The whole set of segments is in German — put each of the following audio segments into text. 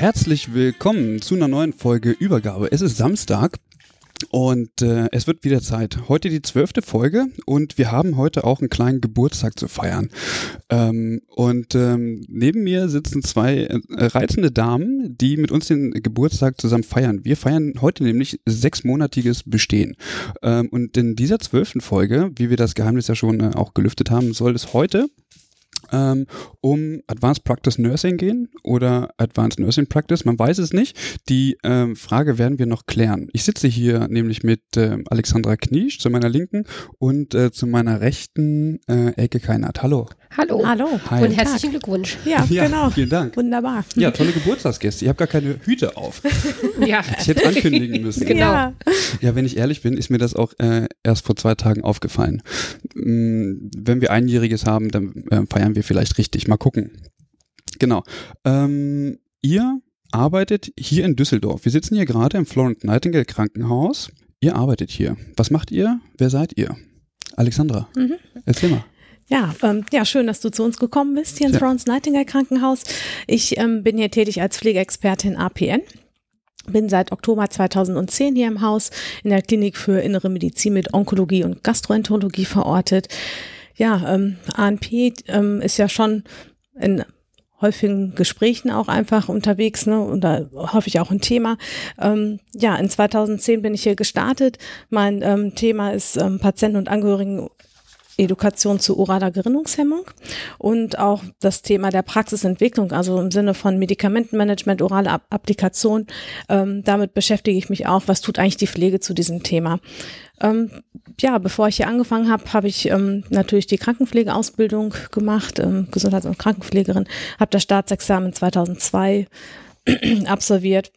Herzlich willkommen zu einer neuen Folge Übergabe. Es ist Samstag und äh, es wird wieder Zeit. Heute die zwölfte Folge und wir haben heute auch einen kleinen Geburtstag zu feiern. Ähm, und ähm, neben mir sitzen zwei äh, reizende Damen, die mit uns den Geburtstag zusammen feiern. Wir feiern heute nämlich sechsmonatiges Bestehen. Ähm, und in dieser zwölften Folge, wie wir das Geheimnis ja schon äh, auch gelüftet haben, soll es heute ähm, um Advanced Practice Nursing gehen oder Advanced Nursing Practice, man weiß es nicht. Die ähm, Frage werden wir noch klären. Ich sitze hier nämlich mit äh, Alexandra Kniesch zu meiner Linken und äh, zu meiner rechten äh, Elke Keinert. Hallo. Hallo. Hallo. Hi. Und herzlichen Glückwunsch. Ja, ja, genau. Vielen Dank. Wunderbar. Ja, tolle Geburtstagsgäste. Ich habe gar keine Hüte auf. ja. Ich hätte ankündigen müssen. Genau. Ja. ja, wenn ich ehrlich bin, ist mir das auch äh, erst vor zwei Tagen aufgefallen. Mm, wenn wir Einjähriges haben, dann äh, feiern wir vielleicht richtig. Mal gucken. Genau. Ähm, ihr arbeitet hier in Düsseldorf. Wir sitzen hier gerade im Florent Nightingale Krankenhaus. Ihr arbeitet hier. Was macht ihr? Wer seid ihr? Alexandra, mhm. erzähl mal. Ja, ähm, ja, schön, dass du zu uns gekommen bist hier im ja. Florence Nightingale Krankenhaus. Ich ähm, bin hier tätig als Pflegeexpertin APN. Bin seit Oktober 2010 hier im Haus in der Klinik für Innere Medizin mit Onkologie und Gastroenterologie verortet. Ja, ähm, ANP ähm, ist ja schon in häufigen Gesprächen auch einfach unterwegs, ne, und da häufig auch ein Thema. Ähm, ja, in 2010 bin ich hier gestartet. Mein ähm, Thema ist ähm, Patienten und Angehörigen Education zu oraler Gerinnungshemmung und auch das Thema der Praxisentwicklung, also im Sinne von Medikamentenmanagement, orale Applikation. Ähm, damit beschäftige ich mich auch. Was tut eigentlich die Pflege zu diesem Thema? Ähm, ja, bevor ich hier angefangen habe, habe ich ähm, natürlich die Krankenpflegeausbildung gemacht, ähm, Gesundheits- und Krankenpflegerin, habe das Staatsexamen 2002 absolviert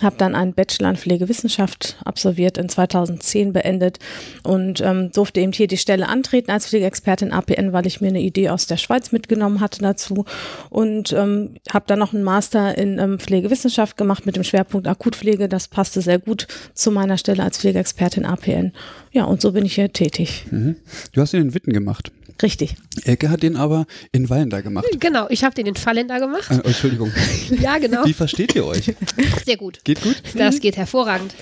habe dann einen Bachelor in Pflegewissenschaft absolviert, in 2010 beendet und ähm, durfte eben hier die Stelle antreten als Pflegeexpertin APN, weil ich mir eine Idee aus der Schweiz mitgenommen hatte dazu und ähm, habe dann noch einen Master in ähm, Pflegewissenschaft gemacht mit dem Schwerpunkt Akutpflege. Das passte sehr gut zu meiner Stelle als Pflegeexpertin APN. Ja, und so bin ich hier tätig. Mhm. Du hast ihn in Witten gemacht. Richtig. Elke hat den aber in Wallender gemacht. Genau, ich habe den in Fallender gemacht. Äh, Entschuldigung. ja, genau. Wie versteht ihr euch? Sehr gut. Geht gut? Das geht hervorragend.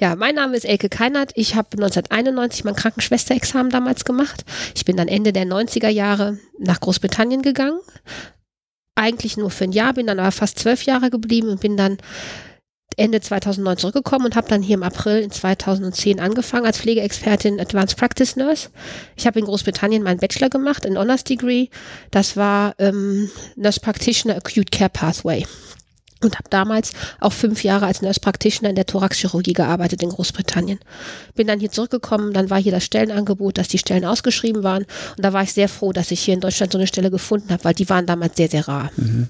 Ja, mein Name ist Elke Keinert. Ich habe 1991 mein Krankenschwesterexamen damals gemacht. Ich bin dann Ende der 90er Jahre nach Großbritannien gegangen. Eigentlich nur für ein Jahr, bin dann aber fast zwölf Jahre geblieben und bin dann Ende 2009 zurückgekommen und habe dann hier im April in 2010 angefangen als Pflegeexpertin Advanced Practice Nurse. Ich habe in Großbritannien meinen Bachelor gemacht, in Honors Degree. Das war ähm, Nurse Practitioner Acute Care Pathway. Und habe damals auch fünf Jahre als Nurse Practitioner in der Thoraxchirurgie gearbeitet in Großbritannien. Bin dann hier zurückgekommen, dann war hier das Stellenangebot, dass die Stellen ausgeschrieben waren. Und da war ich sehr froh, dass ich hier in Deutschland so eine Stelle gefunden habe, weil die waren damals sehr, sehr rar. Mhm.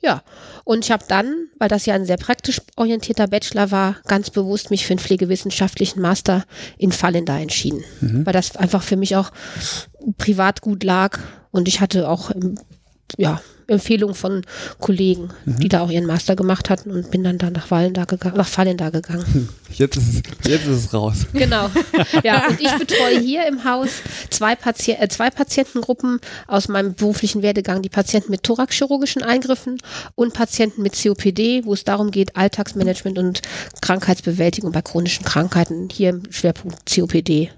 Ja, und ich habe dann, weil das ja ein sehr praktisch orientierter Bachelor war, ganz bewusst mich für einen pflegewissenschaftlichen Master in Fallender entschieden, mhm. weil das einfach für mich auch privat gut lag und ich hatte auch ja, Empfehlung von Kollegen, mhm. die da auch ihren Master gemacht hatten und bin dann da nach Wallenda gegangen, nach Fallenda gegangen. Hm, jetzt ist, es, jetzt ist es raus. Genau. Ja, und ich betreue hier im Haus zwei, Pati äh, zwei Patientengruppen aus meinem beruflichen Werdegang, die Patienten mit thoraxchirurgischen Eingriffen und Patienten mit COPD, wo es darum geht, Alltagsmanagement und Krankheitsbewältigung bei chronischen Krankheiten, hier im Schwerpunkt COPD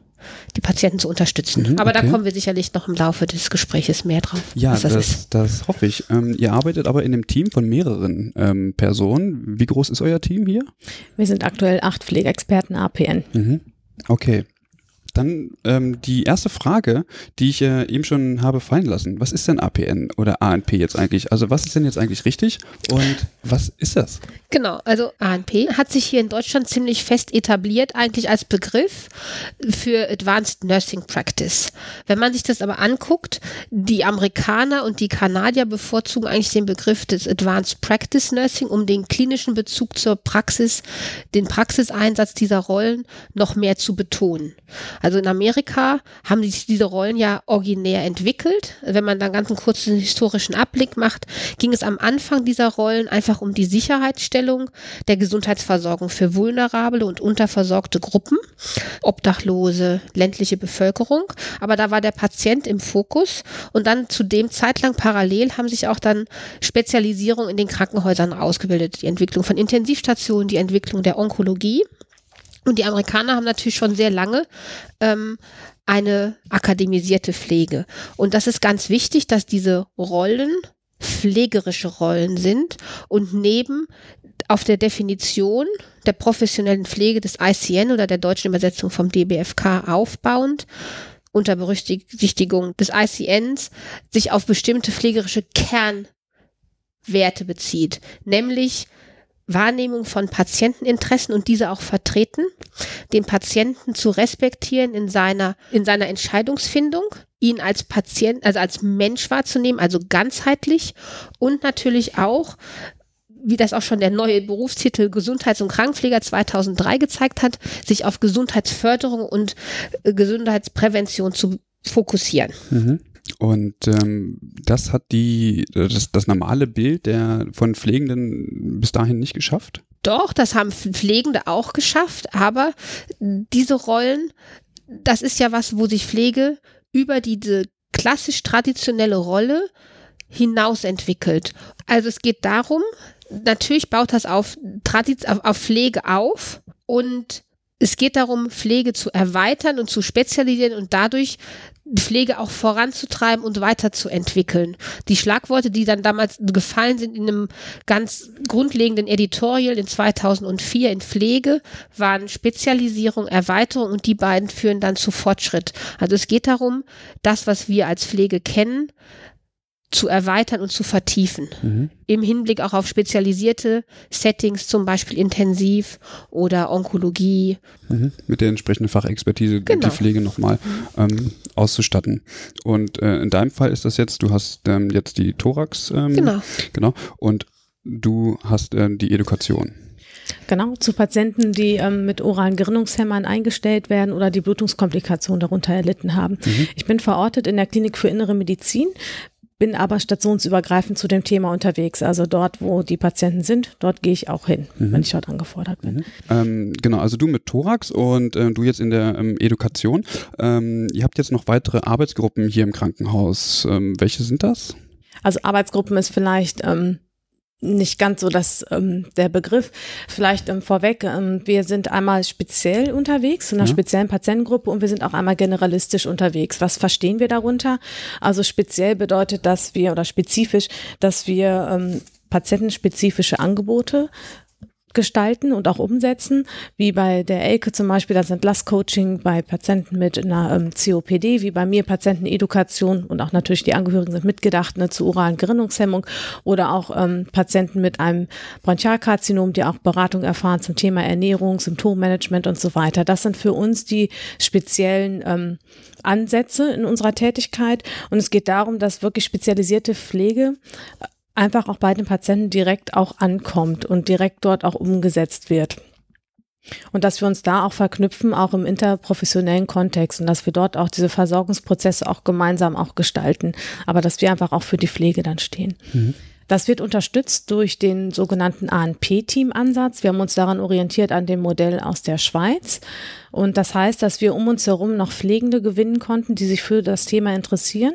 die Patienten zu unterstützen. Mhm, aber okay. da kommen wir sicherlich noch im Laufe des Gesprächs mehr drauf. Ja, das, das, das, hoffe ich. Ähm, ihr arbeitet aber in einem Team von mehreren ähm, Personen. Wie groß ist euer Team hier? Wir sind aktuell acht Pflegeexperten APN. Mhm. Okay. Dann ähm, die erste Frage, die ich äh, eben schon habe fallen lassen. Was ist denn APN oder ANP jetzt eigentlich? Also was ist denn jetzt eigentlich richtig und was ist das? Genau, also ANP hat sich hier in Deutschland ziemlich fest etabliert, eigentlich als Begriff für Advanced Nursing Practice. Wenn man sich das aber anguckt, die Amerikaner und die Kanadier bevorzugen eigentlich den Begriff des Advanced Practice Nursing, um den klinischen Bezug zur Praxis, den Praxiseinsatz dieser Rollen noch mehr zu betonen. Also in Amerika haben sich diese Rollen ja originär entwickelt. Wenn man ganz einen kurzen historischen Abblick macht, ging es am Anfang dieser Rollen einfach um die Sicherheitsstellung der Gesundheitsversorgung für vulnerable und unterversorgte Gruppen, Obdachlose, ländliche Bevölkerung. Aber da war der Patient im Fokus und dann zu dem zeitlang parallel haben sich auch dann Spezialisierungen in den Krankenhäusern ausgebildet. Die Entwicklung von Intensivstationen, die Entwicklung der Onkologie. Und die Amerikaner haben natürlich schon sehr lange ähm, eine akademisierte Pflege. Und das ist ganz wichtig, dass diese Rollen pflegerische Rollen sind und neben auf der Definition der professionellen Pflege des ICN oder der deutschen Übersetzung vom DBFK aufbauend unter Berücksichtigung des ICNs sich auf bestimmte pflegerische Kernwerte bezieht, nämlich Wahrnehmung von Patienteninteressen und diese auch vertreten, den Patienten zu respektieren in seiner, in seiner Entscheidungsfindung, ihn als Patient, also als Mensch wahrzunehmen, also ganzheitlich und natürlich auch wie das auch schon der neue Berufstitel Gesundheits- und Krankenpfleger 2003 gezeigt hat, sich auf Gesundheitsförderung und äh, Gesundheitsprävention zu fokussieren. Mhm. Und ähm, das hat die, das, das normale Bild der von Pflegenden bis dahin nicht geschafft? Doch, das haben Pflegende auch geschafft, aber diese Rollen, das ist ja was, wo sich Pflege über diese klassisch traditionelle Rolle hinaus entwickelt. Also es geht darum, natürlich baut das auf, auf, auf Pflege auf und es geht darum, Pflege zu erweitern und zu spezialisieren und dadurch Pflege auch voranzutreiben und weiterzuentwickeln. Die Schlagworte, die dann damals gefallen sind in einem ganz grundlegenden Editorial in 2004 in Pflege, waren Spezialisierung, Erweiterung und die beiden führen dann zu Fortschritt. Also es geht darum, das, was wir als Pflege kennen, zu erweitern und zu vertiefen. Mhm. Im Hinblick auch auf spezialisierte Settings, zum Beispiel Intensiv oder Onkologie. Mhm. Mit der entsprechenden Fachexpertise genau. die Pflege nochmal ähm, auszustatten. Und äh, in deinem Fall ist das jetzt, du hast ähm, jetzt die Thorax. Ähm, genau. Genau. Und du hast ähm, die Education. Genau, zu Patienten, die ähm, mit oralen Gerinnungshämmern eingestellt werden oder die Blutungskomplikationen darunter erlitten haben. Mhm. Ich bin verortet in der Klinik für Innere Medizin, bin aber stationsübergreifend zu dem Thema unterwegs. Also dort, wo die Patienten sind, dort gehe ich auch hin, mhm. wenn ich dort angefordert bin. Mhm. Ähm, genau, also du mit Thorax und äh, du jetzt in der ähm, Education. Ähm, ihr habt jetzt noch weitere Arbeitsgruppen hier im Krankenhaus. Ähm, welche sind das? Also Arbeitsgruppen ist vielleicht ähm, nicht ganz so das ähm, der Begriff. Vielleicht ähm, vorweg, ähm, wir sind einmal speziell unterwegs, in einer ja. speziellen Patientengruppe und wir sind auch einmal generalistisch unterwegs. Was verstehen wir darunter? Also speziell bedeutet, dass wir oder spezifisch, dass wir ähm, patientenspezifische Angebote gestalten und auch umsetzen, wie bei der Elke zum Beispiel das Entlastcoaching bei Patienten mit einer ähm, COPD, wie bei mir Patientenedukation und auch natürlich die Angehörigen sind mitgedacht ne, zu oralen Gerinnungshemmung oder auch ähm, Patienten mit einem Bronchialkarzinom, die auch Beratung erfahren zum Thema Ernährung, Symptommanagement und so weiter. Das sind für uns die speziellen ähm, Ansätze in unserer Tätigkeit und es geht darum, dass wirklich spezialisierte Pflege einfach auch bei den Patienten direkt auch ankommt und direkt dort auch umgesetzt wird. Und dass wir uns da auch verknüpfen, auch im interprofessionellen Kontext und dass wir dort auch diese Versorgungsprozesse auch gemeinsam auch gestalten, aber dass wir einfach auch für die Pflege dann stehen. Mhm. Das wird unterstützt durch den sogenannten ANP-Team-Ansatz. Wir haben uns daran orientiert an dem Modell aus der Schweiz. Und das heißt, dass wir um uns herum noch Pflegende gewinnen konnten, die sich für das Thema interessieren,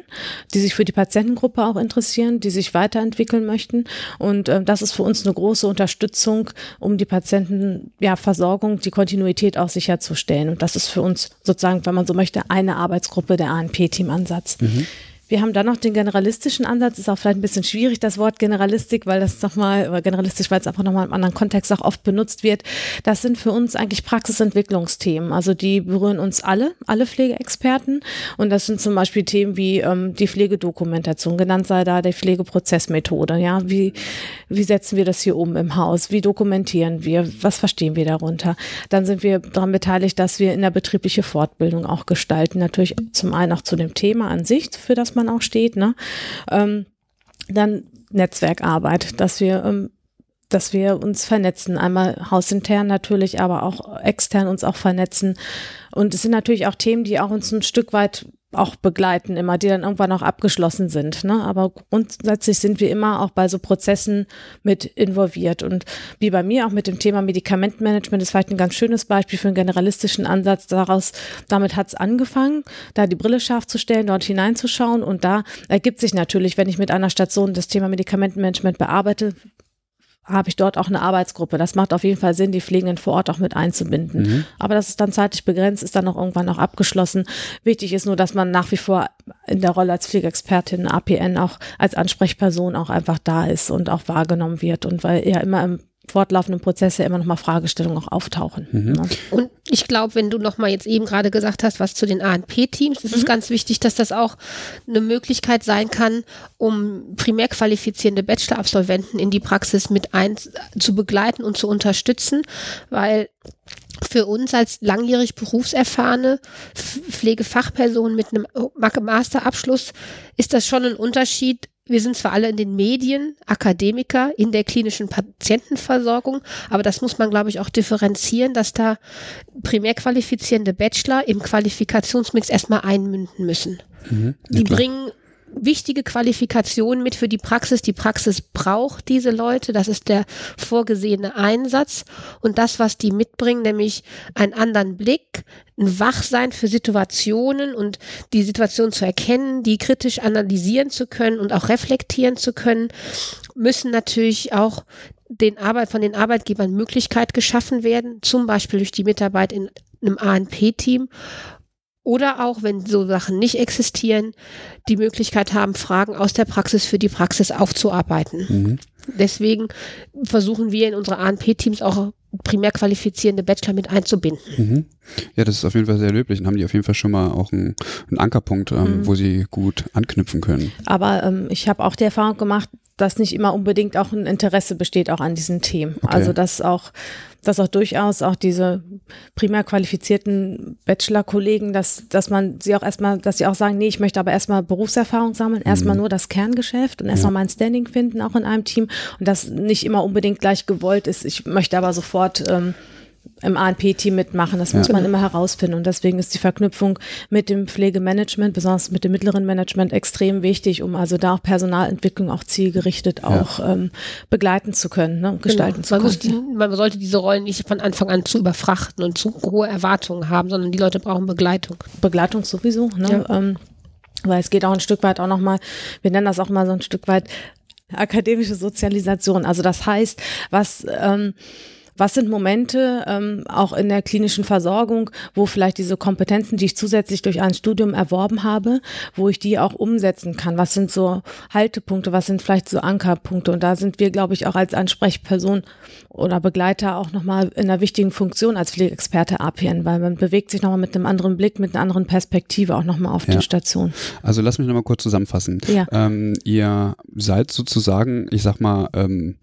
die sich für die Patientengruppe auch interessieren, die sich weiterentwickeln möchten. Und äh, das ist für uns eine große Unterstützung, um die Patientenversorgung, ja, die Kontinuität auch sicherzustellen. Und das ist für uns sozusagen, wenn man so möchte, eine Arbeitsgruppe der ANP-Team-Ansatz. Mhm. Wir haben dann noch den generalistischen Ansatz, ist auch vielleicht ein bisschen schwierig, das Wort Generalistik, weil das nochmal, oder generalistisch, weil es einfach nochmal im anderen Kontext auch oft benutzt wird. Das sind für uns eigentlich Praxisentwicklungsthemen. Also die berühren uns alle, alle Pflegeexperten. Und das sind zum Beispiel Themen wie ähm, die Pflegedokumentation, genannt sei da die Pflegeprozessmethode. Ja, wie, wie setzen wir das hier um im Haus? Wie dokumentieren wir? Was verstehen wir darunter? Dann sind wir daran beteiligt, dass wir in der betriebliche Fortbildung auch gestalten. Natürlich zum einen auch zu dem Thema an sich, für das man auch steht. Ne? Ähm, dann Netzwerkarbeit, dass wir ähm, dass wir uns vernetzen, einmal hausintern natürlich, aber auch extern uns auch vernetzen. Und es sind natürlich auch Themen, die auch uns ein Stück weit auch begleiten, immer, die dann irgendwann auch abgeschlossen sind. Ne? Aber grundsätzlich sind wir immer auch bei so Prozessen mit involviert. Und wie bei mir auch mit dem Thema Medikamentenmanagement ist vielleicht ein ganz schönes Beispiel für einen generalistischen Ansatz. Daraus, damit hat es angefangen, da die Brille scharf zu stellen, dort hineinzuschauen. Und da ergibt sich natürlich, wenn ich mit einer Station das Thema Medikamentenmanagement bearbeite, habe ich dort auch eine Arbeitsgruppe. Das macht auf jeden Fall Sinn, die Pflegenden vor Ort auch mit einzubinden. Mhm. Aber das ist dann zeitlich begrenzt, ist dann auch irgendwann auch abgeschlossen. Wichtig ist nur, dass man nach wie vor in der Rolle als Pflegeexpertin APN auch als Ansprechperson auch einfach da ist und auch wahrgenommen wird. Und weil er immer im fortlaufenden Prozesse immer noch mal Fragestellungen auch auftauchen. Mhm. Ne? Und ich glaube, wenn du noch mal jetzt eben gerade gesagt hast, was zu den ANP-Teams, ist mhm. es ganz wichtig, dass das auch eine Möglichkeit sein kann, um primär qualifizierende Bachelor-Absolventen in die Praxis mit ein zu begleiten und zu unterstützen, weil für uns als langjährig berufserfahrene Pflegefachpersonen mit einem Masterabschluss ist das schon ein Unterschied, wir sind zwar alle in den Medien, Akademiker in der klinischen Patientenversorgung, aber das muss man, glaube ich, auch differenzieren, dass da primär qualifizierende Bachelor im Qualifikationsmix erstmal einmünden müssen. Mhm, ja, Die klar. bringen wichtige Qualifikation mit für die Praxis. Die Praxis braucht diese Leute. Das ist der vorgesehene Einsatz. Und das, was die mitbringen, nämlich einen anderen Blick, ein Wachsein für Situationen und die Situation zu erkennen, die kritisch analysieren zu können und auch reflektieren zu können, müssen natürlich auch den Arbeit, von den Arbeitgebern Möglichkeit geschaffen werden, zum Beispiel durch die Mitarbeit in einem ANP-Team oder auch, wenn so Sachen nicht existieren, die Möglichkeit haben, Fragen aus der Praxis für die Praxis aufzuarbeiten. Mhm. Deswegen versuchen wir in unsere ANP-Teams auch primär qualifizierende Bachelor mit einzubinden. Mhm. Ja, das ist auf jeden Fall sehr löblich und haben die auf jeden Fall schon mal auch einen, einen Ankerpunkt, ähm, mhm. wo sie gut anknüpfen können. Aber ähm, ich habe auch die Erfahrung gemacht, dass nicht immer unbedingt auch ein Interesse besteht auch an diesen Themen. Okay. Also dass auch dass auch durchaus auch diese primär qualifizierten Bachelor-Kollegen, dass, dass man sie auch erstmal, dass sie auch sagen, nee, ich möchte aber erstmal Berufserfahrung sammeln, erstmal mhm. nur das Kerngeschäft und erstmal ja. mein Standing finden, auch in einem Team und das nicht immer unbedingt gleich gewollt ist. Ich möchte aber sofort ähm, im ANP-Team mitmachen. Das ja. muss man immer herausfinden. Und deswegen ist die Verknüpfung mit dem Pflegemanagement, besonders mit dem mittleren Management, extrem wichtig, um also da auch Personalentwicklung auch zielgerichtet auch ja. ähm, begleiten zu können ne, und gestalten genau. zu können. Die, man sollte diese Rollen nicht von Anfang an zu überfrachten und zu hohe Erwartungen haben, sondern die Leute brauchen Begleitung. Begleitung sowieso. Ne? Ja. Ähm, weil es geht auch ein Stück weit auch nochmal, wir nennen das auch mal so ein Stück weit akademische Sozialisation. Also das heißt, was ähm, was sind Momente ähm, auch in der klinischen Versorgung, wo vielleicht diese Kompetenzen, die ich zusätzlich durch ein Studium erworben habe, wo ich die auch umsetzen kann? Was sind so Haltepunkte? Was sind vielleicht so Ankerpunkte? Und da sind wir, glaube ich, auch als Ansprechperson oder Begleiter auch nochmal in einer wichtigen Funktion als Pflegeexperte APN, weil man bewegt sich nochmal mit einem anderen Blick, mit einer anderen Perspektive auch nochmal auf ja. die Station. Also lass mich nochmal kurz zusammenfassen. Ja. Ähm, ihr seid sozusagen, ich sag mal, ähm,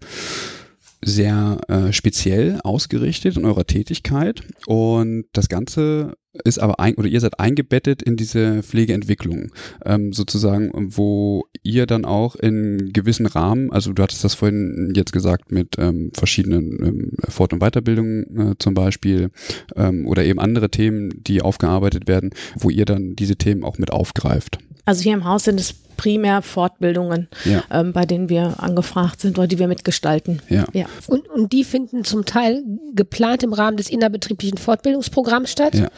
sehr äh, speziell ausgerichtet in eurer Tätigkeit. Und das Ganze ist aber ein, oder ihr seid eingebettet in diese Pflegeentwicklung, ähm, sozusagen, wo ihr dann auch in gewissen Rahmen, also du hattest das vorhin jetzt gesagt mit ähm, verschiedenen ähm, Fort- und Weiterbildungen äh, zum Beispiel ähm, oder eben andere Themen, die aufgearbeitet werden, wo ihr dann diese Themen auch mit aufgreift. Also hier im Haus sind es primär Fortbildungen, ja. ähm, bei denen wir angefragt sind oder die wir mitgestalten. Ja. ja. Und, und die finden zum Teil geplant im Rahmen des innerbetrieblichen Fortbildungsprogramms statt, ja.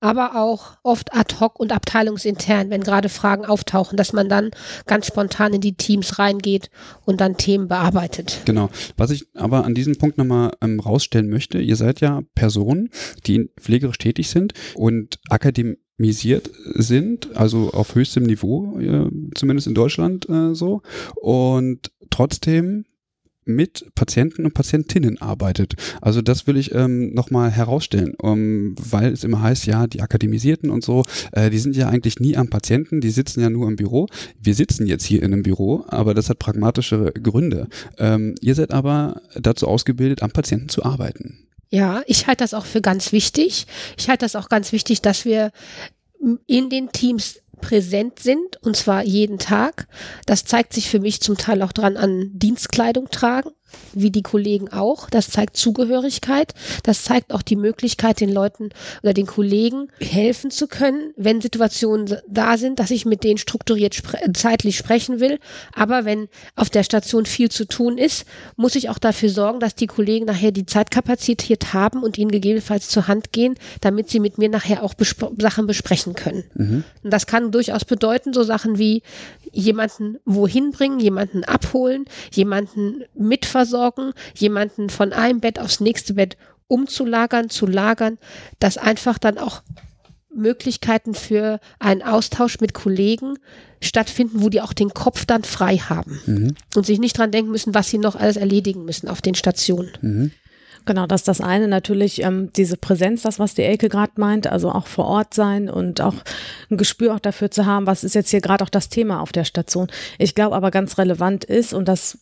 Aber auch oft ad hoc und abteilungsintern, wenn gerade Fragen auftauchen, dass man dann ganz spontan in die Teams reingeht und dann Themen bearbeitet. Genau. Was ich aber an diesem Punkt nochmal ähm, rausstellen möchte, ihr seid ja Personen, die pflegerisch tätig sind und Akademie misiert sind, also auf höchstem Niveau, äh, zumindest in Deutschland äh, so, und trotzdem mit Patienten und Patientinnen arbeitet. Also das will ich ähm, nochmal herausstellen, um, weil es immer heißt, ja, die Akademisierten und so, äh, die sind ja eigentlich nie am Patienten, die sitzen ja nur im Büro. Wir sitzen jetzt hier in einem Büro, aber das hat pragmatische Gründe. Ähm, ihr seid aber dazu ausgebildet, am Patienten zu arbeiten. Ja, ich halte das auch für ganz wichtig. Ich halte das auch ganz wichtig, dass wir in den Teams präsent sind und zwar jeden Tag. Das zeigt sich für mich zum Teil auch dran an Dienstkleidung tragen wie die Kollegen auch. Das zeigt Zugehörigkeit. Das zeigt auch die Möglichkeit, den Leuten oder den Kollegen helfen zu können, wenn Situationen da sind, dass ich mit denen strukturiert spre zeitlich sprechen will. Aber wenn auf der Station viel zu tun ist, muss ich auch dafür sorgen, dass die Kollegen nachher die Zeitkapazität haben und ihnen gegebenenfalls zur Hand gehen, damit sie mit mir nachher auch besp Sachen besprechen können. Mhm. Und das kann durchaus bedeuten, so Sachen wie jemanden wohin bringen, jemanden abholen, jemanden mitversorgen, versorgen, jemanden von einem Bett aufs nächste Bett umzulagern, zu lagern, dass einfach dann auch Möglichkeiten für einen Austausch mit Kollegen stattfinden, wo die auch den Kopf dann frei haben mhm. und sich nicht dran denken müssen, was sie noch alles erledigen müssen auf den Stationen. Mhm. Genau, das ist das eine natürlich, ähm, diese Präsenz, das, was die Elke gerade meint, also auch vor Ort sein und auch ein Gespür auch dafür zu haben, was ist jetzt hier gerade auch das Thema auf der Station. Ich glaube aber ganz relevant ist, und das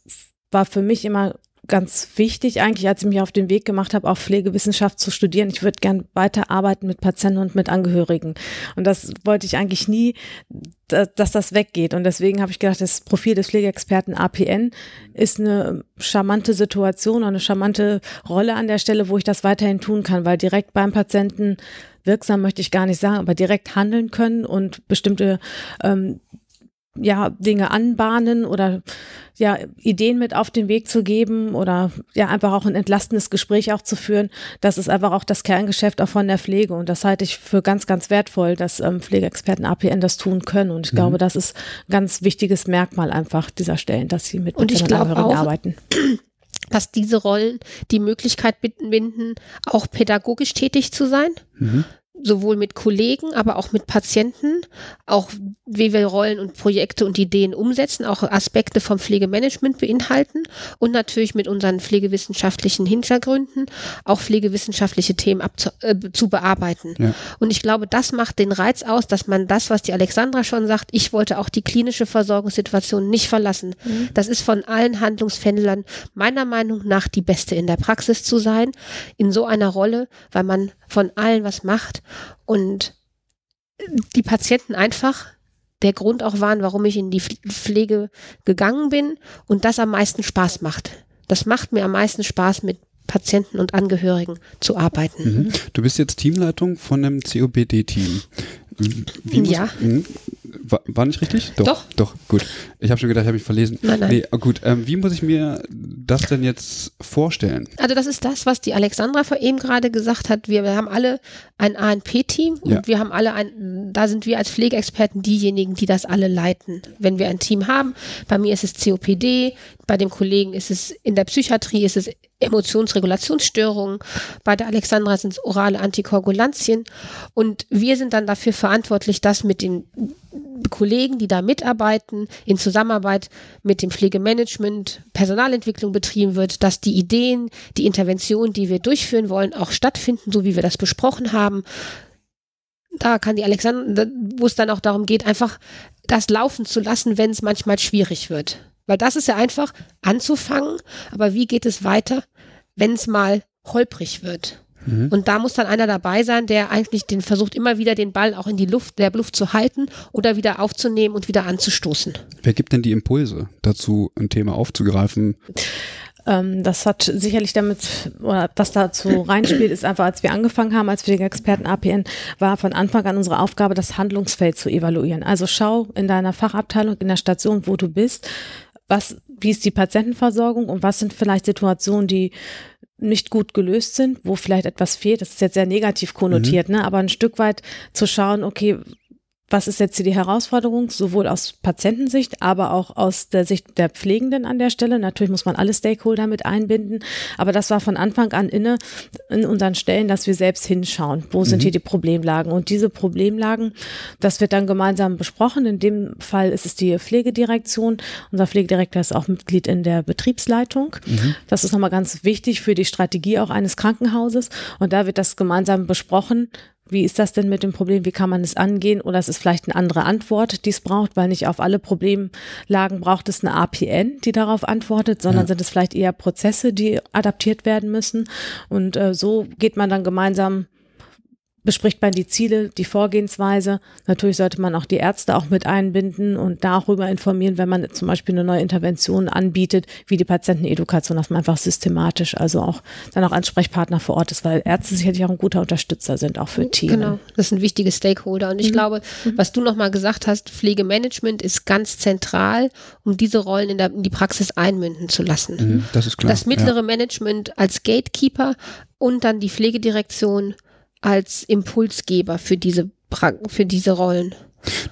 war für mich immer ganz wichtig eigentlich, als ich mich auf den Weg gemacht habe, auch Pflegewissenschaft zu studieren. Ich würde gern weiterarbeiten mit Patienten und mit Angehörigen. Und das wollte ich eigentlich nie, dass das weggeht. Und deswegen habe ich gedacht, das Profil des Pflegeexperten APN ist eine charmante Situation, eine charmante Rolle an der Stelle, wo ich das weiterhin tun kann, weil direkt beim Patienten wirksam möchte ich gar nicht sagen, aber direkt handeln können und bestimmte ähm, ja, Dinge anbahnen oder ja, Ideen mit auf den Weg zu geben oder ja, einfach auch ein entlastendes Gespräch auch zu führen. Das ist einfach auch das Kerngeschäft auch von der Pflege. Und das halte ich für ganz, ganz wertvoll, dass ähm, Pflegeexperten APN das tun können. Und ich mhm. glaube, das ist ein ganz wichtiges Merkmal einfach dieser Stellen, dass sie mit und ich glaube auch, arbeiten. Dass diese Rollen die Möglichkeit binden, auch pädagogisch tätig zu sein. Mhm sowohl mit Kollegen, aber auch mit Patienten, auch wie wir Rollen und Projekte und Ideen umsetzen, auch Aspekte vom Pflegemanagement beinhalten und natürlich mit unseren pflegewissenschaftlichen Hintergründen auch pflegewissenschaftliche Themen abzu, äh, zu bearbeiten. Ja. Und ich glaube, das macht den Reiz aus, dass man das, was die Alexandra schon sagt, ich wollte auch die klinische Versorgungssituation nicht verlassen. Mhm. Das ist von allen Handlungsfändlern meiner Meinung nach die beste in der Praxis zu sein, in so einer Rolle, weil man von allen was macht und die Patienten einfach der Grund auch waren, warum ich in die Pflege gegangen bin und das am meisten Spaß macht. Das macht mir am meisten Spaß, mit Patienten und Angehörigen zu arbeiten. Mhm. Du bist jetzt Teamleitung von einem COPD-Team. ja. Muss, war, war, nicht richtig? Doch. Doch, doch gut. Ich habe schon gedacht, ich habe mich verlesen. Nein, nein. Nee, gut. Ähm, wie muss ich mir das denn jetzt vorstellen? Also das ist das, was die Alexandra vor eben gerade gesagt hat. Wir, wir haben alle ein ANP-Team und ja. wir haben alle ein, da sind wir als Pflegeexperten diejenigen, die das alle leiten. Wenn wir ein Team haben, bei mir ist es COPD, bei dem Kollegen ist es in der Psychiatrie, ist es Emotionsregulationsstörungen, bei der Alexandra sind es orale Antikoagulantien und wir sind dann dafür verantwortlich, dass mit den Kollegen, die da mitarbeiten, in Zusammenarbeit mit dem Pflegemanagement Personalentwicklung betrieben wird, dass die Ideen, die Interventionen, die wir durchführen wollen, auch stattfinden, so wie wir das besprochen haben. Da kann die Alexandra, wo es dann auch darum geht, einfach das laufen zu lassen, wenn es manchmal schwierig wird. Weil das ist ja einfach anzufangen, aber wie geht es weiter, wenn es mal holprig wird? Mhm. Und da muss dann einer dabei sein, der eigentlich den versucht, immer wieder den Ball auch in die Luft, der Luft zu halten oder wieder aufzunehmen und wieder anzustoßen. Wer gibt denn die Impulse dazu, ein Thema aufzugreifen? Ähm, das hat sicherlich damit, oder was dazu reinspielt, ist einfach, als wir angefangen haben als Pflegeexperten APN, war von Anfang an unsere Aufgabe, das Handlungsfeld zu evaluieren. Also schau in deiner Fachabteilung, in der Station, wo du bist, was, wie ist die Patientenversorgung und was sind vielleicht Situationen, die nicht gut gelöst sind, wo vielleicht etwas fehlt. Das ist jetzt sehr negativ konnotiert, mhm. ne? aber ein Stück weit zu schauen, okay, was ist jetzt hier die Herausforderung, sowohl aus Patientensicht, aber auch aus der Sicht der Pflegenden an der Stelle. Natürlich muss man alle Stakeholder mit einbinden, aber das war von Anfang an inne in unseren Stellen, dass wir selbst hinschauen, wo sind mhm. hier die Problemlagen. Und diese Problemlagen, das wird dann gemeinsam besprochen. In dem Fall ist es die Pflegedirektion. Unser Pflegedirektor ist auch Mitglied in der Betriebsleitung. Mhm. Das ist nochmal ganz wichtig für die Strategie auch eines Krankenhauses. Und da wird das gemeinsam besprochen, wie ist das denn mit dem Problem? Wie kann man es angehen? Oder es ist vielleicht eine andere Antwort, die es braucht, weil nicht auf alle Problemlagen braucht es eine APN, die darauf antwortet, sondern ja. sind es vielleicht eher Prozesse, die adaptiert werden müssen. Und äh, so geht man dann gemeinsam bespricht man die Ziele, die Vorgehensweise. Natürlich sollte man auch die Ärzte auch mit einbinden und darüber informieren, wenn man zum Beispiel eine neue Intervention anbietet, wie die Patientenedukation, dass man einfach systematisch, also auch dann auch Ansprechpartner vor Ort ist, weil Ärzte sicherlich auch ein guter Unterstützer sind, auch für Teams. Genau, das sind wichtige Stakeholder. Und ich mhm. glaube, mhm. was du nochmal gesagt hast, Pflegemanagement ist ganz zentral, um diese Rollen in, der, in die Praxis einmünden zu lassen. Mhm, das ist klar. Das mittlere ja. Management als Gatekeeper und dann die Pflegedirektion als Impulsgeber für diese, für diese Rollen.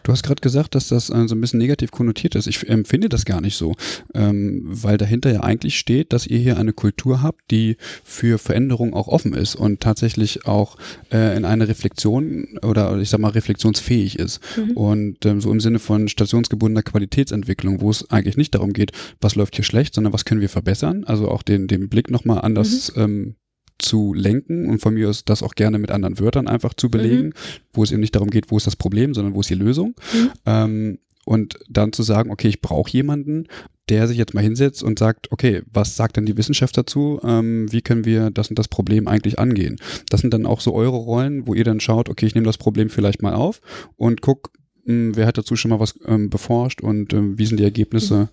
Du hast gerade gesagt, dass das äh, so ein bisschen negativ konnotiert ist. Ich empfinde das gar nicht so, ähm, weil dahinter ja eigentlich steht, dass ihr hier eine Kultur habt, die für Veränderung auch offen ist und tatsächlich auch äh, in eine Reflexion oder ich sag mal reflexionsfähig ist. Mhm. Und ähm, so im Sinne von stationsgebundener Qualitätsentwicklung, wo es eigentlich nicht darum geht, was läuft hier schlecht, sondern was können wir verbessern. Also auch den, den Blick nochmal anders mhm. ähm, zu lenken und von mir aus das auch gerne mit anderen Wörtern einfach zu belegen, mhm. wo es eben nicht darum geht, wo ist das Problem, sondern wo ist die Lösung. Mhm. Ähm, und dann zu sagen, okay, ich brauche jemanden, der sich jetzt mal hinsetzt und sagt, okay, was sagt denn die Wissenschaft dazu? Ähm, wie können wir das und das Problem eigentlich angehen? Das sind dann auch so eure Rollen, wo ihr dann schaut, okay, ich nehme das Problem vielleicht mal auf und guck, mh, hm, wer hat dazu schon mal was ähm, beforscht und ähm, wie sind die Ergebnisse?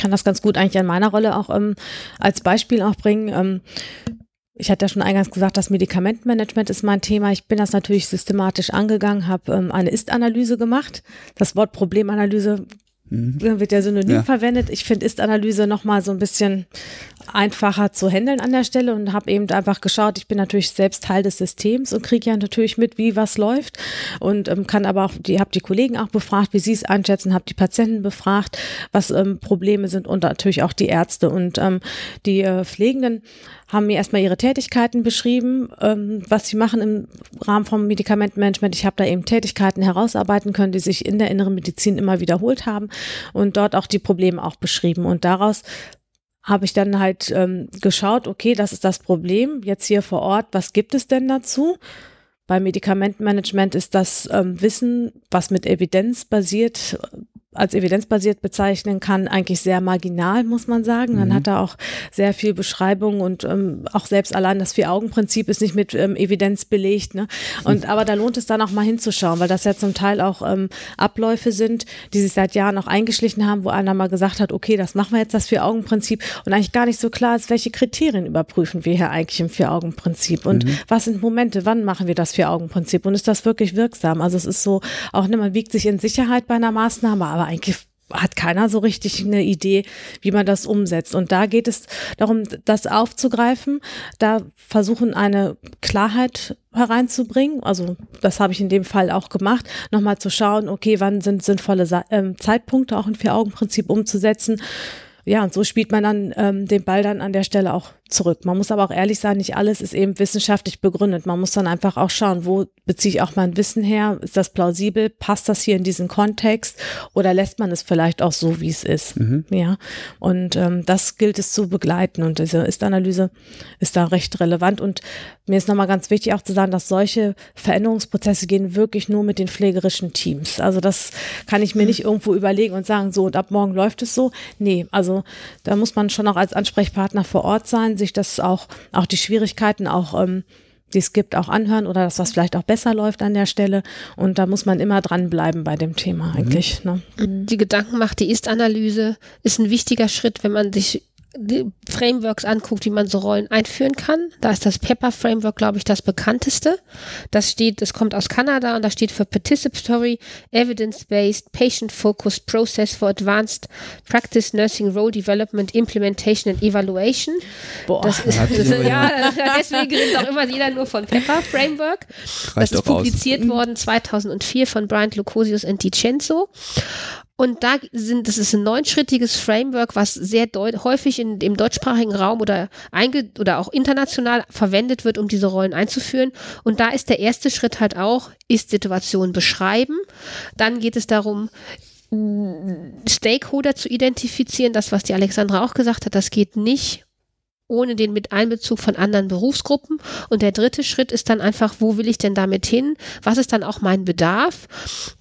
Kann das ganz gut eigentlich an meiner Rolle auch ähm, als Beispiel auch bringen. Ähm, ich hatte ja schon eingangs gesagt, das Medikamentenmanagement ist mein Thema. Ich bin das natürlich systematisch angegangen, habe ähm, eine Ist-Analyse gemacht. Das Wort Problemanalyse mhm. wird ja synonym ja. verwendet. Ich finde Ist-Analyse nochmal so ein bisschen einfacher zu handeln an der Stelle und habe eben einfach geschaut, ich bin natürlich selbst Teil des Systems und kriege ja natürlich mit, wie was läuft und ähm, kann aber auch, die habe die Kollegen auch befragt, wie sie es einschätzen, habe die Patienten befragt, was ähm, Probleme sind und natürlich auch die Ärzte und ähm, die äh, Pflegenden haben mir erstmal ihre Tätigkeiten beschrieben, ähm, was sie machen im Rahmen vom Medikamentenmanagement. Ich habe da eben Tätigkeiten herausarbeiten können, die sich in der inneren Medizin immer wiederholt haben und dort auch die Probleme auch beschrieben. Und daraus habe ich dann halt ähm, geschaut, okay, das ist das Problem jetzt hier vor Ort, was gibt es denn dazu? Beim Medikamentenmanagement ist das ähm, Wissen, was mit Evidenz basiert, als evidenzbasiert bezeichnen kann, eigentlich sehr marginal, muss man sagen. Dann mhm. hat er auch sehr viel Beschreibung und ähm, auch selbst allein das Vier-Augen-Prinzip ist nicht mit ähm, Evidenz belegt. Ne? Und aber da lohnt es dann auch mal hinzuschauen, weil das ja zum Teil auch ähm, Abläufe sind, die sich seit Jahren auch eingeschlichen haben, wo einer mal gesagt hat, okay, das machen wir jetzt das Vier-Augen-Prinzip und eigentlich gar nicht so klar ist, welche Kriterien überprüfen wir hier eigentlich im Vier-Augen-Prinzip und mhm. was sind Momente, wann machen wir das Vier-Augen-Prinzip und ist das wirklich wirksam? Also es ist so, auch ne, man wiegt sich in Sicherheit bei einer Maßnahme, aber eigentlich hat keiner so richtig eine Idee, wie man das umsetzt. Und da geht es darum, das aufzugreifen, da versuchen eine Klarheit hereinzubringen. Also das habe ich in dem Fall auch gemacht, nochmal zu schauen, okay, wann sind sinnvolle ähm, Zeitpunkte auch ein Vier-Augen-Prinzip umzusetzen. Ja, und so spielt man dann ähm, den Ball dann an der Stelle auch zurück. Man muss aber auch ehrlich sein, nicht alles ist eben wissenschaftlich begründet. Man muss dann einfach auch schauen, wo beziehe ich auch mein Wissen her? Ist das plausibel? Passt das hier in diesen Kontext? Oder lässt man es vielleicht auch so, wie es ist? Mhm. Ja. Und ähm, das gilt es zu begleiten. Und diese Ist-Analyse ist da recht relevant. Und mir ist nochmal ganz wichtig auch zu sagen, dass solche Veränderungsprozesse gehen wirklich nur mit den pflegerischen Teams. Also das kann ich mir nicht irgendwo überlegen und sagen, so und ab morgen läuft es so. Nee, also da muss man schon auch als Ansprechpartner vor Ort sein sich das auch, auch die Schwierigkeiten auch ähm, die es gibt, auch anhören oder das, was vielleicht auch besser läuft an der Stelle. Und da muss man immer dranbleiben bei dem Thema eigentlich. Mhm. Ne? Die Gedankenmacht, die Ist-Analyse ist ein wichtiger Schritt, wenn man sich Frameworks anguckt, wie man so Rollen einführen kann. Da ist das Pepper Framework, glaube ich, das bekannteste. Das steht, es kommt aus Kanada und das steht für Participatory, Evidence-Based, Patient-Focused Process for Advanced Practice Nursing Role Development, Implementation and Evaluation. Boah, das ist, das, ja, deswegen redet auch immer jeder nur von Pepper Framework. Reicht das ist publiziert worden 2004 von Brian Lucosius und DiCenzo. Und da sind, das ist ein neunschrittiges Framework, was sehr häufig in, im deutschsprachigen Raum oder, einge oder auch international verwendet wird, um diese Rollen einzuführen. Und da ist der erste Schritt halt auch, ist Situation beschreiben. Dann geht es darum, Stakeholder zu identifizieren, das, was die Alexandra auch gesagt hat, das geht nicht ohne den Miteinbezug von anderen Berufsgruppen. Und der dritte Schritt ist dann einfach, wo will ich denn damit hin? Was ist dann auch mein Bedarf?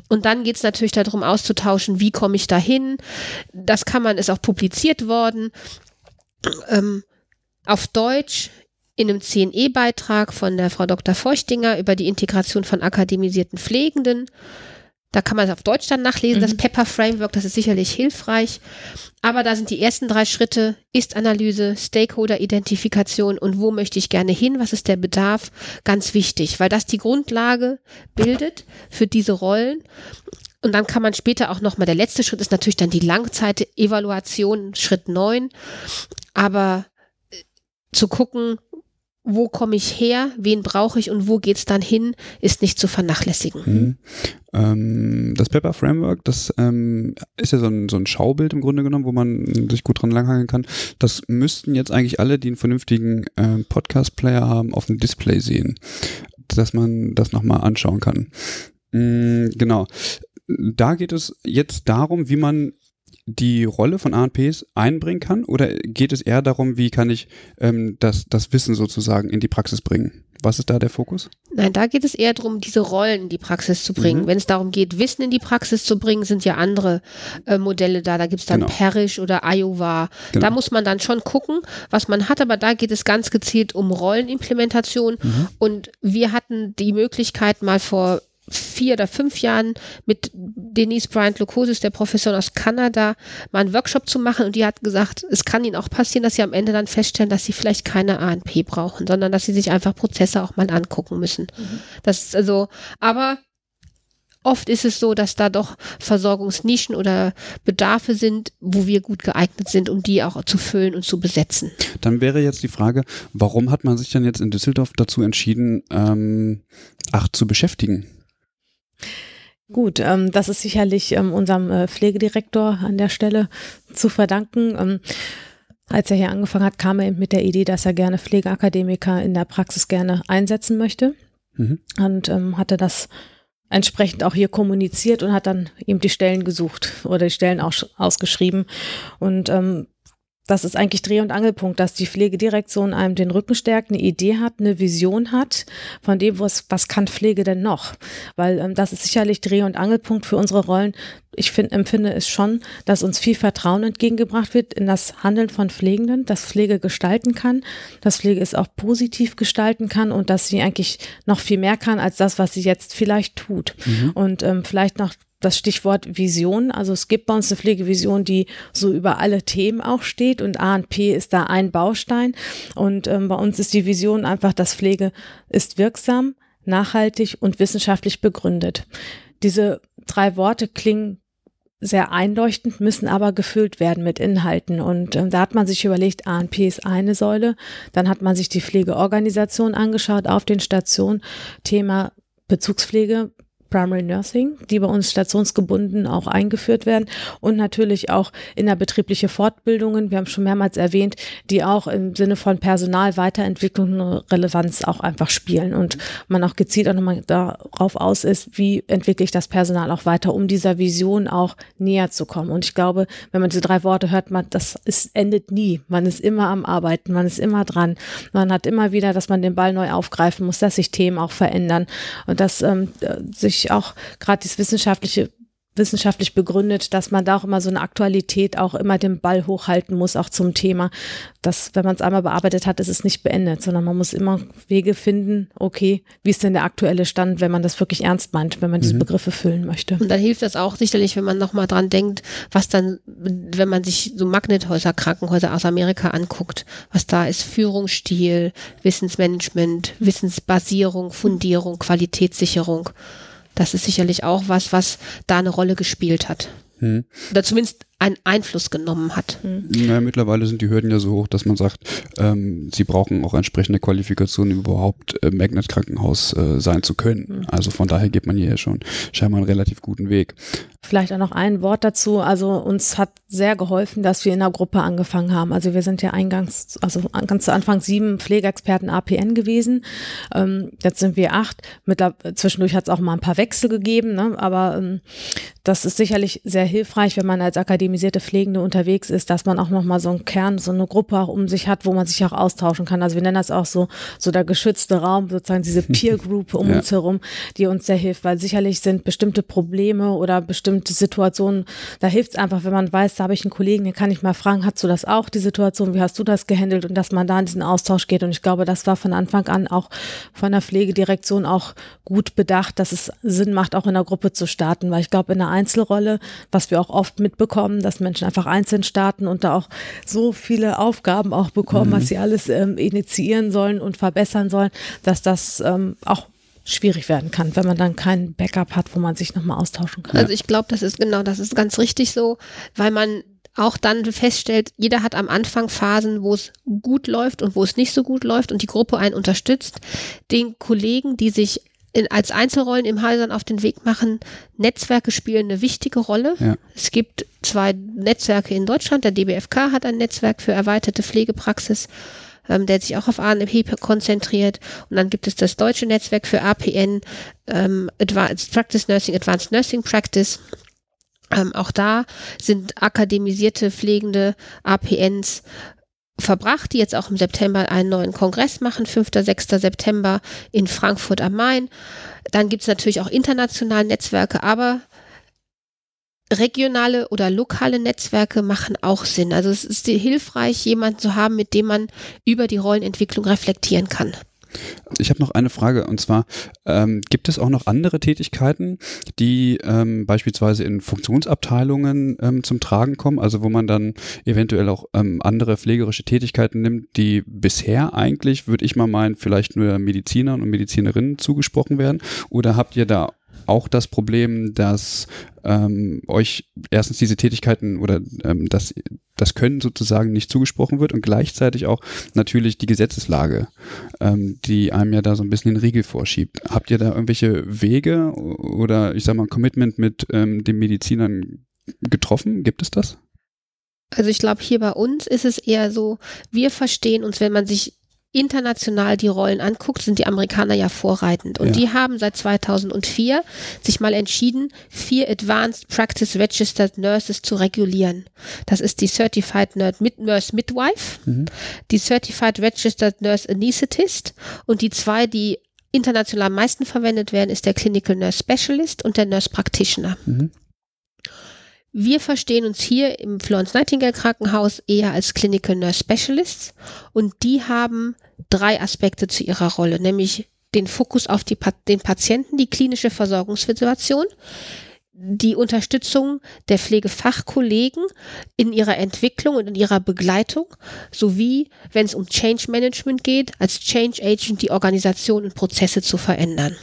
Und dann geht es natürlich darum auszutauschen, wie komme ich da hin? Das kann man, ist auch publiziert worden. Ähm, auf Deutsch in einem CNE-Beitrag von der Frau Dr. Feuchtinger über die Integration von akademisierten Pflegenden. Da kann man es auf Deutsch dann nachlesen, mhm. das Pepper Framework, das ist sicherlich hilfreich. Aber da sind die ersten drei Schritte, Ist-Analyse, Stakeholder-Identifikation und wo möchte ich gerne hin, was ist der Bedarf, ganz wichtig, weil das die Grundlage bildet für diese Rollen. Und dann kann man später auch nochmal, der letzte Schritt ist natürlich dann die Langzeitevaluation, Schritt neun. Aber äh, zu gucken, wo komme ich her, wen brauche ich und wo geht es dann hin, ist nicht zu vernachlässigen. Mhm. Ähm, das Pepper Framework, das ähm, ist ja so ein, so ein Schaubild im Grunde genommen, wo man sich gut dran langhangeln kann. Das müssten jetzt eigentlich alle, die einen vernünftigen äh, Podcast-Player haben, auf dem Display sehen, dass man das nochmal anschauen kann. Mhm, genau. Da geht es jetzt darum, wie man die Rolle von ANPs einbringen kann oder geht es eher darum, wie kann ich ähm, das, das Wissen sozusagen in die Praxis bringen? Was ist da der Fokus? Nein, da geht es eher darum, diese Rollen in die Praxis zu bringen. Mhm. Wenn es darum geht, Wissen in die Praxis zu bringen, sind ja andere äh, Modelle da. Da gibt es dann genau. Parish oder Iowa. Genau. Da muss man dann schon gucken, was man hat, aber da geht es ganz gezielt um Rollenimplementation. Mhm. Und wir hatten die Möglichkeit mal vor vier oder fünf Jahren mit Denise Bryant Lukosis, der Professor aus Kanada, mal einen Workshop zu machen und die hat gesagt, es kann ihnen auch passieren, dass sie am Ende dann feststellen, dass sie vielleicht keine ANP brauchen, sondern dass sie sich einfach Prozesse auch mal angucken müssen. Mhm. Das ist also, aber oft ist es so, dass da doch Versorgungsnischen oder Bedarfe sind, wo wir gut geeignet sind, um die auch zu füllen und zu besetzen. Dann wäre jetzt die Frage, warum hat man sich dann jetzt in Düsseldorf dazu entschieden, ähm, acht zu beschäftigen? Gut, ähm, das ist sicherlich ähm, unserem äh, Pflegedirektor an der Stelle zu verdanken. Ähm, als er hier angefangen hat, kam er eben mit der Idee, dass er gerne Pflegeakademiker in der Praxis gerne einsetzen möchte mhm. und ähm, hatte das entsprechend auch hier kommuniziert und hat dann eben die Stellen gesucht oder die Stellen auch ausgeschrieben und ähm, das ist eigentlich Dreh- und Angelpunkt, dass die Pflegedirektion einem den Rücken stärkt, eine Idee hat, eine Vision hat, von dem, was, was kann Pflege denn noch? Weil ähm, das ist sicherlich Dreh- und Angelpunkt für unsere Rollen. Ich find, empfinde es schon, dass uns viel Vertrauen entgegengebracht wird in das Handeln von Pflegenden, dass Pflege gestalten kann, dass Pflege es auch positiv gestalten kann und dass sie eigentlich noch viel mehr kann als das, was sie jetzt vielleicht tut. Mhm. Und ähm, vielleicht noch das Stichwort Vision. Also es gibt bei uns eine Pflegevision, die so über alle Themen auch steht und A&P ist da ein Baustein. Und ähm, bei uns ist die Vision einfach, dass Pflege ist wirksam, nachhaltig und wissenschaftlich begründet. Diese drei Worte klingen sehr einleuchtend, müssen aber gefüllt werden mit Inhalten. Und ähm, da hat man sich überlegt, ANP ist eine Säule. Dann hat man sich die Pflegeorganisation angeschaut auf den Stationen. Thema Bezugspflege Primary Nursing, die bei uns stationsgebunden auch eingeführt werden und natürlich auch innerbetriebliche Fortbildungen, wir haben schon mehrmals erwähnt, die auch im Sinne von Personalweiterentwicklung eine Relevanz auch einfach spielen und man auch gezielt auch nochmal darauf aus ist, wie entwickle ich das Personal auch weiter, um dieser Vision auch näher zu kommen. Und ich glaube, wenn man diese drei Worte hört, man, das ist, endet nie. Man ist immer am Arbeiten, man ist immer dran. Man hat immer wieder, dass man den Ball neu aufgreifen muss, dass sich Themen auch verändern und dass ähm, sich auch gerade das wissenschaftliche wissenschaftlich begründet, dass man da auch immer so eine Aktualität auch immer den Ball hochhalten muss, auch zum Thema. Dass, wenn man es einmal bearbeitet hat, ist es nicht beendet, sondern man muss immer Wege finden, okay, wie ist denn der aktuelle Stand, wenn man das wirklich ernst meint, wenn man diese mhm. Begriffe füllen möchte. Und dann hilft das auch sicherlich, wenn man nochmal dran denkt, was dann, wenn man sich so Magnethäuser, Krankenhäuser aus Amerika anguckt, was da ist Führungsstil, Wissensmanagement, Wissensbasierung, Fundierung, Qualitätssicherung. Das ist sicherlich auch was, was da eine Rolle gespielt hat. Hm. Oder zumindest einen Einfluss genommen hat. Mhm. Naja, mittlerweile sind die Hürden ja so hoch, dass man sagt, ähm, sie brauchen auch entsprechende Qualifikationen, überhaupt äh, Magnet-Krankenhaus äh, sein zu können. Mhm. Also von daher geht man hier schon scheinbar einen relativ guten Weg. Vielleicht auch noch ein Wort dazu. Also uns hat sehr geholfen, dass wir in der Gruppe angefangen haben. Also wir sind ja eingangs, also ganz zu Anfang sieben Pflegeexperten APN gewesen. Ähm, jetzt sind wir acht. Mittler zwischendurch hat es auch mal ein paar Wechsel gegeben, ne? aber ähm, das ist sicherlich sehr hilfreich, wenn man als akademisierte Pflegende unterwegs ist, dass man auch nochmal so einen Kern, so eine Gruppe auch um sich hat, wo man sich auch austauschen kann. Also wir nennen das auch so, so der geschützte Raum, sozusagen diese Peer Group um ja. uns herum, die uns sehr hilft, weil sicherlich sind bestimmte Probleme oder bestimmte Situationen, da hilft es einfach, wenn man weiß, da habe ich einen Kollegen, den kann ich mal fragen, hast du das auch, die Situation, wie hast du das gehandelt und dass man da in diesen Austausch geht. Und ich glaube, das war von Anfang an auch von der Pflegedirektion auch gut bedacht, dass es Sinn macht, auch in der Gruppe zu starten, weil ich glaube, in der Einzelrolle, was wir auch oft mitbekommen, dass Menschen einfach einzeln starten und da auch so viele Aufgaben auch bekommen, mhm. was sie alles ähm, initiieren sollen und verbessern sollen, dass das ähm, auch schwierig werden kann, wenn man dann kein Backup hat, wo man sich nochmal austauschen kann. Also ich glaube, das ist genau, das ist ganz richtig so, weil man auch dann feststellt, jeder hat am Anfang Phasen, wo es gut läuft und wo es nicht so gut läuft und die Gruppe einen unterstützt. Den Kollegen, die sich in, als Einzelrollen im Häusern auf den Weg machen, Netzwerke spielen eine wichtige Rolle. Ja. Es gibt zwei Netzwerke in Deutschland. Der DBFK hat ein Netzwerk für erweiterte Pflegepraxis, ähm, der sich auch auf ANP konzentriert. Und dann gibt es das deutsche Netzwerk für APN, ähm, Advanced Practice Nursing, Advanced Nursing Practice. Ähm, auch da sind akademisierte pflegende APNs verbracht, die jetzt auch im September einen neuen Kongress machen, 5. 6. September in Frankfurt am Main. Dann gibt es natürlich auch internationale Netzwerke, aber regionale oder lokale Netzwerke machen auch Sinn. Also es ist hilfreich, jemanden zu haben, mit dem man über die Rollenentwicklung reflektieren kann. Ich habe noch eine Frage und zwar, ähm, gibt es auch noch andere Tätigkeiten, die ähm, beispielsweise in Funktionsabteilungen ähm, zum Tragen kommen, also wo man dann eventuell auch ähm, andere pflegerische Tätigkeiten nimmt, die bisher eigentlich, würde ich mal meinen, vielleicht nur Medizinern und Medizinerinnen zugesprochen werden? Oder habt ihr da auch das Problem, dass ähm, euch erstens diese Tätigkeiten oder ähm, das, das Können sozusagen nicht zugesprochen wird und gleichzeitig auch natürlich die Gesetzeslage, ähm, die einem ja da so ein bisschen den Riegel vorschiebt. Habt ihr da irgendwelche Wege oder ich sag mal Commitment mit ähm, den Medizinern getroffen? Gibt es das? Also ich glaube, hier bei uns ist es eher so, wir verstehen uns, wenn man sich international die Rollen anguckt, sind die Amerikaner ja vorreitend. Und ja. die haben seit 2004 sich mal entschieden, vier Advanced Practice Registered Nurses zu regulieren. Das ist die Certified Nurse Midwife, mhm. die Certified Registered Nurse Anesthetist und die zwei, die international am meisten verwendet werden, ist der Clinical Nurse Specialist und der Nurse Practitioner. Mhm. Wir verstehen uns hier im Florence Nightingale Krankenhaus eher als Clinical Nurse Specialists und die haben drei Aspekte zu ihrer Rolle, nämlich den Fokus auf die, den Patienten, die klinische Versorgungssituation, die Unterstützung der Pflegefachkollegen in ihrer Entwicklung und in ihrer Begleitung, sowie, wenn es um Change Management geht, als Change Agent die Organisation und Prozesse zu verändern.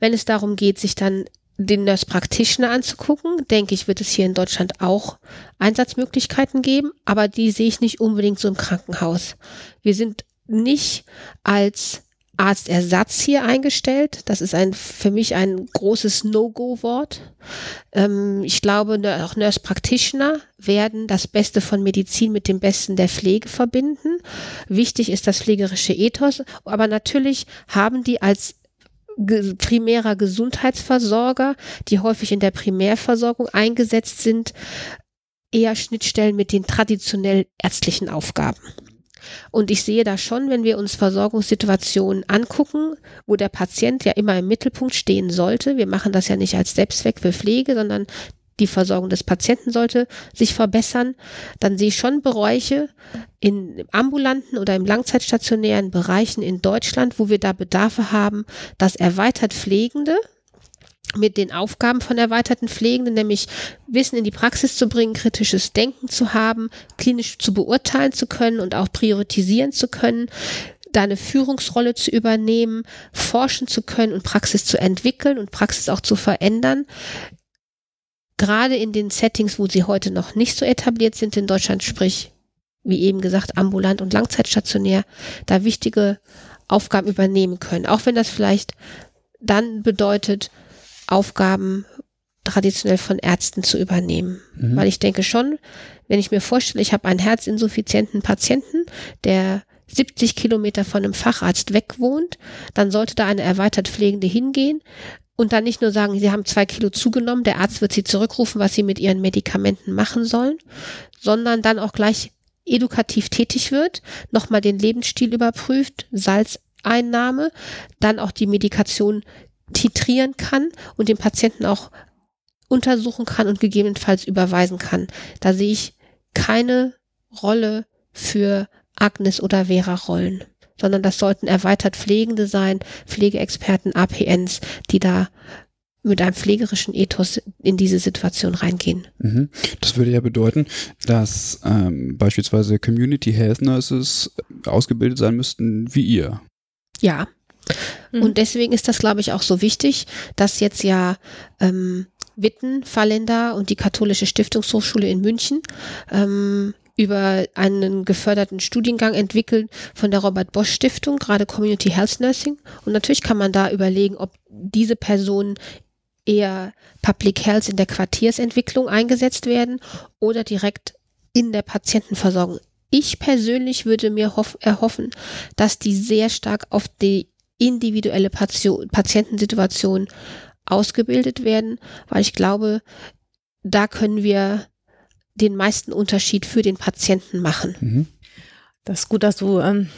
Wenn es darum geht, sich dann den Nurse Practitioner anzugucken, denke ich, wird es hier in Deutschland auch Einsatzmöglichkeiten geben, aber die sehe ich nicht unbedingt so im Krankenhaus. Wir sind nicht als Arztersatz hier eingestellt. Das ist ein, für mich ein großes No-Go-Wort. Ähm, ich glaube, auch Nurse Practitioner werden das Beste von Medizin mit dem Besten der Pflege verbinden. Wichtig ist das pflegerische Ethos, aber natürlich haben die als primärer Gesundheitsversorger, die häufig in der Primärversorgung eingesetzt sind, eher Schnittstellen mit den traditionell ärztlichen Aufgaben. Und ich sehe da schon, wenn wir uns Versorgungssituationen angucken, wo der Patient ja immer im Mittelpunkt stehen sollte. Wir machen das ja nicht als Selbstzweck für Pflege, sondern die Versorgung des Patienten sollte sich verbessern, dann sehe ich schon Bereiche in ambulanten oder im langzeitstationären Bereichen in Deutschland, wo wir da Bedarfe haben, dass erweitert Pflegende mit den Aufgaben von erweiterten Pflegenden, nämlich Wissen in die Praxis zu bringen, kritisches Denken zu haben, klinisch zu beurteilen zu können und auch priorisieren zu können, da eine Führungsrolle zu übernehmen, forschen zu können und Praxis zu entwickeln und Praxis auch zu verändern, gerade in den Settings, wo sie heute noch nicht so etabliert sind in Deutschland, sprich, wie eben gesagt, ambulant und langzeitstationär, da wichtige Aufgaben übernehmen können. Auch wenn das vielleicht dann bedeutet, Aufgaben traditionell von Ärzten zu übernehmen. Mhm. Weil ich denke schon, wenn ich mir vorstelle, ich habe einen herzinsuffizienten Patienten, der 70 Kilometer von einem Facharzt weg wohnt, dann sollte da eine erweitert Pflegende hingehen, und dann nicht nur sagen, sie haben zwei Kilo zugenommen, der Arzt wird sie zurückrufen, was sie mit ihren Medikamenten machen sollen, sondern dann auch gleich edukativ tätig wird, nochmal den Lebensstil überprüft, Salzeinnahme, dann auch die Medikation titrieren kann und den Patienten auch untersuchen kann und gegebenenfalls überweisen kann. Da sehe ich keine Rolle für Agnes oder Vera Rollen sondern das sollten erweitert Pflegende sein, Pflegeexperten, APNs, die da mit einem pflegerischen Ethos in diese Situation reingehen. Mhm. Das würde ja bedeuten, dass ähm, beispielsweise Community Health Nurses ausgebildet sein müssten wie ihr. Ja. Mhm. Und deswegen ist das, glaube ich, auch so wichtig, dass jetzt ja ähm, Witten, Fallender und die Katholische Stiftungshochschule in München ähm, über einen geförderten Studiengang entwickeln von der Robert Bosch Stiftung, gerade Community Health Nursing. Und natürlich kann man da überlegen, ob diese Personen eher Public Health in der Quartiersentwicklung eingesetzt werden oder direkt in der Patientenversorgung. Ich persönlich würde mir erhoffen, dass die sehr stark auf die individuelle Patientensituation ausgebildet werden, weil ich glaube, da können wir den meisten Unterschied für den Patienten machen. Mhm. Das ist gut, dass du ähm,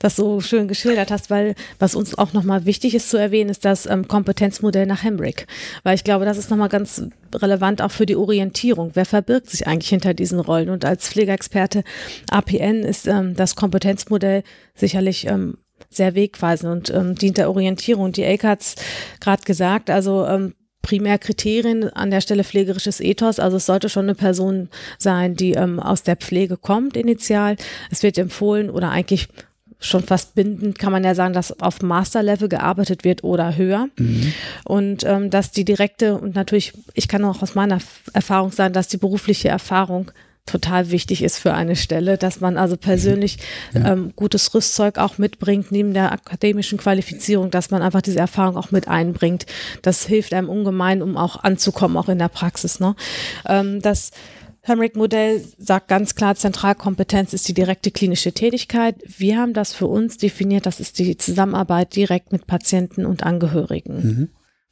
das so schön geschildert hast, weil was uns auch nochmal wichtig ist zu erwähnen, ist das ähm, Kompetenzmodell nach Hemrick. Weil ich glaube, das ist nochmal ganz relevant auch für die Orientierung. Wer verbirgt sich eigentlich hinter diesen Rollen? Und als Pflegeexperte APN ist ähm, das Kompetenzmodell sicherlich ähm, sehr wegweisend und ähm, dient der Orientierung. Die Elke hat es gerade gesagt, also ähm, Primärkriterien an der Stelle pflegerisches Ethos. Also es sollte schon eine Person sein, die ähm, aus der Pflege kommt initial. Es wird empfohlen oder eigentlich schon fast bindend kann man ja sagen, dass auf Masterlevel gearbeitet wird oder höher. Mhm. Und ähm, dass die direkte und natürlich, ich kann auch aus meiner Erfahrung sagen, dass die berufliche Erfahrung total wichtig ist für eine Stelle, dass man also persönlich ja. ähm, gutes Rüstzeug auch mitbringt, neben der akademischen Qualifizierung, dass man einfach diese Erfahrung auch mit einbringt. Das hilft einem ungemein, um auch anzukommen, auch in der Praxis. Ne? Ähm, das Hemrick-Modell sagt ganz klar, Zentralkompetenz ist die direkte klinische Tätigkeit. Wir haben das für uns definiert, das ist die Zusammenarbeit direkt mit Patienten und Angehörigen. Mhm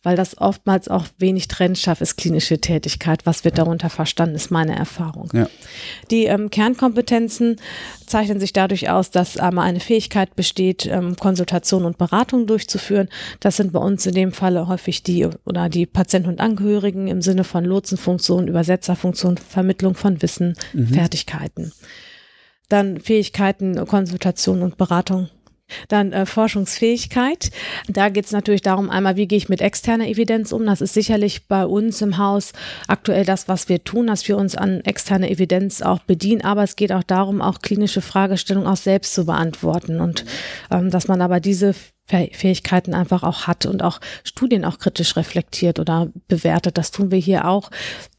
weil das oftmals auch wenig trennscharf ist, klinische Tätigkeit. Was wird darunter verstanden, ist meine Erfahrung. Ja. Die ähm, Kernkompetenzen zeichnen sich dadurch aus, dass einmal eine Fähigkeit besteht, ähm, Konsultation und Beratung durchzuführen. Das sind bei uns in dem Falle häufig die oder die Patienten und Angehörigen im Sinne von Lotsenfunktion, Übersetzerfunktion, Vermittlung von Wissen, mhm. Fertigkeiten. Dann Fähigkeiten, Konsultation und Beratung dann äh, Forschungsfähigkeit. Da geht es natürlich darum, einmal, wie gehe ich mit externer Evidenz um? Das ist sicherlich bei uns im Haus aktuell das, was wir tun, dass wir uns an externer Evidenz auch bedienen. Aber es geht auch darum, auch klinische Fragestellungen auch selbst zu beantworten und ähm, dass man aber diese Fähigkeiten einfach auch hat und auch Studien auch kritisch reflektiert oder bewertet. Das tun wir hier auch,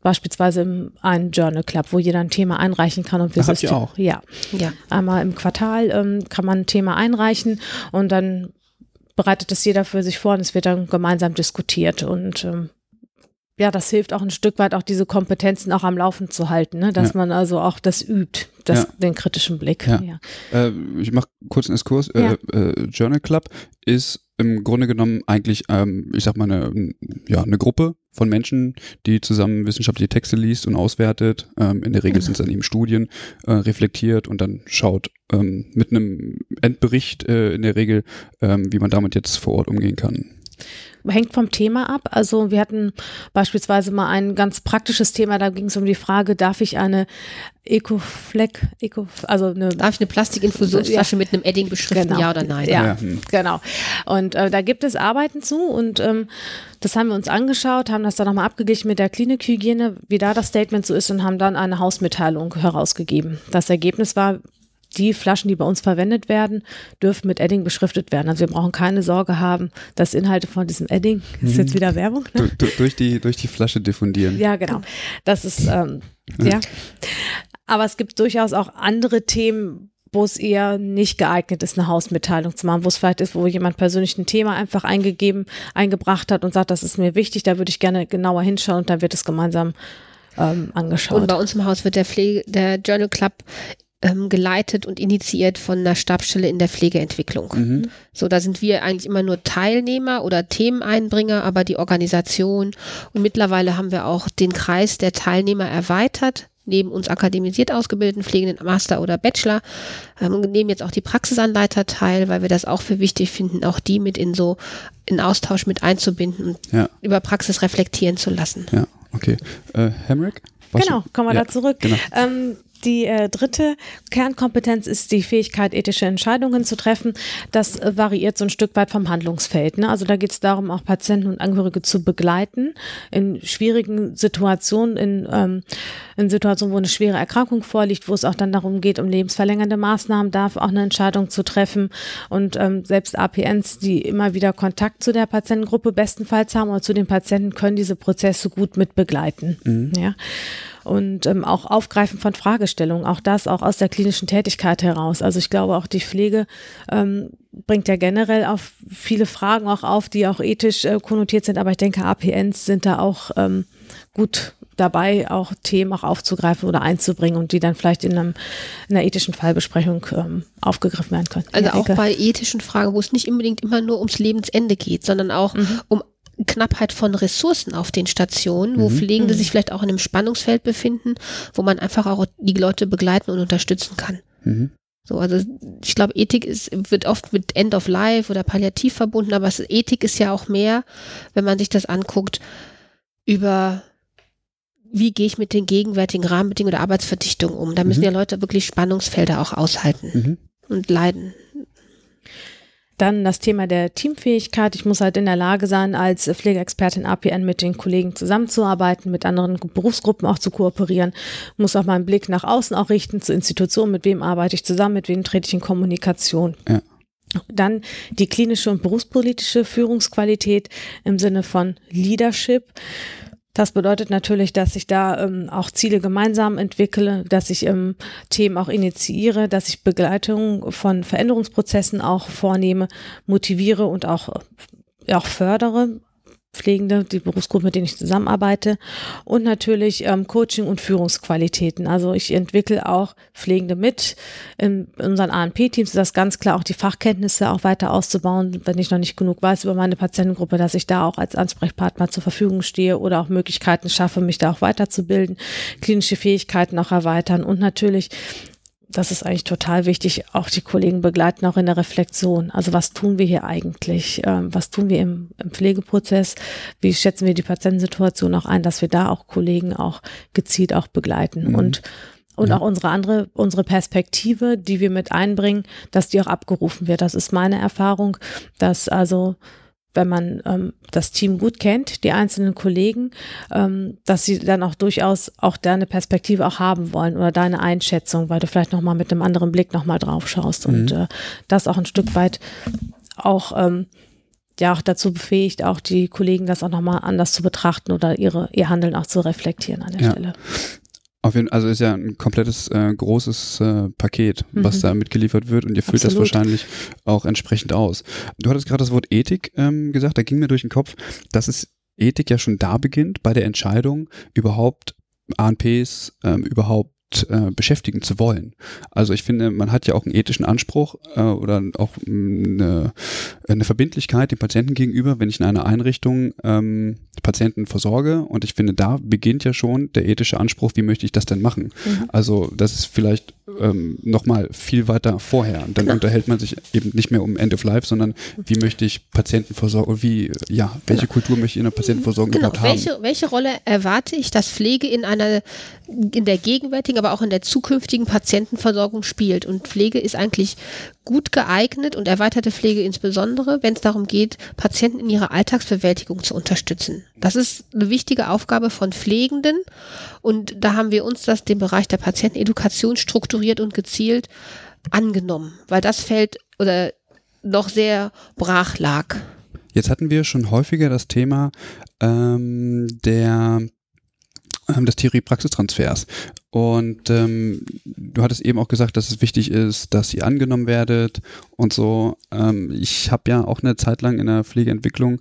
beispielsweise im einen Journal Club, wo jeder ein Thema einreichen kann und wir Habt ihr auch? Ja. ja. Einmal im Quartal ähm, kann man ein Thema einreichen und dann bereitet es jeder für sich vor und es wird dann gemeinsam diskutiert und ähm, ja, das hilft auch ein Stück weit, auch diese Kompetenzen auch am Laufen zu halten, ne? dass ja. man also auch das übt, das, ja. den kritischen Blick. Ja. Äh, ich mache kurz einen Exkurs. Äh, äh, Journal Club ist im Grunde genommen eigentlich, ähm, ich sag mal, eine, ja, eine Gruppe von Menschen, die zusammen wissenschaftliche Texte liest und auswertet. Ähm, in der Regel sind es dann eben Studien, äh, reflektiert und dann schaut ähm, mit einem Endbericht äh, in der Regel, ähm, wie man damit jetzt vor Ort umgehen kann hängt vom Thema ab. Also wir hatten beispielsweise mal ein ganz praktisches Thema, da ging es um die Frage, darf ich eine Ecofleck, Eco, also eine Darf ich eine Plastikinfusionsflasche ja. mit einem Edding beschriften, genau. ja oder nein? Ja, ja. Hm. genau. Und äh, da gibt es Arbeiten zu und ähm, das haben wir uns angeschaut, haben das dann nochmal abgeglichen mit der Klinikhygiene, wie da das Statement so ist und haben dann eine Hausmitteilung herausgegeben. Das Ergebnis war, die Flaschen, die bei uns verwendet werden, dürfen mit Edding beschriftet werden. Also wir brauchen keine Sorge haben, dass Inhalte von diesem Edding, das ist jetzt mhm. wieder Werbung, ne? du, du, durch, die, durch die Flasche diffundieren. Ja, genau. Das ist, ähm, ja. Aber es gibt durchaus auch andere Themen, wo es eher nicht geeignet ist, eine Hausmitteilung zu machen, wo es vielleicht ist, wo jemand persönlich ein Thema einfach eingegeben, eingebracht hat und sagt, das ist mir wichtig, da würde ich gerne genauer hinschauen und dann wird es gemeinsam ähm, angeschaut. Und bei uns im Haus wird der, Pflege, der Journal Club ähm, geleitet und initiiert von einer Stabsstelle in der Pflegeentwicklung. Mhm. So, da sind wir eigentlich immer nur Teilnehmer oder Themeneinbringer, aber die Organisation und mittlerweile haben wir auch den Kreis der Teilnehmer erweitert. Neben uns akademisiert ausgebildeten Pflegenden Master oder Bachelor ähm, nehmen jetzt auch die Praxisanleiter teil, weil wir das auch für wichtig finden, auch die mit in so in Austausch mit einzubinden und ja. über Praxis reflektieren zu lassen. Ja, okay. Äh, Hemrick? Genau, kommen wir ja, da zurück. Genau. Ähm, die äh, dritte Kernkompetenz ist die Fähigkeit, ethische Entscheidungen zu treffen. Das äh, variiert so ein Stück weit vom Handlungsfeld. Ne? Also da geht es darum, auch Patienten und Angehörige zu begleiten in schwierigen Situationen, in, ähm, in Situationen, wo eine schwere Erkrankung vorliegt, wo es auch dann darum geht, um lebensverlängernde Maßnahmen, darf auch eine Entscheidung zu treffen. Und ähm, selbst APNs, die immer wieder Kontakt zu der Patientengruppe bestenfalls haben oder zu den Patienten, können diese Prozesse gut mit begleiten. Mhm. Ja und ähm, auch Aufgreifen von Fragestellungen, auch das auch aus der klinischen Tätigkeit heraus. Also ich glaube, auch die Pflege ähm, bringt ja generell auf viele Fragen auch auf, die auch ethisch äh, konnotiert sind, aber ich denke, APNs sind da auch ähm, gut dabei, auch Themen auch aufzugreifen oder einzubringen und die dann vielleicht in, einem, in einer ethischen Fallbesprechung ähm, aufgegriffen werden können. Also ja, auch bei ethischen Fragen, wo es nicht unbedingt immer nur ums Lebensende geht, sondern auch mhm. um Knappheit von Ressourcen auf den Stationen, wo mhm. Pflegende mhm. sich vielleicht auch in einem Spannungsfeld befinden, wo man einfach auch die Leute begleiten und unterstützen kann. Mhm. So, also ich glaube, Ethik ist, wird oft mit End of Life oder Palliativ verbunden, aber es, Ethik ist ja auch mehr, wenn man sich das anguckt, über wie gehe ich mit den gegenwärtigen Rahmenbedingungen oder Arbeitsverdichtungen um. Da müssen mhm. ja Leute wirklich Spannungsfelder auch aushalten mhm. und leiden. Dann das Thema der Teamfähigkeit. Ich muss halt in der Lage sein, als Pflegeexpertin APN mit den Kollegen zusammenzuarbeiten, mit anderen Berufsgruppen auch zu kooperieren. Muss auch meinen Blick nach außen auch richten, zur Institution, mit wem arbeite ich zusammen, mit wem trete ich in Kommunikation. Ja. Dann die klinische und berufspolitische Führungsqualität im Sinne von Leadership. Das bedeutet natürlich, dass ich da ähm, auch Ziele gemeinsam entwickle, dass ich ähm, Themen auch initiiere, dass ich Begleitung von Veränderungsprozessen auch vornehme, motiviere und auch, äh, auch fördere. Pflegende, die Berufsgruppe, mit denen ich zusammenarbeite und natürlich ähm, Coaching und Führungsqualitäten. Also ich entwickle auch Pflegende mit in, unseren ANP-Teams, ist das ganz klar auch die Fachkenntnisse auch weiter auszubauen, wenn ich noch nicht genug weiß über meine Patientengruppe, dass ich da auch als Ansprechpartner zur Verfügung stehe oder auch Möglichkeiten schaffe, mich da auch weiterzubilden, klinische Fähigkeiten auch erweitern und natürlich das ist eigentlich total wichtig, auch die Kollegen begleiten auch in der Reflexion. Also was tun wir hier eigentlich? Ähm, was tun wir im, im, Pflegeprozess? Wie schätzen wir die Patientensituation auch ein, dass wir da auch Kollegen auch gezielt auch begleiten mhm. und und ja. auch unsere andere, unsere Perspektive, die wir mit einbringen, dass die auch abgerufen wird. Das ist meine Erfahrung, dass also wenn man ähm, das Team gut kennt, die einzelnen Kollegen, ähm, dass sie dann auch durchaus auch deine Perspektive auch haben wollen oder deine Einschätzung, weil du vielleicht nochmal mit einem anderen Blick nochmal drauf schaust mhm. und äh, das auch ein Stück weit auch ähm, ja auch dazu befähigt, auch die Kollegen das auch nochmal anders zu betrachten oder ihre, ihr Handeln auch zu reflektieren an der ja. Stelle. Auf jeden, also ist ja ein komplettes äh, großes äh, Paket, mhm. was da mitgeliefert wird und ihr füllt Absolut. das wahrscheinlich auch entsprechend aus. Du hattest gerade das Wort Ethik ähm, gesagt, da ging mir durch den Kopf, dass es Ethik ja schon da beginnt, bei der Entscheidung, überhaupt ANPs ähm, überhaupt äh, beschäftigen zu wollen. Also ich finde, man hat ja auch einen ethischen Anspruch äh, oder auch eine, eine Verbindlichkeit dem Patienten gegenüber, wenn ich in einer Einrichtung ähm, Patienten versorge. Und ich finde, da beginnt ja schon der ethische Anspruch, wie möchte ich das denn machen? Mhm. Also das ist vielleicht ähm, nochmal viel weiter vorher. Und dann genau. unterhält man sich eben nicht mehr um End of Life, sondern wie möchte ich Patienten versorgen, wie, ja, welche genau. Kultur möchte ich in der Patientenversorgung genau. überhaupt welche, haben? Welche Rolle erwarte ich, dass Pflege in einer, in der gegenwärtigen, aber auch in der zukünftigen Patientenversorgung spielt? Und Pflege ist eigentlich gut geeignet und erweiterte Pflege insbesondere, wenn es darum geht, Patienten in ihrer Alltagsbewältigung zu unterstützen. Das ist eine wichtige Aufgabe von Pflegenden und da haben wir uns das den Bereich der Patientenedukation strukturiert und gezielt angenommen, weil das fällt oder noch sehr brach lag. Jetzt hatten wir schon häufiger das Thema ähm, der ähm, des Theorie-Praxistransfers. Und ähm, du hattest eben auch gesagt, dass es wichtig ist, dass ihr angenommen werdet und so. Ähm, ich habe ja auch eine Zeit lang in der Pflegeentwicklung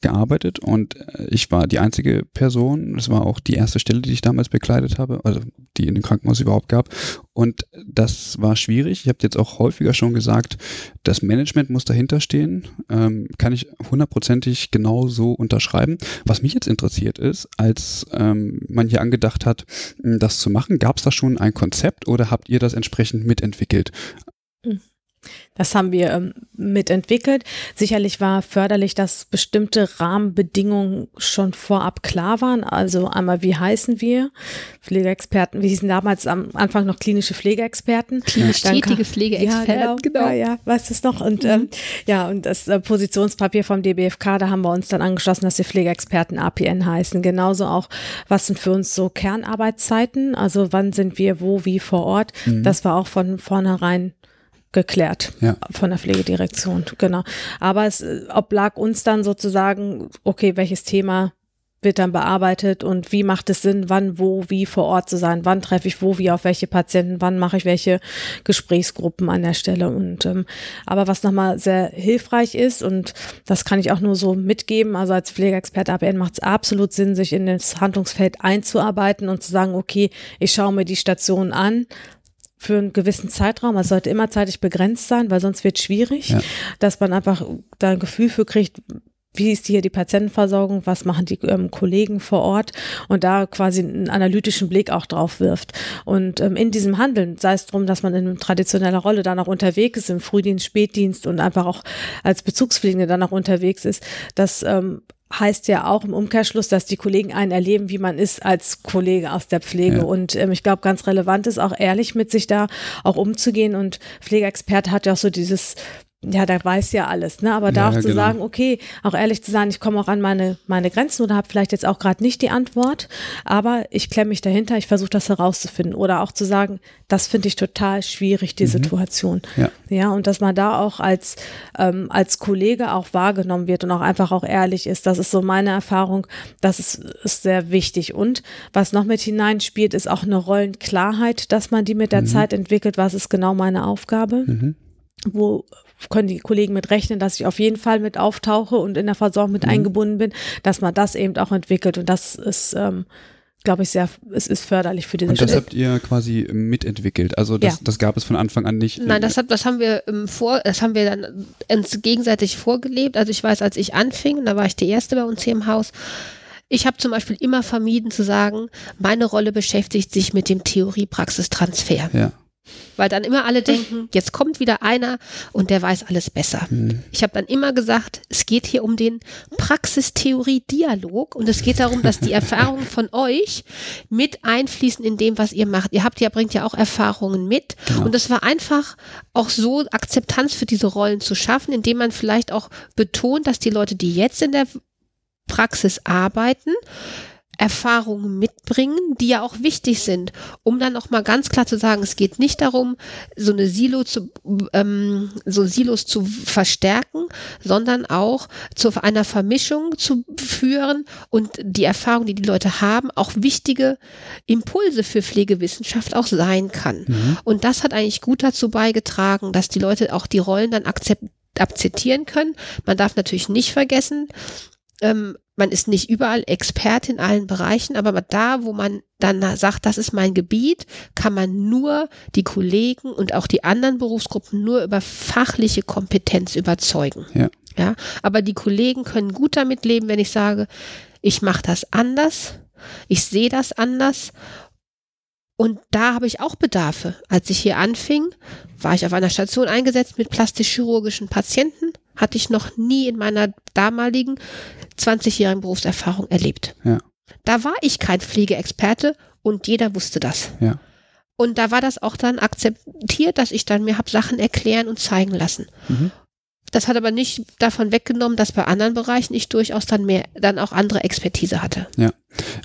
gearbeitet und äh, ich war die einzige Person, das war auch die erste Stelle, die ich damals bekleidet habe, also die in dem Krankenhaus überhaupt gab. Und das war schwierig. Ich habe jetzt auch häufiger schon gesagt, das Management muss dahinter stehen. Ähm, kann ich hundertprozentig genau so unterschreiben. Was mich jetzt interessiert ist, als ähm, man hier angedacht hat, das zu machen, gab es da schon ein Konzept oder habt ihr das entsprechend mitentwickelt? Das haben wir ähm, mitentwickelt. Sicherlich war förderlich, dass bestimmte Rahmenbedingungen schon vorab klar waren. Also einmal, wie heißen wir? Pflegeexperten. Wir hießen damals am Anfang noch klinische Pflegeexperten. Klinisch tätige Pflegeexperten. Ja, genau. genau. Ja, ja, weißt es noch. Und ähm, mhm. ähm, ja, und das äh, Positionspapier vom DBFK, da haben wir uns dann angeschlossen, dass wir Pflegeexperten APN heißen. Genauso auch, was sind für uns so Kernarbeitszeiten? Also wann sind wir wo, wie vor Ort? Mhm. Das war auch von vornherein geklärt ja. von der Pflegedirektion, genau. Aber es oblag uns dann sozusagen, okay, welches Thema wird dann bearbeitet und wie macht es Sinn, wann, wo, wie vor Ort zu sein, wann treffe ich wo, wie auf welche Patienten, wann mache ich welche Gesprächsgruppen an der Stelle. Und ähm, aber was nochmal sehr hilfreich ist, und das kann ich auch nur so mitgeben, also als Pflegeexperte ABN macht es absolut Sinn, sich in das Handlungsfeld einzuarbeiten und zu sagen, okay, ich schaue mir die Station an, für einen gewissen Zeitraum. Es sollte immer zeitlich begrenzt sein, weil sonst wird es schwierig, ja. dass man einfach da ein Gefühl für kriegt, wie ist hier die Patientenversorgung, was machen die ähm, Kollegen vor Ort und da quasi einen analytischen Blick auch drauf wirft. Und ähm, in diesem Handeln, sei es darum, dass man in traditioneller Rolle dann auch unterwegs ist, im Frühdienst, Spätdienst und einfach auch als Bezugspflegende dann auch unterwegs ist, dass ähm, heißt ja auch im Umkehrschluss, dass die Kollegen einen erleben, wie man ist als Kollege aus der Pflege. Ja. Und ähm, ich glaube, ganz relevant ist auch ehrlich mit sich da auch umzugehen. Und Pflegeexperte hat ja auch so dieses ja, da weiß ja alles, ne? Aber da auch zu genau. sagen, okay, auch ehrlich zu sein, ich komme auch an meine, meine Grenzen oder habe vielleicht jetzt auch gerade nicht die Antwort, aber ich klemme mich dahinter, ich versuche das herauszufinden. Oder auch zu sagen, das finde ich total schwierig, die mhm. Situation. Ja. ja, und dass man da auch als, ähm, als Kollege auch wahrgenommen wird und auch einfach auch ehrlich ist. Das ist so meine Erfahrung, das ist, ist sehr wichtig. Und was noch mit hineinspielt, ist auch eine Rollenklarheit, dass man die mit der mhm. Zeit entwickelt, was ist genau meine Aufgabe. Mhm wo können die Kollegen mit rechnen, dass ich auf jeden Fall mit auftauche und in der Versorgung mit mhm. eingebunden bin, dass man das eben auch entwickelt. Und das ist, ähm, glaube ich, sehr, es ist förderlich für diese Und das Stelle. habt ihr quasi mitentwickelt. Also das, ja. das gab es von Anfang an nicht. Nein, das, hat, das haben wir ähm, vor, das haben wir dann uns gegenseitig vorgelebt. Also ich weiß, als ich anfing, da war ich die erste bei uns hier im Haus. Ich habe zum Beispiel immer vermieden zu sagen, meine Rolle beschäftigt sich mit dem Theorie-Praxistransfer. Ja. Weil dann immer alle denken, jetzt kommt wieder einer und der weiß alles besser. Mhm. Ich habe dann immer gesagt, es geht hier um den Praxistheorie-Dialog und es geht darum, dass die Erfahrungen von euch mit einfließen in dem, was ihr macht. Ihr habt ja, bringt ja auch Erfahrungen mit. Genau. Und es war einfach auch so Akzeptanz für diese Rollen zu schaffen, indem man vielleicht auch betont, dass die Leute, die jetzt in der Praxis arbeiten, Erfahrungen mitbringen, die ja auch wichtig sind, um dann auch mal ganz klar zu sagen, es geht nicht darum, so eine Silo zu, ähm, so Silos zu verstärken, sondern auch zu einer Vermischung zu führen und die Erfahrung, die die Leute haben, auch wichtige Impulse für Pflegewissenschaft auch sein kann. Mhm. Und das hat eigentlich gut dazu beigetragen, dass die Leute auch die Rollen dann akzeptieren können. Man darf natürlich nicht vergessen, ähm, man ist nicht überall Expert in allen Bereichen, aber da, wo man dann sagt, das ist mein Gebiet, kann man nur die Kollegen und auch die anderen Berufsgruppen nur über fachliche Kompetenz überzeugen. Ja. Ja, aber die Kollegen können gut damit leben, wenn ich sage, ich mache das anders, ich sehe das anders und da habe ich auch Bedarfe. Als ich hier anfing, war ich auf einer Station eingesetzt mit plastisch-chirurgischen Patienten. Hatte ich noch nie in meiner damaligen 20-jährigen Berufserfahrung erlebt. Ja. Da war ich kein Pflegeexperte und jeder wusste das. Ja. Und da war das auch dann akzeptiert, dass ich dann mir habe Sachen erklären und zeigen lassen. Mhm. Das hat aber nicht davon weggenommen, dass bei anderen Bereichen ich durchaus dann mehr, dann auch andere Expertise hatte. Ja,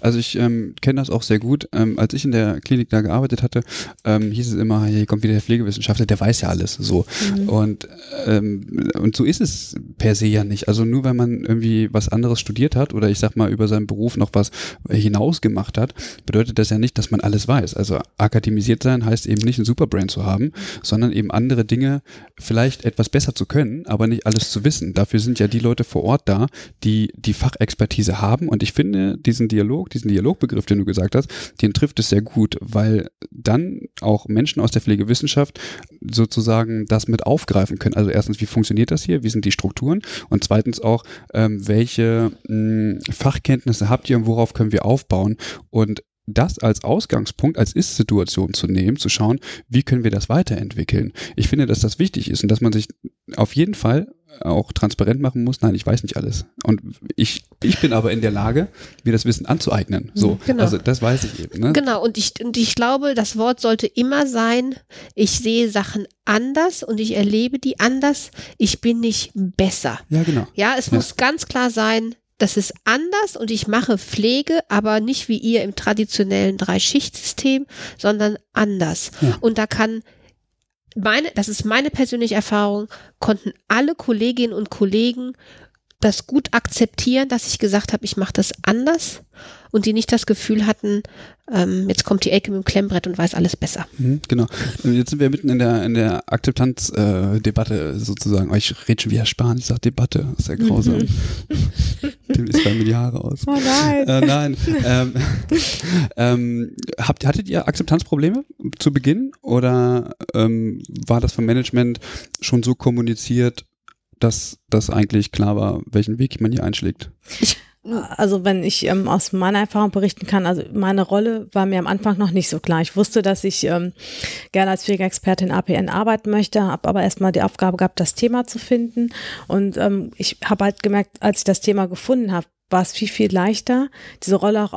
also ich ähm, kenne das auch sehr gut. Ähm, als ich in der Klinik da gearbeitet hatte, ähm, hieß es immer, hier kommt wieder der Pflegewissenschaftler, der weiß ja alles so. Mhm. Und, ähm, und so ist es per se ja nicht. Also nur wenn man irgendwie was anderes studiert hat oder ich sag mal über seinen Beruf noch was hinaus gemacht hat, bedeutet das ja nicht, dass man alles weiß. Also akademisiert sein heißt eben nicht ein Superbrain zu haben, sondern eben andere Dinge vielleicht etwas besser zu können, aber nicht alles zu wissen. Dafür sind ja die Leute vor Ort da, die die Fachexpertise haben. Und ich finde diesen Dialog, diesen Dialogbegriff, den du gesagt hast, den trifft es sehr gut, weil dann auch Menschen aus der Pflegewissenschaft sozusagen das mit aufgreifen können. Also erstens, wie funktioniert das hier? Wie sind die Strukturen? Und zweitens auch, ähm, welche mh, Fachkenntnisse habt ihr und worauf können wir aufbauen? Und das als Ausgangspunkt, als Ist-Situation zu nehmen, zu schauen, wie können wir das weiterentwickeln. Ich finde, dass das wichtig ist und dass man sich auf jeden Fall auch transparent machen muss, nein, ich weiß nicht alles. Und ich, ich bin aber in der Lage, mir das Wissen anzueignen. So, mhm, genau. also das weiß ich eben. Ne? Genau, und ich, und ich glaube, das Wort sollte immer sein, ich sehe Sachen anders und ich erlebe die anders, ich bin nicht besser. Ja, genau. Ja, es ja. muss ganz klar sein, das ist anders und ich mache Pflege, aber nicht wie ihr im traditionellen Drei-Schicht-System, sondern anders. Ja. Und da kann meine, das ist meine persönliche Erfahrung, konnten alle Kolleginnen und Kollegen das gut akzeptieren, dass ich gesagt habe, ich mache das anders und die nicht das Gefühl hatten, ähm, jetzt kommt die Ecke mit dem Klemmbrett und weiß alles besser. Mhm, genau. Jetzt sind wir mitten in der, in der Akzeptanzdebatte äh, sozusagen. Oh, ich rede schon wieder Spanisch, ich sage Debatte, das ist ja grausam. Mhm. Dem ist fallen mir die Haare aus. Oh nein. Äh, nein. Ähm, ähm, habt, hattet ihr Akzeptanzprobleme zu Beginn oder ähm, war das vom Management schon so kommuniziert, dass das eigentlich klar war, welchen Weg man hier einschlägt? Also wenn ich ähm, aus meiner Erfahrung berichten kann, also meine Rolle war mir am Anfang noch nicht so klar. Ich wusste, dass ich ähm, gerne als Pflegeexpertin APN arbeiten möchte, habe aber erstmal die Aufgabe gehabt, das Thema zu finden. Und ähm, ich habe halt gemerkt, als ich das Thema gefunden habe, war es viel, viel leichter, diese Rolle auch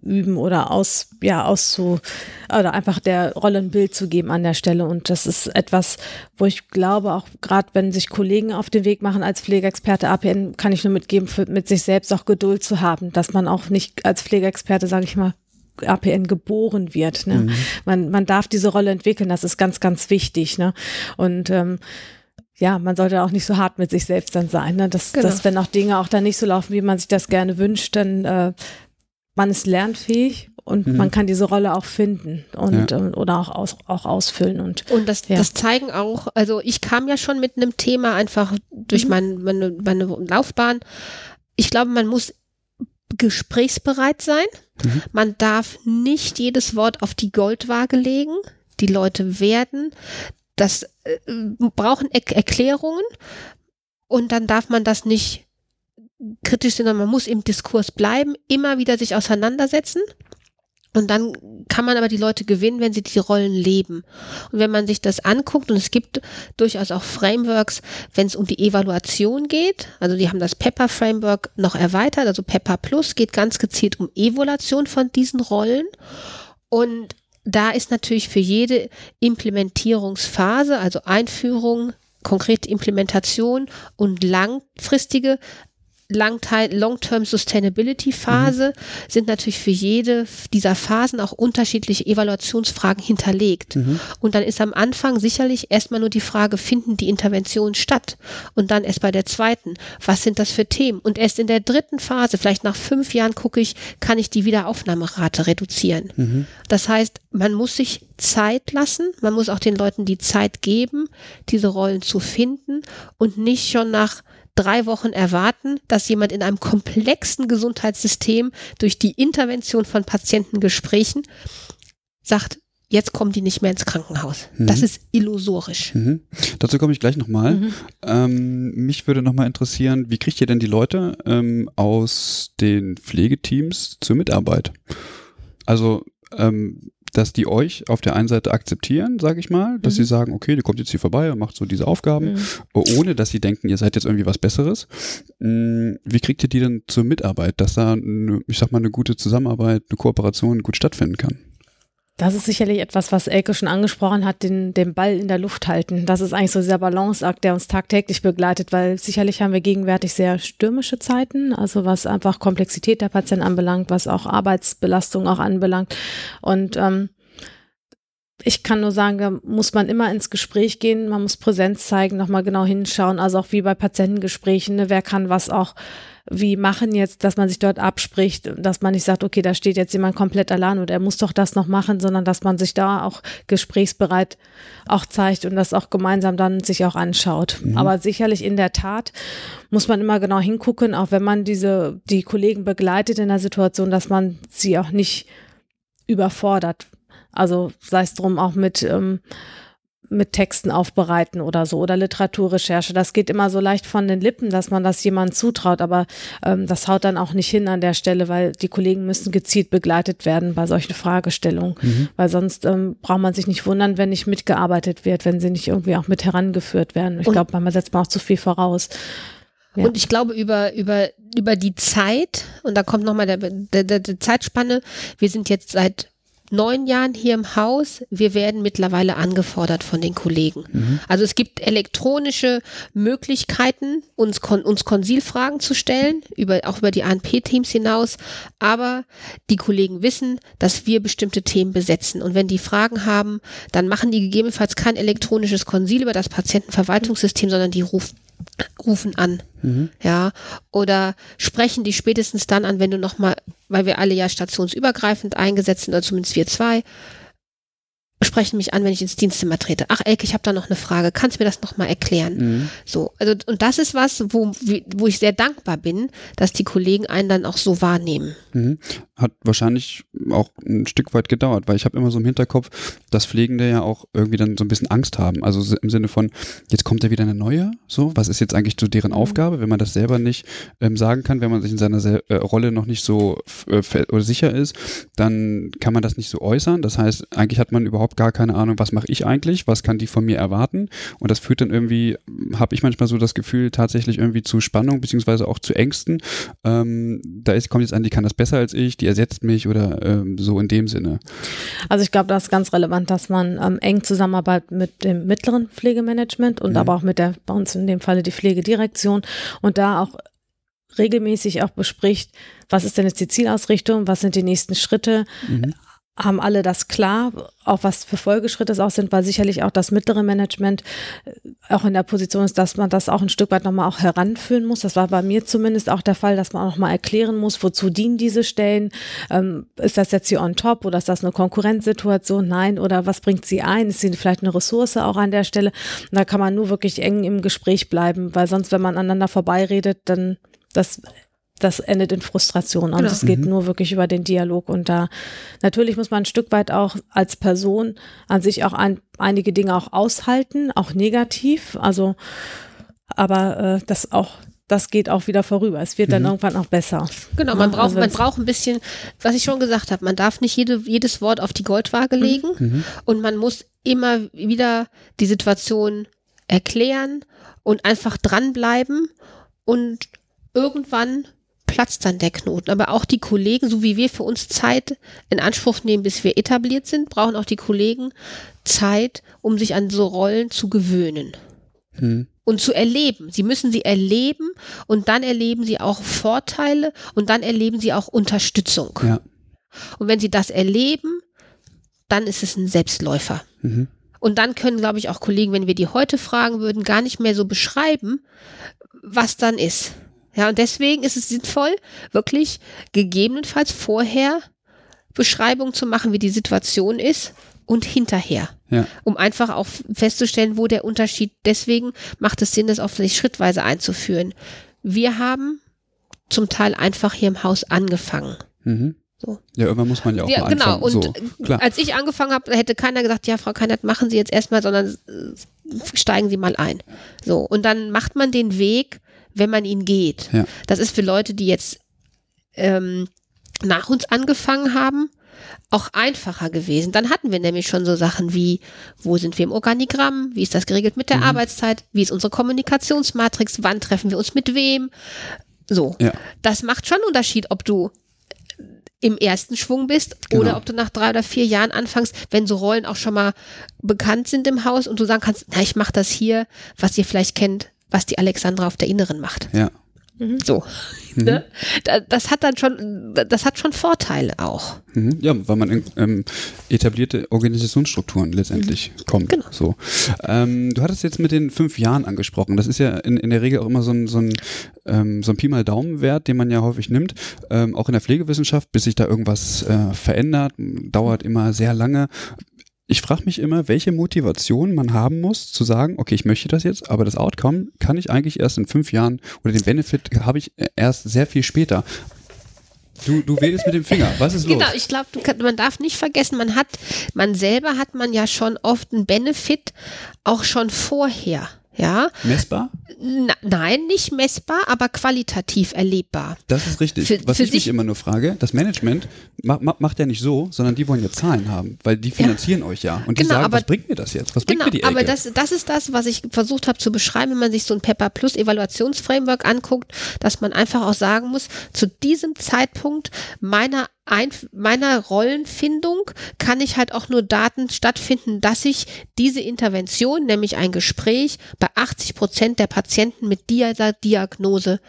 auszuüben oder aus, ja, auszu, oder einfach der Rolle ein Bild zu geben an der Stelle. Und das ist etwas, wo ich glaube, auch gerade wenn sich Kollegen auf den Weg machen als Pflegeexperte APN, kann ich nur mitgeben, für, mit sich selbst auch Geduld zu haben, dass man auch nicht als Pflegeexperte, sage ich mal, APN geboren wird. Ne? Mhm. Man, man darf diese Rolle entwickeln, das ist ganz, ganz wichtig. Ne? Und ähm, ja, man sollte auch nicht so hart mit sich selbst dann sein. Ne? Dass, genau. dass wenn auch Dinge auch dann nicht so laufen, wie man sich das gerne wünscht, dann äh, man ist lernfähig und mhm. man kann diese Rolle auch finden und ja. äh, oder auch, aus, auch ausfüllen und und das, ja. das zeigen auch also ich kam ja schon mit einem Thema einfach durch mhm. mein, meine, meine Laufbahn ich glaube man muss gesprächsbereit sein mhm. man darf nicht jedes Wort auf die Goldwaage legen die Leute werden das äh, brauchen er Erklärungen und dann darf man das nicht kritisch sehen, sondern man muss im Diskurs bleiben, immer wieder sich auseinandersetzen. Und dann kann man aber die Leute gewinnen, wenn sie die Rollen leben. Und wenn man sich das anguckt, und es gibt durchaus auch Frameworks, wenn es um die Evaluation geht, also die haben das Pepper Framework noch erweitert, also Pepper Plus geht ganz gezielt um Evaluation von diesen Rollen. Und da ist natürlich für jede Implementierungsphase, also Einführung, konkrete Implementation und langfristige Long-Term Sustainability Phase mhm. sind natürlich für jede dieser Phasen auch unterschiedliche Evaluationsfragen hinterlegt. Mhm. Und dann ist am Anfang sicherlich erstmal nur die Frage, finden die Interventionen statt? Und dann erst bei der zweiten, was sind das für Themen? Und erst in der dritten Phase, vielleicht nach fünf Jahren gucke ich, kann ich die Wiederaufnahmerate reduzieren. Mhm. Das heißt, man muss sich Zeit lassen, man muss auch den Leuten die Zeit geben, diese Rollen zu finden und nicht schon nach drei Wochen erwarten, dass jemand in einem komplexen Gesundheitssystem durch die Intervention von Patientengesprächen sagt, jetzt kommen die nicht mehr ins Krankenhaus. Mhm. Das ist illusorisch. Mhm. Dazu komme ich gleich nochmal. Mhm. Ähm, mich würde nochmal interessieren, wie kriegt ihr denn die Leute ähm, aus den Pflegeteams zur Mitarbeit? Also ähm, dass die euch auf der einen Seite akzeptieren, sage ich mal, dass mhm. sie sagen, okay, die kommt jetzt hier vorbei und macht so diese Aufgaben, mhm. ohne dass sie denken, ihr seid jetzt irgendwie was Besseres. Hm, wie kriegt ihr die denn zur Mitarbeit, dass da, eine, ich sag mal, eine gute Zusammenarbeit, eine Kooperation gut stattfinden kann? Das ist sicherlich etwas, was Elke schon angesprochen hat, den, den Ball in der Luft halten. Das ist eigentlich so dieser Balanceakt, der uns tagtäglich begleitet, weil sicherlich haben wir gegenwärtig sehr stürmische Zeiten, also was einfach Komplexität der Patienten anbelangt, was auch Arbeitsbelastung auch anbelangt. Und ähm, ich kann nur sagen, da muss man immer ins Gespräch gehen, man muss Präsenz zeigen, nochmal genau hinschauen, also auch wie bei Patientengesprächen, ne, wer kann was auch wie machen jetzt, dass man sich dort abspricht, dass man nicht sagt, okay, da steht jetzt jemand komplett allein und er muss doch das noch machen, sondern dass man sich da auch gesprächsbereit auch zeigt und das auch gemeinsam dann sich auch anschaut. Mhm. Aber sicherlich in der Tat muss man immer genau hingucken, auch wenn man diese, die Kollegen begleitet in der Situation, dass man sie auch nicht überfordert. Also sei es drum auch mit ähm, mit Texten aufbereiten oder so oder Literaturrecherche. Das geht immer so leicht von den Lippen, dass man das jemandem zutraut, aber ähm, das haut dann auch nicht hin an der Stelle, weil die Kollegen müssen gezielt begleitet werden bei solchen Fragestellungen, mhm. weil sonst ähm, braucht man sich nicht wundern, wenn nicht mitgearbeitet wird, wenn sie nicht irgendwie auch mit herangeführt werden. Ich glaube, man setzt man auch zu viel voraus. Ja. Und ich glaube, über, über, über die Zeit, und da kommt nochmal der, der, der, der Zeitspanne, wir sind jetzt seit neun Jahren hier im Haus. Wir werden mittlerweile angefordert von den Kollegen. Mhm. Also es gibt elektronische Möglichkeiten, uns, kon uns Konsilfragen zu stellen, über, auch über die ANP-Teams hinaus. Aber die Kollegen wissen, dass wir bestimmte Themen besetzen. Und wenn die Fragen haben, dann machen die gegebenenfalls kein elektronisches Konsil über das Patientenverwaltungssystem, sondern die rufen rufen an. Mhm. Ja, oder sprechen die spätestens dann an, wenn du nochmal, weil wir alle ja stationsübergreifend eingesetzt sind, oder zumindest wir zwei, sprechen mich an, wenn ich ins Dienstzimmer trete. Ach, Elke, ich habe da noch eine Frage. Kannst du mir das nochmal erklären? Mhm. So, also und das ist was, wo, wo ich sehr dankbar bin, dass die Kollegen einen dann auch so wahrnehmen. Mhm. Hat wahrscheinlich auch ein Stück weit gedauert, weil ich habe immer so im Hinterkopf, dass Pflegende ja auch irgendwie dann so ein bisschen Angst haben. Also im Sinne von, jetzt kommt ja wieder eine neue, so, was ist jetzt eigentlich so deren mhm. Aufgabe, wenn man das selber nicht ähm, sagen kann, wenn man sich in seiner Se äh, Rolle noch nicht so äh, oder sicher ist, dann kann man das nicht so äußern. Das heißt, eigentlich hat man überhaupt gar keine Ahnung, was mache ich eigentlich, was kann die von mir erwarten. Und das führt dann irgendwie, habe ich manchmal so das Gefühl, tatsächlich irgendwie zu Spannung, beziehungsweise auch zu Ängsten. Ähm, da ist, kommt jetzt an, die kann das besser als ich, die ersetzt mich oder ähm, so in dem Sinne. Also ich glaube, das ist ganz relevant, dass man ähm, eng zusammenarbeitet mit dem mittleren Pflegemanagement und mhm. aber auch mit der, bei uns in dem Falle die Pflegedirektion und da auch regelmäßig auch bespricht, was ist denn jetzt die Zielausrichtung, was sind die nächsten Schritte, mhm haben alle das klar, auch was für Folgeschritte es auch sind, weil sicherlich auch das mittlere Management äh, auch in der Position ist, dass man das auch ein Stück weit nochmal auch heranführen muss. Das war bei mir zumindest auch der Fall, dass man auch nochmal erklären muss, wozu dienen diese Stellen? Ähm, ist das jetzt hier on top oder ist das eine Konkurrenzsituation? Nein. Oder was bringt sie ein? Ist sie vielleicht eine Ressource auch an der Stelle? Und da kann man nur wirklich eng im Gespräch bleiben, weil sonst, wenn man aneinander vorbeiredet, dann das das endet in Frustration. Und es genau. geht mhm. nur wirklich über den Dialog. Und da natürlich muss man ein Stück weit auch als Person an sich auch ein, einige Dinge auch aushalten, auch negativ. Also, aber äh, das auch das geht auch wieder vorüber. Es wird dann mhm. irgendwann auch besser. Genau, man braucht, also man braucht ein bisschen, was ich schon gesagt habe, man darf nicht jede, jedes Wort auf die Goldwaage mhm. legen mhm. und man muss immer wieder die Situation erklären und einfach dranbleiben und irgendwann platzt dann der Knoten. Aber auch die Kollegen, so wie wir für uns Zeit in Anspruch nehmen, bis wir etabliert sind, brauchen auch die Kollegen Zeit, um sich an so Rollen zu gewöhnen. Hm. Und zu erleben. Sie müssen sie erleben und dann erleben sie auch Vorteile und dann erleben sie auch Unterstützung. Ja. Und wenn sie das erleben, dann ist es ein Selbstläufer. Mhm. Und dann können, glaube ich, auch Kollegen, wenn wir die heute fragen würden, gar nicht mehr so beschreiben, was dann ist. Ja, und deswegen ist es sinnvoll, wirklich gegebenenfalls vorher Beschreibung zu machen, wie die Situation ist und hinterher. Ja. Um einfach auch festzustellen, wo der Unterschied, deswegen macht es Sinn, das auch vielleicht schrittweise einzuführen. Wir haben zum Teil einfach hier im Haus angefangen. Mhm. So. Ja, irgendwann muss man ja auch Ja, mal genau. anfangen. Und so, klar. als ich angefangen habe, hätte keiner gesagt, ja, Frau Keinert, machen Sie jetzt erstmal, sondern äh, steigen Sie mal ein. So. Und dann macht man den Weg, wenn man ihn geht. Ja. Das ist für Leute, die jetzt ähm, nach uns angefangen haben, auch einfacher gewesen. Dann hatten wir nämlich schon so Sachen wie, wo sind wir im Organigramm, wie ist das geregelt mit der Mhm. Arbeitszeit, wie ist unsere Kommunikationsmatrix, wann treffen wir uns mit wem. So. Ja. Das macht schon einen Unterschied, ob du im ersten Schwung bist Genau. oder ob du nach drei oder vier Jahren anfängst, wenn so Rollen auch schon mal bekannt sind im Haus und du sagen kannst, na, ich mache das hier, was ihr vielleicht kennt, was die Alexandra auf der Inneren macht. Ja. So. Ne? Da- Das hat dann schon, das hat schon Vorteile auch. Mhm. Ja, weil man in ähm, etablierte Organisationsstrukturen letztendlich kommt. Genau. So. Ähm, du hattest jetzt mit den fünf Jahren angesprochen. Das ist ja in, in der Regel auch immer so ein, so ein, ähm, so ein Pi mal Daumen-Wert, den man ja häufig nimmt. Ähm, auch in der Pflegewissenschaft, bis sich da irgendwas äh, verändert, dauert immer sehr lange. Ich frage mich immer, welche Motivation man haben muss, zu sagen, okay, ich möchte das jetzt, aber das Outcome kann ich eigentlich erst in fünf Jahren oder den Benefit habe ich erst sehr viel später. Du, du wählst mit dem Finger. Was ist los? Genau, ich glaube, man darf nicht vergessen, man hat, man selber hat man ja schon oft einen Benefit auch schon vorher. Ja, Messbar? Na, nein, nicht messbar, aber qualitativ erlebbar. Das ist richtig. Für- Was für ich mich immer nur frage, das Management ma ma macht ja nicht so, sondern die wollen ja Zahlen haben, weil die finanzieren euch ja. Und die Genau, sagen, aber- was bringt mir das jetzt? Was bringt Genau, mir die Ecke? aber das, das ist das, was ich versucht habe zu beschreiben, wenn man sich so ein Pepper Plus Evaluationsframework anguckt, dass man einfach auch sagen muss, zu diesem Zeitpunkt meiner Einf meiner Rollenfindung kann ich halt auch nur Daten stattfinden, dass ich diese Intervention, nämlich ein Gespräch, bei 80 Prozent der Patienten mit dieser Diagnose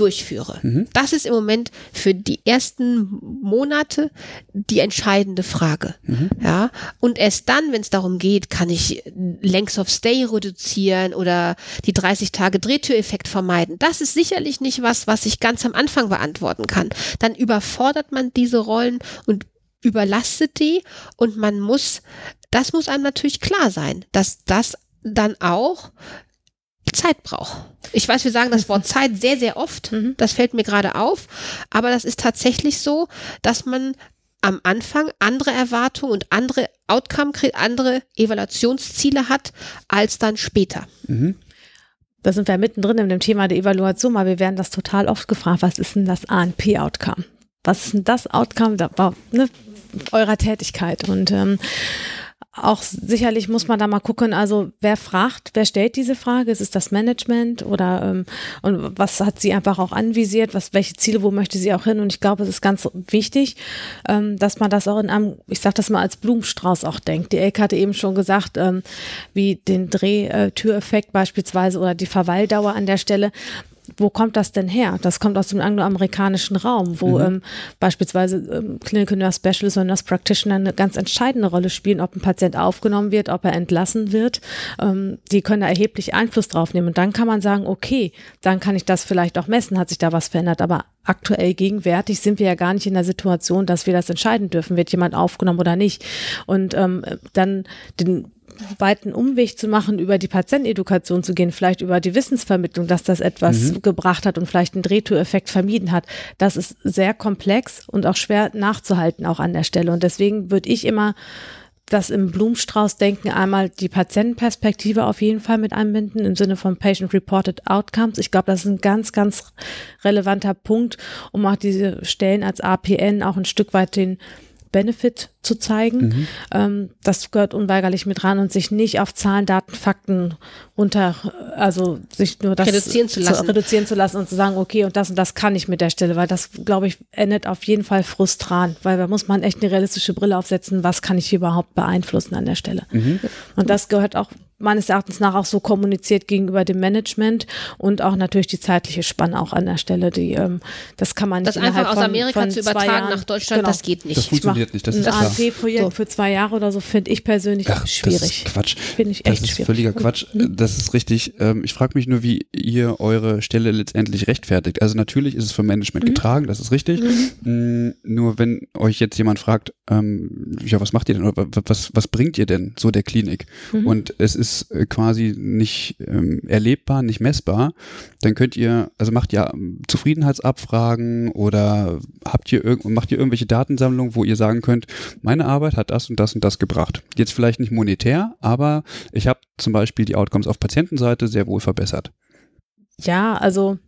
durchführe. Mhm. Das ist im Moment für die ersten Monate die entscheidende Frage. Mhm. Ja, und erst dann, wenn es darum geht, kann ich Length of Stay reduzieren oder die 30 Tage Drehtüreffekt vermeiden. Das ist sicherlich nicht was, was ich ganz am Anfang beantworten kann. Dann überfordert man diese Rollen und überlastet die und man muss, das muss einem natürlich klar sein, dass das dann auch Zeit braucht. Ich weiß, wir sagen das Wort Zeit sehr, sehr oft. Mhm. Das fällt mir gerade auf. Aber das ist tatsächlich so, dass man am Anfang andere Erwartungen und andere Outcome, andere Evaluationsziele hat, als dann später. Mhm. Da sind wir mittendrin in dem Thema der Evaluation, weil wir werden das total oft gefragt, was ist denn das ANP-Outcome? Was ist denn das Outcome da, ne, eurer Tätigkeit? Und ähm, auch sicherlich muss man da mal gucken, also wer fragt, wer stellt diese Frage? Ist es das Management oder ähm, und was hat sie einfach auch anvisiert? Was, welche Ziele, wo möchte sie auch hin? Und ich glaube, es ist ganz wichtig, ähm, dass man das auch in einem, ich sage das mal als Blumenstrauß auch denkt. Die Elke hatte eben schon gesagt, ähm, wie den Drehtüreffekt beispielsweise oder die Verweildauer an der Stelle wo kommt das denn her? Das kommt aus dem angloamerikanischen Raum, wo ähm, beispielsweise ähm, Clinical Nurse Specialist oder Nurse Practitioner eine ganz entscheidende Rolle spielen, ob ein Patient aufgenommen wird, ob er entlassen wird. Ähm, die können da erheblich Einfluss drauf nehmen. Und dann kann man sagen, okay, dann kann ich das vielleicht auch messen, hat sich da was verändert. Aber aktuell gegenwärtig sind wir ja gar nicht in der Situation, dass wir das entscheiden dürfen, wird jemand aufgenommen oder nicht. Und ähm, dann den weiten Umweg zu machen, über die Patientenedukation zu gehen, vielleicht über die Wissensvermittlung, dass das etwas gebracht hat und vielleicht einen Drehtüreffekt vermieden hat. Das ist sehr komplex und auch schwer nachzuhalten auch an der Stelle. Und deswegen würde ich immer das im Blumenstrauß denken, einmal die Patientenperspektive auf jeden Fall mit einbinden im Sinne von Patient-Reported Outcomes. Ich glaube, das ist ein ganz, ganz relevanter Punkt, um auch diese Stellen als APN auch ein Stück weit den Benefit zu zeigen. Ähm, das gehört unweigerlich mit ran und sich nicht auf Zahlen, Daten, Fakten runter, also sich nur das Reduzieren zu lassen. reduzieren zu lassen und zu sagen, okay, und das und das kann ich mit der Stelle, weil das, glaube ich, endet auf jeden Fall frustran, weil da muss man echt eine realistische Brille aufsetzen, was kann ich überhaupt beeinflussen an der Stelle. Und das gehört auch meines Erachtens nach auch so kommuniziert gegenüber dem Management und auch natürlich die zeitliche Spanne auch an der Stelle. Die, ähm, das kann man nicht Das einfach aus von, Amerika von zu zwei übertragen Jahren, nach Deutschland, genau. das geht nicht. Das funktioniert nicht, das ein ist klar. AFP-Projekt So. für zwei Jahre oder so finde ich persönlich Ach, schwierig. Das ist Quatsch. Finde ich Das echt ist schwierig. völliger Quatsch. Das ist richtig. Ähm, ich frage mich nur, wie ihr eure Stelle letztendlich rechtfertigt. Also natürlich ist es vom Management getragen, das ist richtig. Mm, Nur wenn euch jetzt jemand fragt, ähm, ja, was macht ihr denn was, was bringt ihr denn so der Klinik? Und es ist äh, quasi nicht ähm, erlebbar, nicht messbar, dann könnt ihr, also macht ihr ähm, Zufriedenheitsabfragen oder habt ihr macht ihr irgendwelche Datensammlungen, wo ihr sagen könnt, meine Arbeit hat das und das und das gebracht. Jetzt vielleicht nicht monetär, aber ich habe zum Beispiel die Outcomes auf Patientenseite sehr wohl verbessert. Ja, also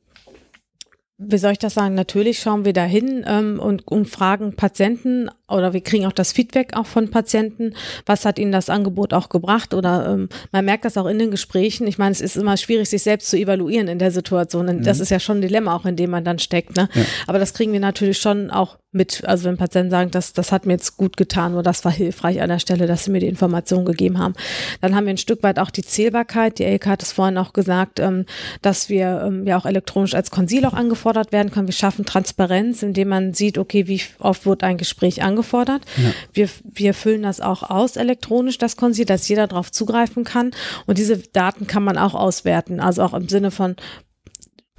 wie soll ich das sagen? Natürlich schauen wir da hin ähm, und, und fragen Patienten oder wir kriegen auch das Feedback auch von Patienten, was hat ihnen das Angebot auch gebracht oder ähm, man merkt das auch in den Gesprächen. Ich meine, es ist immer schwierig, sich selbst zu evaluieren in der Situation. Und Das ist ja schon ein Dilemma auch, in dem man dann steckt. Ne? Ja. Aber das kriegen wir natürlich schon auch mit. Also wenn Patienten sagen, das, das hat mir jetzt gut getan oder das war hilfreich an der Stelle, dass sie mir die Informationen gegeben haben. Dann haben wir ein Stück weit auch die Zählbarkeit. Die Elke hat es vorhin auch gesagt, ähm, dass wir ähm, ja auch elektronisch als Konsil auch angefordert werden können. Wir schaffen Transparenz, indem man sieht, okay, wie oft wird ein Gespräch angefordert. Wir, wir füllen das auch aus elektronisch, das Konsil, dass jeder darauf zugreifen kann. Und diese Daten kann man auch auswerten. Also auch im Sinne von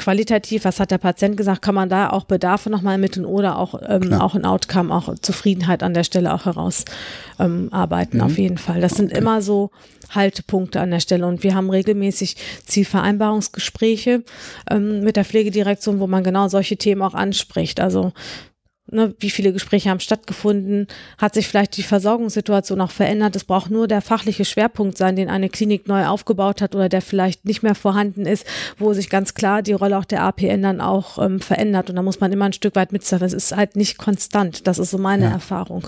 qualitativ, was hat der Patient gesagt, kann man da auch Bedarfe nochmal ermitteln oder auch, ähm, Klar. auch ein Outcome, auch Zufriedenheit an der Stelle auch heraus ähm, arbeiten, auf jeden Fall. Das sind immer so Haltepunkte an der Stelle und wir haben regelmäßig Zielvereinbarungsgespräche ähm, mit der Pflegedirektion, wo man genau solche Themen auch anspricht. Also Ne, wie viele Gespräche haben stattgefunden? Hat sich vielleicht die Versorgungssituation auch verändert? Es braucht nur der fachliche Schwerpunkt sein, den eine Klinik neu aufgebaut hat oder der vielleicht nicht mehr vorhanden ist, wo sich ganz klar die Rolle auch der APN dann auch ähm, verändert. Und da muss man immer ein Stück weit mitzuhelfen. Es ist halt nicht konstant. Das ist so meine Ja. Erfahrung.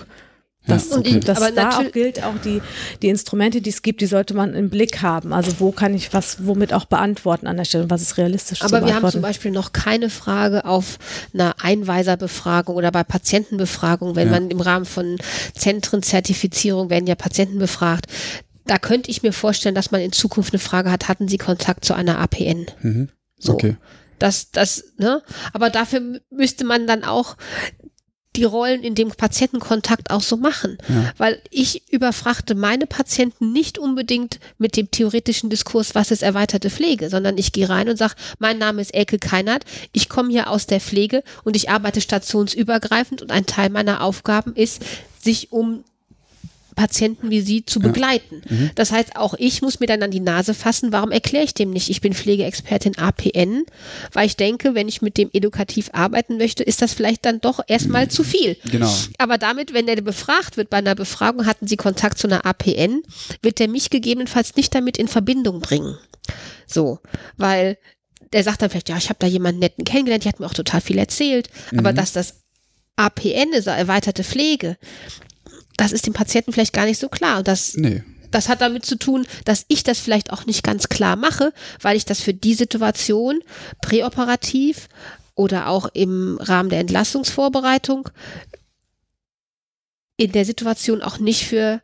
Ja, Das, Und ich- dass aber da auch gilt, auch die, die Instrumente, die es gibt, die sollte man im Blick haben. Also wo kann ich was womit auch beantworten an der Stelle was ist realistisch zu Aber wir haben zum Beispiel noch keine Frage auf einer Einweiserbefragung oder bei Patientenbefragung, wenn Ja. man im Rahmen von Zentrenzertifizierung werden ja Patienten befragt. Da könnte ich mir vorstellen, dass man in Zukunft eine Frage hat, hatten Sie Kontakt zu einer APN? Mhm. So. Okay. Das, das, ne? Aber dafür mü- müsste man dann auch die Rollen in dem Patientenkontakt auch so machen. Ja. Weil ich überfrachte meine Patienten nicht unbedingt mit dem theoretischen Diskurs, was ist erweiterte Pflege, sondern ich gehe rein und sage, mein Name ist Elke Keinert, ich komme hier aus der Pflege und ich arbeite stationsübergreifend und ein Teil meiner Aufgaben ist, sich um Patienten wie Sie zu begleiten. Das heißt, auch ich muss mir dann an die Nase fassen, warum erkläre ich dem nicht, ich bin Pflegeexpertin APN, weil ich denke, wenn ich mit dem edukativ arbeiten möchte, ist das vielleicht dann doch erstmal zu viel. Genau. Aber damit, wenn der befragt wird, bei einer Befragung hatten Sie Kontakt zu einer APN, wird der mich gegebenenfalls nicht damit in Verbindung bringen. So, weil der sagt dann vielleicht, ja, ich habe da jemanden netten kennengelernt, die hat mir auch total viel erzählt, aber dass das APN ist, erweiterte Pflege, das ist dem Patienten vielleicht gar nicht so klar. Und das, Nee. das hat damit zu tun, dass ich das vielleicht auch nicht ganz klar mache, weil ich das für die Situation präoperativ oder auch im Rahmen der Entlassungsvorbereitung in der Situation auch nicht für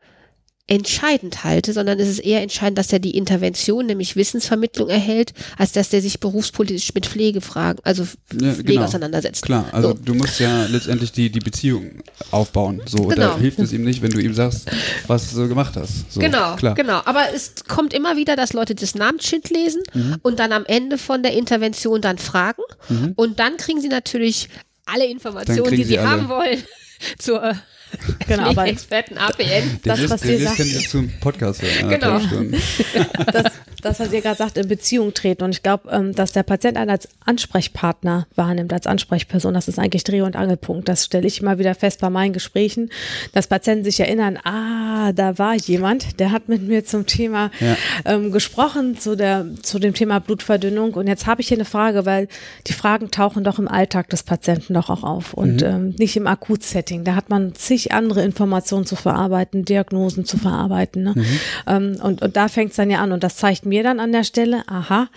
entscheidend halte, sondern es ist eher entscheidend, dass er die Intervention, nämlich Wissensvermittlung erhält, als dass der sich berufspolitisch mit Pflegefragen, also Ja, Pflege genau. auseinandersetzt. Klar, also So. du musst ja letztendlich die, die Beziehung aufbauen. So, da Genau. hilft es ihm nicht, wenn du ihm sagst, was du so gemacht hast. So, Genau, klar. genau. Aber es kommt immer wieder, dass Leute das Namensschild lesen Mhm. und dann am Ende von der Intervention dann fragen. Und dann kriegen sie natürlich alle Informationen, die sie sie alle. haben wollen zur Genau, aber Experten APN. Den Das, Rest, was den ihr sagt- kann ich zum Podcast hören. Genau. das, das, was ihr gerade sagt, in Beziehung treten. Und ich glaube, ähm, dass der Patient einen als Ansprechpartner wahrnimmt, als Ansprechperson, das ist eigentlich Dreh- und Angelpunkt. Das stelle ich immer wieder fest bei meinen Gesprächen, dass Patienten sich erinnern, ah, da war jemand, der hat mit mir zum Thema Ja. ähm, gesprochen, zu, der, zu dem Thema Blutverdünnung. Und jetzt habe ich hier eine Frage, weil die Fragen tauchen doch im Alltag des Patienten doch auch auf und ähm, nicht im Akutsetting. Da hat man zig andere Informationen zu verarbeiten, Diagnosen zu verarbeiten. Ne? Ähm, und, und da fängt es dann ja an und das zeigt mir dann an der Stelle, aha,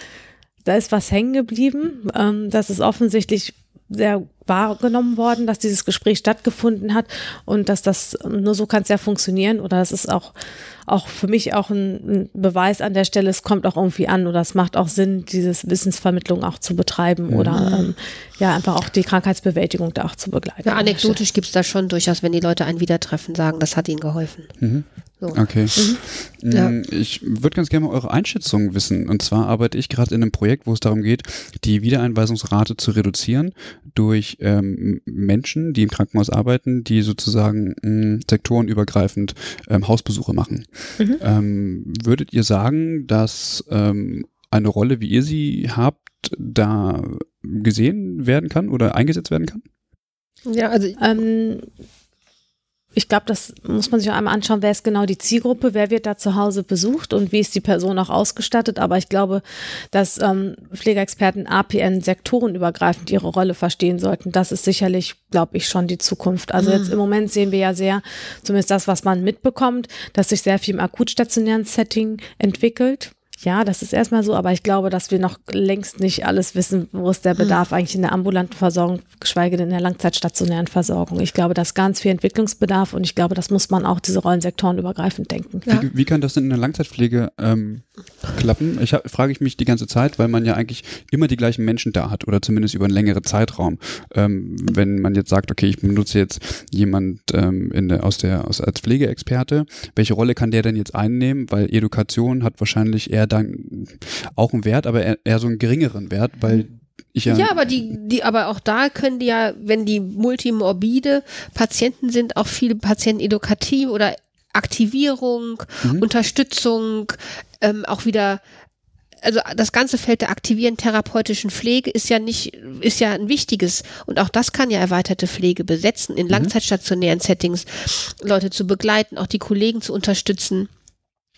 da ist was hängen geblieben. Ähm, das ist offensichtlich sehr wahrgenommen worden, dass dieses Gespräch stattgefunden hat und dass das nur so kann es ja funktionieren oder das ist auch auch für mich auch ein, ein, Beweis an der Stelle, es kommt auch irgendwie an oder es macht auch Sinn, dieses Wissensvermittlung auch zu betreiben mhm. oder ähm, ja einfach auch die Krankheitsbewältigung da auch zu begleiten. Ja, anekdotisch gibt es da schon durchaus, wenn die Leute einen wieder treffen, sagen, das hat ihnen geholfen. Mhm. So. Okay. Mhm. Ja. Mm, ich würde ganz gerne mal eure Einschätzung wissen. Und zwar arbeite ich gerade in einem Projekt, wo es darum geht, die Wiedereinweisungsrate zu reduzieren durch ähm, Menschen, die im Krankenhaus arbeiten, die sozusagen mh, mm, sektorenübergreifend ähm, Hausbesuche machen. Mhm. Ähm, würdet ihr sagen, dass ähm, eine Rolle, wie ihr sie habt, da gesehen werden kann oder eingesetzt werden kann? Ja, also ähm, ich glaube, das muss man sich auch einmal anschauen, wer ist genau die Zielgruppe, wer wird da zu Hause besucht und wie ist die Person auch ausgestattet. Aber ich glaube, dass ähm, Pflegeexperten APN sektorenübergreifend ihre Rolle verstehen sollten. Das ist sicherlich, glaube ich, schon die Zukunft. Also mhm. jetzt im Moment sehen wir ja sehr, zumindest das, was man mitbekommt, dass sich sehr viel im akutstationären Setting entwickelt. Ja, das ist erstmal so, aber ich glaube, dass wir noch längst nicht alles wissen, wo ist der hm. Bedarf mhm. eigentlich in der ambulanten Versorgung, geschweige denn in der langzeitstationären Versorgung. Ich glaube, da ist ganz viel Entwicklungsbedarf und ich glaube, das muss man auch diese Rollensektoren übergreifend denken. Ja. Wie, wie, kann das denn in der Langzeitpflege ähm, klappen? Ich hab, frage ich mich die ganze Zeit, weil man ja eigentlich immer die gleichen Menschen da hat oder zumindest über einen längeren Zeitraum. Ähm, wenn man jetzt sagt, okay, ich benutze jetzt jemand ähm, in der, aus der aus, als Pflegeexperte, welche Rolle kann der denn jetzt einnehmen? Weil Education hat wahrscheinlich eher dann auch einen Wert, aber eher, eher so einen geringeren Wert, weil ich ja, ja, aber die, die, aber auch da können die ja, wenn die multimorbide Patienten sind, auch viele Patienten edukativ oder Aktivierung, mhm. Unterstützung, ähm, auch wieder also das ganze Feld der aktivieren therapeutischen Pflege ist ja nicht, ist ja ein wichtiges. Und auch das kann ja erweiterte Pflege besetzen, in mhm. langzeitstationären Settings Leute zu begleiten, auch die Kollegen zu unterstützen.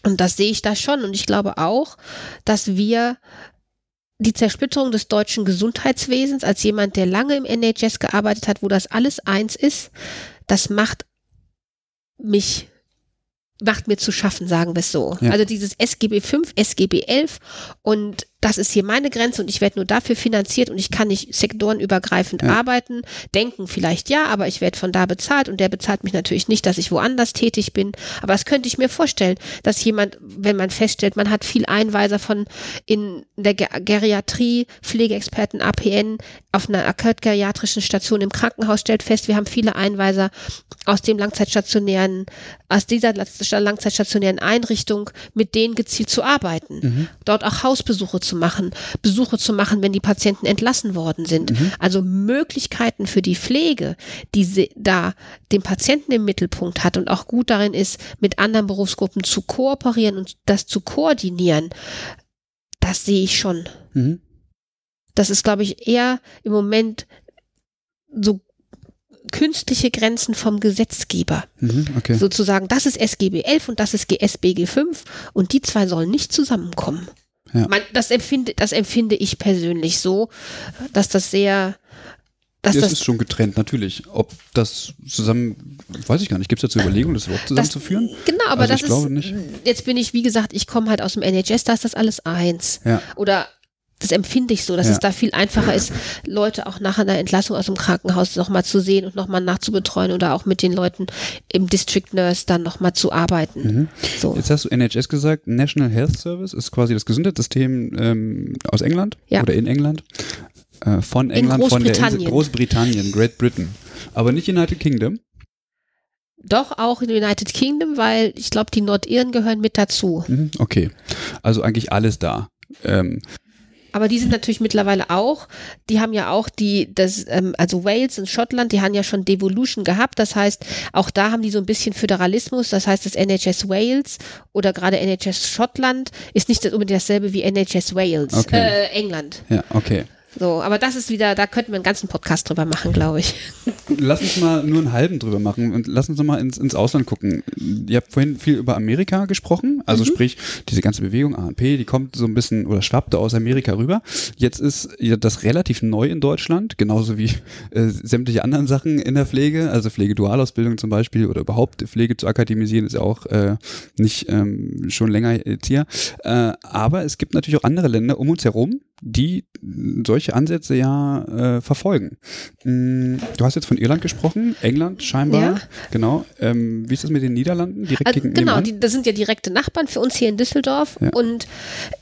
Und das sehe ich da schon. Und ich glaube auch, dass wir die Zersplitterung des deutschen Gesundheitswesens als jemand, der lange im NHS gearbeitet hat, wo das alles eins ist, das macht mich macht mir zu schaffen, sagen wir es so. Ja. Also dieses SGB 5, SGB 11 und das ist hier meine Grenze und ich werde nur dafür finanziert und ich kann nicht sektorenübergreifend ja. arbeiten. Denken vielleicht ja, aber ich werde von da bezahlt und der bezahlt mich natürlich nicht, dass ich woanders tätig bin. Aber das könnte ich mir vorstellen, dass jemand, wenn man feststellt, man hat viel Einweiser von in der Geriatrie, Pflegeexperten, APN, auf einer akut-geriatrischen Station im Krankenhaus stellt fest, wir haben viele Einweiser aus dem langzeitstationären, aus dieser langzeitstationären Einrichtung, mit denen gezielt zu arbeiten. Mhm. Dort auch Hausbesuche zu machen, Besuche zu machen, wenn die Patienten entlassen worden sind. Mhm. Also Möglichkeiten für die Pflege, die sie da den Patienten im Mittelpunkt hat und auch gut darin ist, mit anderen Berufsgruppen zu kooperieren und das zu koordinieren, das sehe ich schon. Mhm. Das ist, glaube ich, eher im Moment so künstliche Grenzen vom Gesetzgeber. Mhm, okay. Sozusagen, das ist SGB 11 und das ist SBG 5 und die zwei sollen nicht zusammenkommen. Ja. Man, das, empfinde, das empfinde ich persönlich so, dass das sehr. Dass das, das ist schon getrennt, natürlich. Ob das zusammen, weiß ich gar nicht, gibt es dazu Überlegungen, das überhaupt zusammenzuführen? Genau, aber also das ist, nicht. jetzt bin ich, wie gesagt, ich komme halt aus dem NHS, da ist das alles eins. Ja. Oder das empfinde ich so, dass ja. es da viel einfacher ist, Leute auch nach einer Entlassung aus dem Krankenhaus nochmal zu sehen und nochmal nachzubetreuen oder auch mit den Leuten im District Nurse dann nochmal zu arbeiten. Mhm. So. Jetzt hast du NHS gesagt, National Health Service ist quasi das Gesundheitssystem ähm, aus England ja. oder in England. Äh, von England, von der Insel Großbritannien, Great Britain. Aber nicht United Kingdom. Doch auch in United Kingdom, weil ich glaube, die Nordiren gehören mit dazu. Mhm, okay. Also eigentlich alles da. Ähm, aber die sind natürlich mittlerweile auch, die haben ja auch die, das, ähm, also Wales und Schottland, die haben ja schon Devolution gehabt. Das heißt, auch da haben die so ein bisschen Föderalismus. Das heißt, das NHS Wales oder gerade NHS Schottland ist nicht unbedingt dasselbe wie NHS Wales, okay. äh, England. Ja, okay. So, aber das ist wieder, da könnten wir einen ganzen Podcast drüber machen, glaube ich. Lass uns mal nur einen halben drüber machen und lass uns mal ins, ins Ausland gucken. Ihr habt vorhin viel über Amerika gesprochen, also mhm. sprich, diese ganze Bewegung ANP, die kommt so ein bisschen oder schwappte aus Amerika rüber. Jetzt ist das relativ neu in Deutschland, genauso wie äh, sämtliche anderen Sachen in der Pflege, also Pflegedualausbildung zum Beispiel oder überhaupt Pflege zu akademisieren ist ja auch äh, nicht ähm, schon länger jetzt hier. Äh, aber es gibt natürlich auch andere Länder um uns herum, die solche Ansätze ja äh, verfolgen. Mm, du hast jetzt von Irland gesprochen, England scheinbar, ja. genau. Ähm, wie ist das mit den Niederlanden? Direkt also, genau, die, das sind ja direkte Nachbarn für uns hier in Düsseldorf ja. und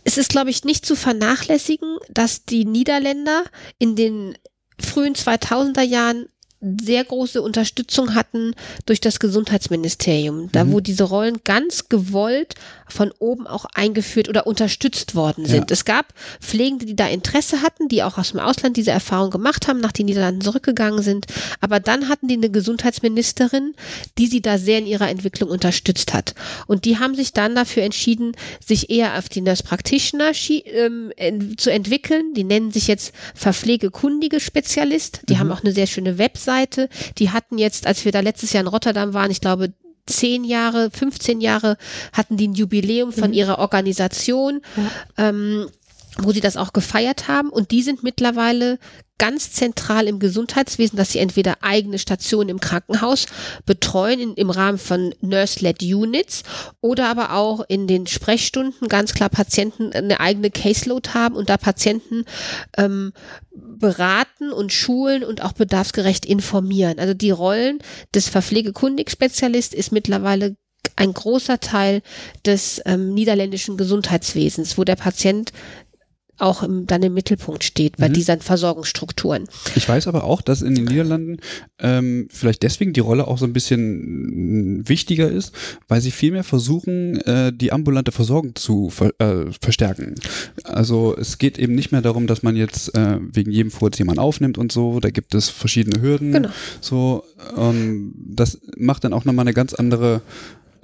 es ist, glaube ich, nicht zu vernachlässigen, dass die Niederländer in den frühen 2000er Jahren sehr große Unterstützung hatten durch das Gesundheitsministerium, da mhm. wo diese Rollen ganz gewollt von oben auch eingeführt oder unterstützt worden sind. Ja. Es gab Pflegende, die da Interesse hatten, die auch aus dem Ausland diese Erfahrung gemacht haben, nach den Niederlanden zurückgegangen sind. Aber dann hatten die eine Gesundheitsministerin, die sie da sehr in ihrer Entwicklung unterstützt hat. Und die haben sich dann dafür entschieden, sich eher auf die Nurse Practitioner ähm, zu entwickeln. Die nennen sich jetzt verpflegekundige Spezialist. Die mhm. haben auch eine sehr schöne Webseite. Die hatten jetzt, als wir da letztes Jahr in Rotterdam waren, ich glaube, zehn Jahre, 15 Jahre hatten die ein Jubiläum von mhm. ihrer Organisation, ja. ähm, wo sie das auch gefeiert haben. Und die sind mittlerweile ganz zentral im Gesundheitswesen, dass sie entweder eigene Stationen im Krankenhaus betreuen in, im Rahmen von Nurse-led Units oder aber auch in den Sprechstunden ganz klar Patienten eine eigene Caseload haben und da Patienten ähm, beraten und schulen und auch bedarfsgerecht informieren. Also die Rollen des Verpflegekundig-Spezialist ist mittlerweile ein großer Teil des ähm, niederländischen Gesundheitswesens, wo der Patient auch im, dann im Mittelpunkt steht bei mhm. diesen Versorgungsstrukturen. Ich weiß aber auch, dass in den Niederlanden ähm, vielleicht deswegen die Rolle auch so ein bisschen mm, wichtiger ist, weil sie vielmehr versuchen, äh, die ambulante Versorgung zu ver äh, verstärken. Also es geht eben nicht mehr darum, dass man jetzt äh, wegen jedem Furz jemanden aufnimmt und so. Da gibt es verschiedene Hürden. Genau. So, ähm, das macht dann auch nochmal eine ganz andere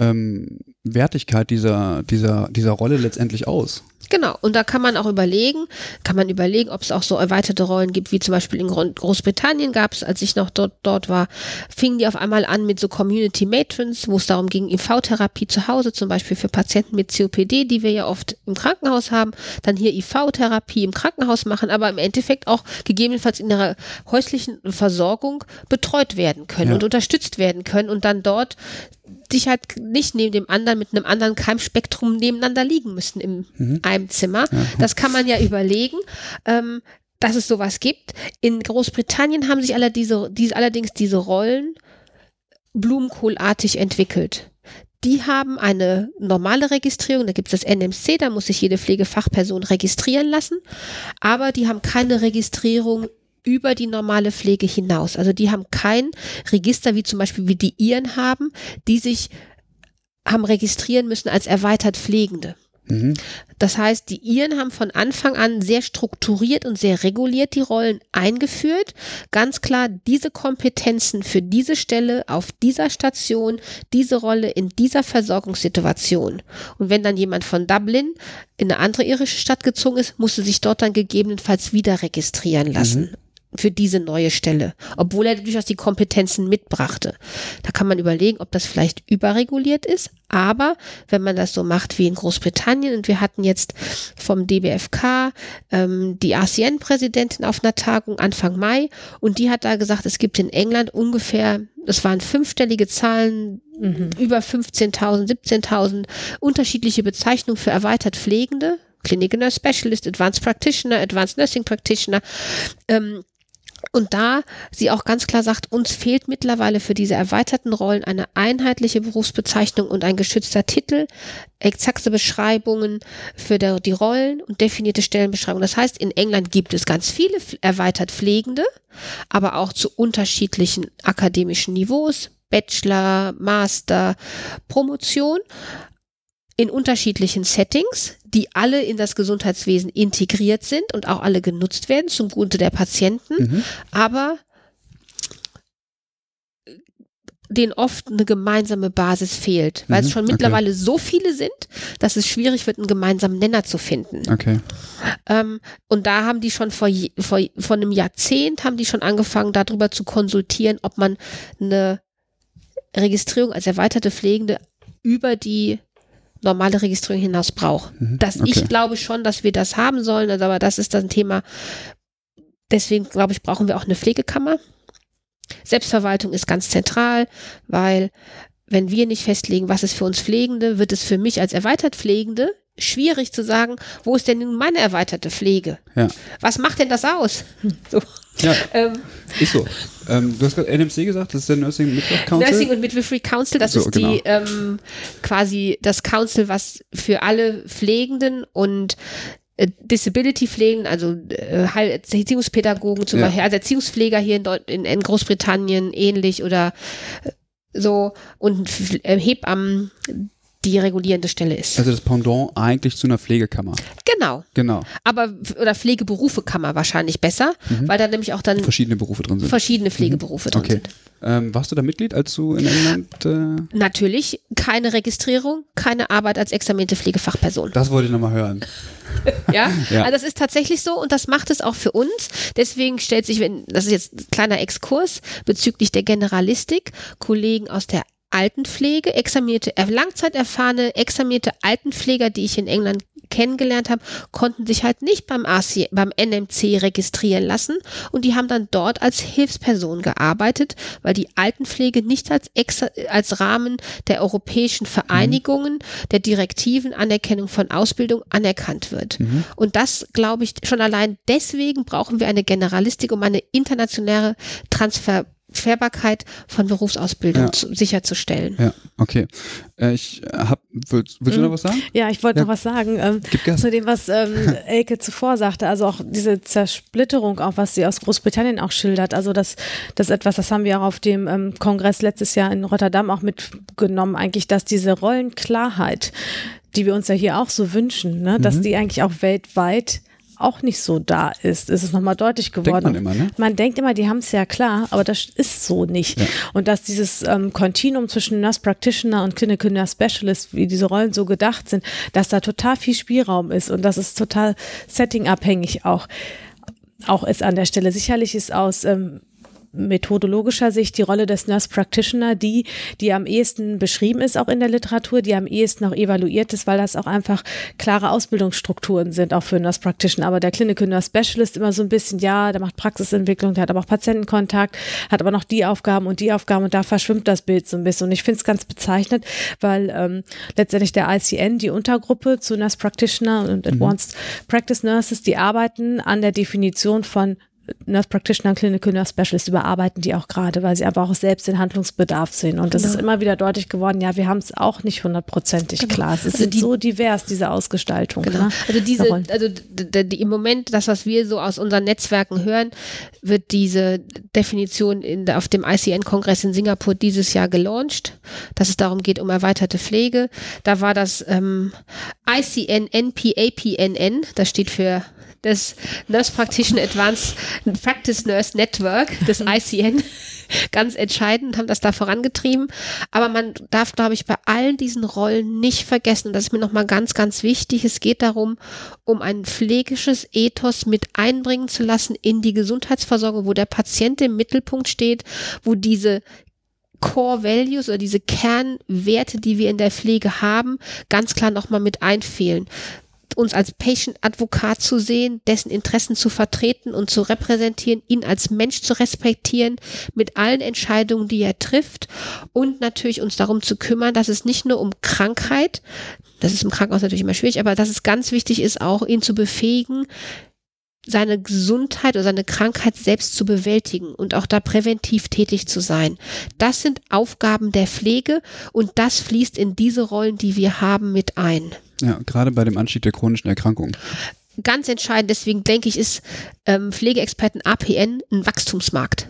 ähm, Wertigkeit dieser, dieser, dieser Rolle letztendlich aus. Genau, und da kann man auch überlegen, kann man überlegen, ob es auch so erweiterte Rollen gibt, wie zum Beispiel in Großbritannien gab es, als ich noch dort, dort war, fingen die auf einmal an mit so Community Matrons, wo es darum ging, IV-Therapie zu Hause, zum Beispiel für Patienten mit COPD, die wir ja oft im Krankenhaus haben, dann hier IV-Therapie im Krankenhaus machen, aber im Endeffekt auch gegebenenfalls in der häuslichen Versorgung betreut werden können ja. und unterstützt werden können und dann dort dich halt nicht neben dem anderen mit einem anderen Keimspektrum nebeneinander liegen müssen in mhm. einem Zimmer. Ja. Das kann man ja überlegen. Ähm, dass es sowas gibt. In Großbritannien haben sich alle diese, diese, allerdings diese Rollen blumenkohlartig entwickelt. Die haben eine normale Registrierung, da gibt es das NMC, da muss sich jede Pflegefachperson registrieren lassen, aber die haben keine Registrierung über die normale Pflege hinaus. Also die haben kein Register, wie zum Beispiel wie die Iren haben, die sich haben registrieren müssen als erweitert Pflegende. Mhm. Das heißt, die Iren haben von Anfang an sehr strukturiert und sehr reguliert die Rollen eingeführt. Ganz klar, diese Kompetenzen für diese Stelle auf dieser Station, diese Rolle in dieser Versorgungssituation. Und wenn dann jemand von Dublin in eine andere irische Stadt gezogen ist, musste sich dort dann gegebenenfalls wieder registrieren lassen. Mhm für diese neue Stelle, obwohl er durchaus die Kompetenzen mitbrachte. Da kann man überlegen, ob das vielleicht überreguliert ist, aber wenn man das so macht wie in Großbritannien und wir hatten jetzt vom DBFK ähm, die ASEAN-Präsidentin auf einer Tagung Anfang Mai und die hat da gesagt, es gibt in England ungefähr, es waren fünfstellige Zahlen, mhm. über 15.000, 17.000 unterschiedliche Bezeichnungen für erweitert Pflegende, Clinical Nurse Specialist, Advanced Practitioner, Advanced Nursing Practitioner. Ähm, und da sie auch ganz klar sagt, uns fehlt mittlerweile für diese erweiterten Rollen eine einheitliche Berufsbezeichnung und ein geschützter Titel, exakte Beschreibungen für der, die Rollen und definierte Stellenbeschreibungen. Das heißt, in England gibt es ganz viele erweitert Pflegende, aber auch zu unterschiedlichen akademischen Niveaus, Bachelor, Master, Promotion in unterschiedlichen Settings, die alle in das Gesundheitswesen integriert sind und auch alle genutzt werden zum Gute der Patienten, mhm. aber denen oft eine gemeinsame Basis fehlt, weil mhm, es schon mittlerweile okay. so viele sind, dass es schwierig wird, einen gemeinsamen Nenner zu finden. Okay. Ähm, und da haben die schon vor, vor, vor einem Jahrzehnt haben die schon angefangen, darüber zu konsultieren, ob man eine Registrierung als erweiterte Pflegende über die normale Registrierung hinaus braucht. Mhm, dass okay. ich glaube schon, dass wir das haben sollen, also aber das ist das Thema. Deswegen glaube ich, brauchen wir auch eine Pflegekammer. Selbstverwaltung ist ganz zentral, weil wenn wir nicht festlegen, was ist für uns Pflegende, wird es für mich als erweitert Pflegende schwierig zu sagen, wo ist denn nun meine erweiterte Pflege? Ja. Was macht denn das aus? So. Ja, Ähm, ist so. Ähm, du hast gerade NMC gesagt, das ist der Nursing Midwife Council. Nursing und Midwifery Council, das So, ist genau. die ähm, quasi das Council, was für alle Pflegenden und äh, Disability Pflegen, also äh, Erziehungspädagogen zum Ja. Beispiel, also Erziehungspfleger hier in, Deut in, in Großbritannien ähnlich oder äh, so und äh, Hebammen die regulierende Stelle ist. Also das Pendant eigentlich zu einer Pflegekammer. genau. Genau. Aber oder Pflegeberufekammer wahrscheinlich besser, weil da nämlich auch dann Verschiedene Berufe drin sind. verschiedene Pflegeberufe drin Okay. sind. Ähm, warst du da Mitglied, als du in England. Äh, Natürlich keine Registrierung, keine Arbeit als examinierte Pflegefachperson. das wollte ich nochmal hören. Ja? Ja. also das ist tatsächlich so und das macht es auch für uns. Deswegen stellt sich, wenn, das ist jetzt ein kleiner Exkurs bezüglich der Generalistik, Kollegen aus der Altenpflege, examinierte, langzeiterfahrene, examinierte Altenpfleger, die ich in England kennengelernt habe, konnten sich halt nicht beim AC, beim NMC registrieren lassen. Und die haben dann dort als Hilfsperson gearbeitet, weil die Altenpflege nicht als, exa, als Rahmen der europäischen Vereinigungen, der Direktiven, Anerkennung von Ausbildung anerkannt wird. Und das glaube ich schon allein deswegen brauchen wir eine Generalistik, um eine internationale Transferbarkeit von Berufsausbildung Ja. zu, sicherzustellen. Ja, okay. Äh, ich hab. Willst, willst du noch was sagen? Ja, ich wollte Ja. noch was sagen. Ähm, Gib Gas. zu dem, was ähm, Elke zuvor sagte, also auch diese Zersplitterung, auch was sie aus Großbritannien auch schildert. Also das, das ist etwas, das haben wir auch auf dem ähm, Kongress letztes Jahr in Rotterdam auch mitgenommen, eigentlich, dass diese Rollenklarheit, die wir uns ja hier auch so wünschen, ne, Mhm. dass die eigentlich auch weltweit auch nicht so da ist. Es ist nochmal deutlich geworden. man immer, ne? Man denkt immer, die haben es ja klar, aber das ist so nicht. Ja. Und dass dieses ähm, Kontinuum zwischen Nurse Practitioner und Clinical Nurse Specialist, wie diese Rollen so gedacht sind, dass da total viel Spielraum ist und das ist total settingabhängig auch, auch ist an der Stelle. Sicherlich ist aus ähm, methodologischer Sicht die Rolle des Nurse Practitioner die, die am ehesten beschrieben ist, auch in der Literatur, die am ehesten auch evaluiert ist, weil das auch einfach klare Ausbildungsstrukturen sind, auch für Nurse Practitioner. Aber der Clinical Nurse Specialist immer so ein bisschen, ja, der macht Praxisentwicklung, der hat aber auch Patientenkontakt, hat aber noch die Aufgaben und die Aufgaben und da verschwimmt das Bild so ein bisschen. Und ich finde es ganz bezeichnend, weil ähm, letztendlich der ICN, die Untergruppe zu Nurse Practitioner und Advanced Practice Nurses, die arbeiten an der Definition von Nurse Practitioner, Clinical Nurse Specialist überarbeiten die auch gerade, weil sie aber auch selbst den Handlungsbedarf sehen. Und das Genau. ist immer wieder deutlich geworden, ja, wir haben es auch nicht hundertprozentig klar. Es ist Also die- so divers, diese Ausgestaltung. Genau. Ne? Also diese, also die, im Moment, das, was wir so aus unseren Netzwerken hören, wird diese Definition in, auf dem ICN-Kongress in Singapur dieses Jahr gelauncht, dass es darum geht, um erweiterte Pflege. Da war das ähm, ICN NPAPNN, das steht für das Nurse Practitioner Advanced Practice Nurse Network, das ICN, ganz entscheidend, haben das da vorangetrieben. Aber man darf, glaube ich, bei allen diesen Rollen nicht vergessen, und das ist mir nochmal ganz, ganz wichtig, es geht darum, um ein pflegisches Ethos mit einbringen zu lassen in die Gesundheitsversorgung, wo der Patient im Mittelpunkt steht, wo diese Core Values oder diese Kernwerte, die wir in der Pflege haben, ganz klar nochmal mit einfehlen uns als Patient-Advokat zu sehen, dessen Interessen zu vertreten und zu repräsentieren, ihn als Mensch zu respektieren, mit allen Entscheidungen, die er trifft und natürlich uns darum zu kümmern, dass es nicht nur um Krankheit, das ist im Krankenhaus natürlich immer schwierig, aber dass es ganz wichtig ist, auch ihn zu befähigen, seine Gesundheit oder seine Krankheit selbst zu bewältigen und auch da präventiv tätig zu sein. Das sind Aufgaben der Pflege und das fließt in diese Rollen, die wir haben, mit ein. Ja, gerade bei dem Anstieg der chronischen Erkrankungen. Ganz entscheidend, deswegen denke ich, ist ähm, Pflegeexperten APN ein Wachstumsmarkt.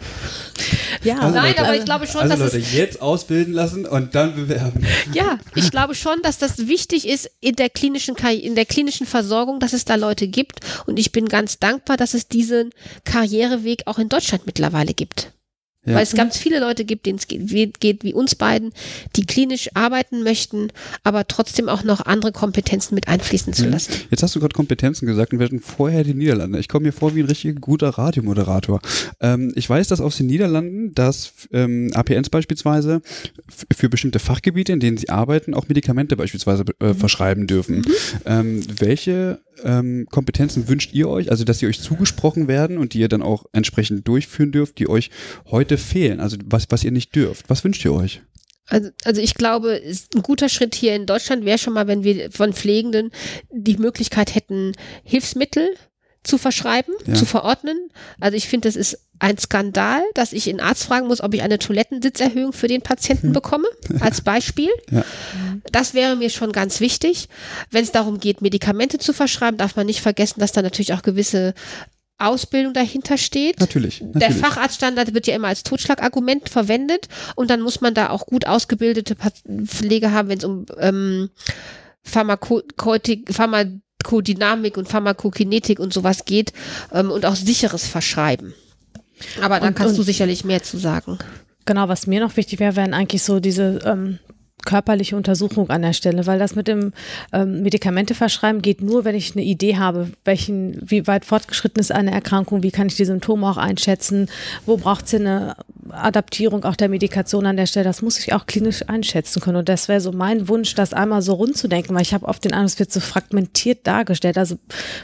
Ja, Also Nein, Leute, aber ich glaube schon, Also dass Leute, es jetzt ausbilden lassen und dann bewerben. Ja, ich glaube schon, dass das wichtig ist in der klinischen in der klinischen Versorgung, dass es da Leute gibt und ich bin ganz dankbar, dass es diesen Karriereweg auch in Deutschland mittlerweile gibt. Ja. Weil es ganz viele Leute gibt, denen es geht, wie, geht wie uns beiden, die klinisch arbeiten möchten, aber trotzdem auch noch andere Kompetenzen mit einfließen zu Mhm. lassen. Jetzt hast du gerade Kompetenzen gesagt und wir hatten vorher die Niederlande. Ich komme mir vor wie ein richtig guter Radiomoderator. Ähm, ich weiß, dass aus den Niederlanden, dass ähm, APNs beispielsweise für bestimmte Fachgebiete, in denen sie arbeiten, auch Medikamente beispielsweise äh, verschreiben dürfen. Ähm, welche ähm, Kompetenzen wünscht ihr euch, also dass sie euch zugesprochen werden und die ihr dann auch entsprechend durchführen dürft, die euch heute fehlen, also was, was ihr nicht dürft? Was wünscht ihr euch? Also, also ich glaube, ein guter Schritt hier in Deutschland wäre schon mal, wenn wir von Pflegenden die Möglichkeit hätten, Hilfsmittel zu verschreiben, ja. zu verordnen. Also ich finde, das ist ein Skandal, dass ich einen Arzt fragen muss, ob ich eine Toilettensitzerhöhung für den Patienten hm. bekomme, als Beispiel. Ja. Das wäre mir schon ganz wichtig. Wenn es darum geht, Medikamente zu verschreiben, darf man nicht vergessen, dass da natürlich auch gewisse Ausbildung dahinter steht. Natürlich, natürlich. Der Facharztstandard wird ja immer als Totschlagargument verwendet und dann muss man da auch gut ausgebildete Pflege haben, wenn es um ähm, Pharmakotik, Pharmakodynamik und Pharmakokinetik und sowas geht ähm, und auch sicheres Verschreiben. Aber da kannst und, du sicherlich mehr zu sagen. Genau, was mir noch wichtig wäre, wären eigentlich so diese ähm, körperliche Untersuchung an der Stelle, weil das mit dem ähm, Medikamente verschreiben geht nur, wenn ich eine Idee habe, welchen, wie weit fortgeschritten ist eine Erkrankung, wie kann ich die Symptome auch einschätzen, wo braucht es eine Adaptierung auch der Medikation an der Stelle, das muss ich auch klinisch einschätzen können. Und das wäre so mein Wunsch, das einmal so rund zu denken, weil ich habe oft den Eindruck, es wird so fragmentiert dargestellt, also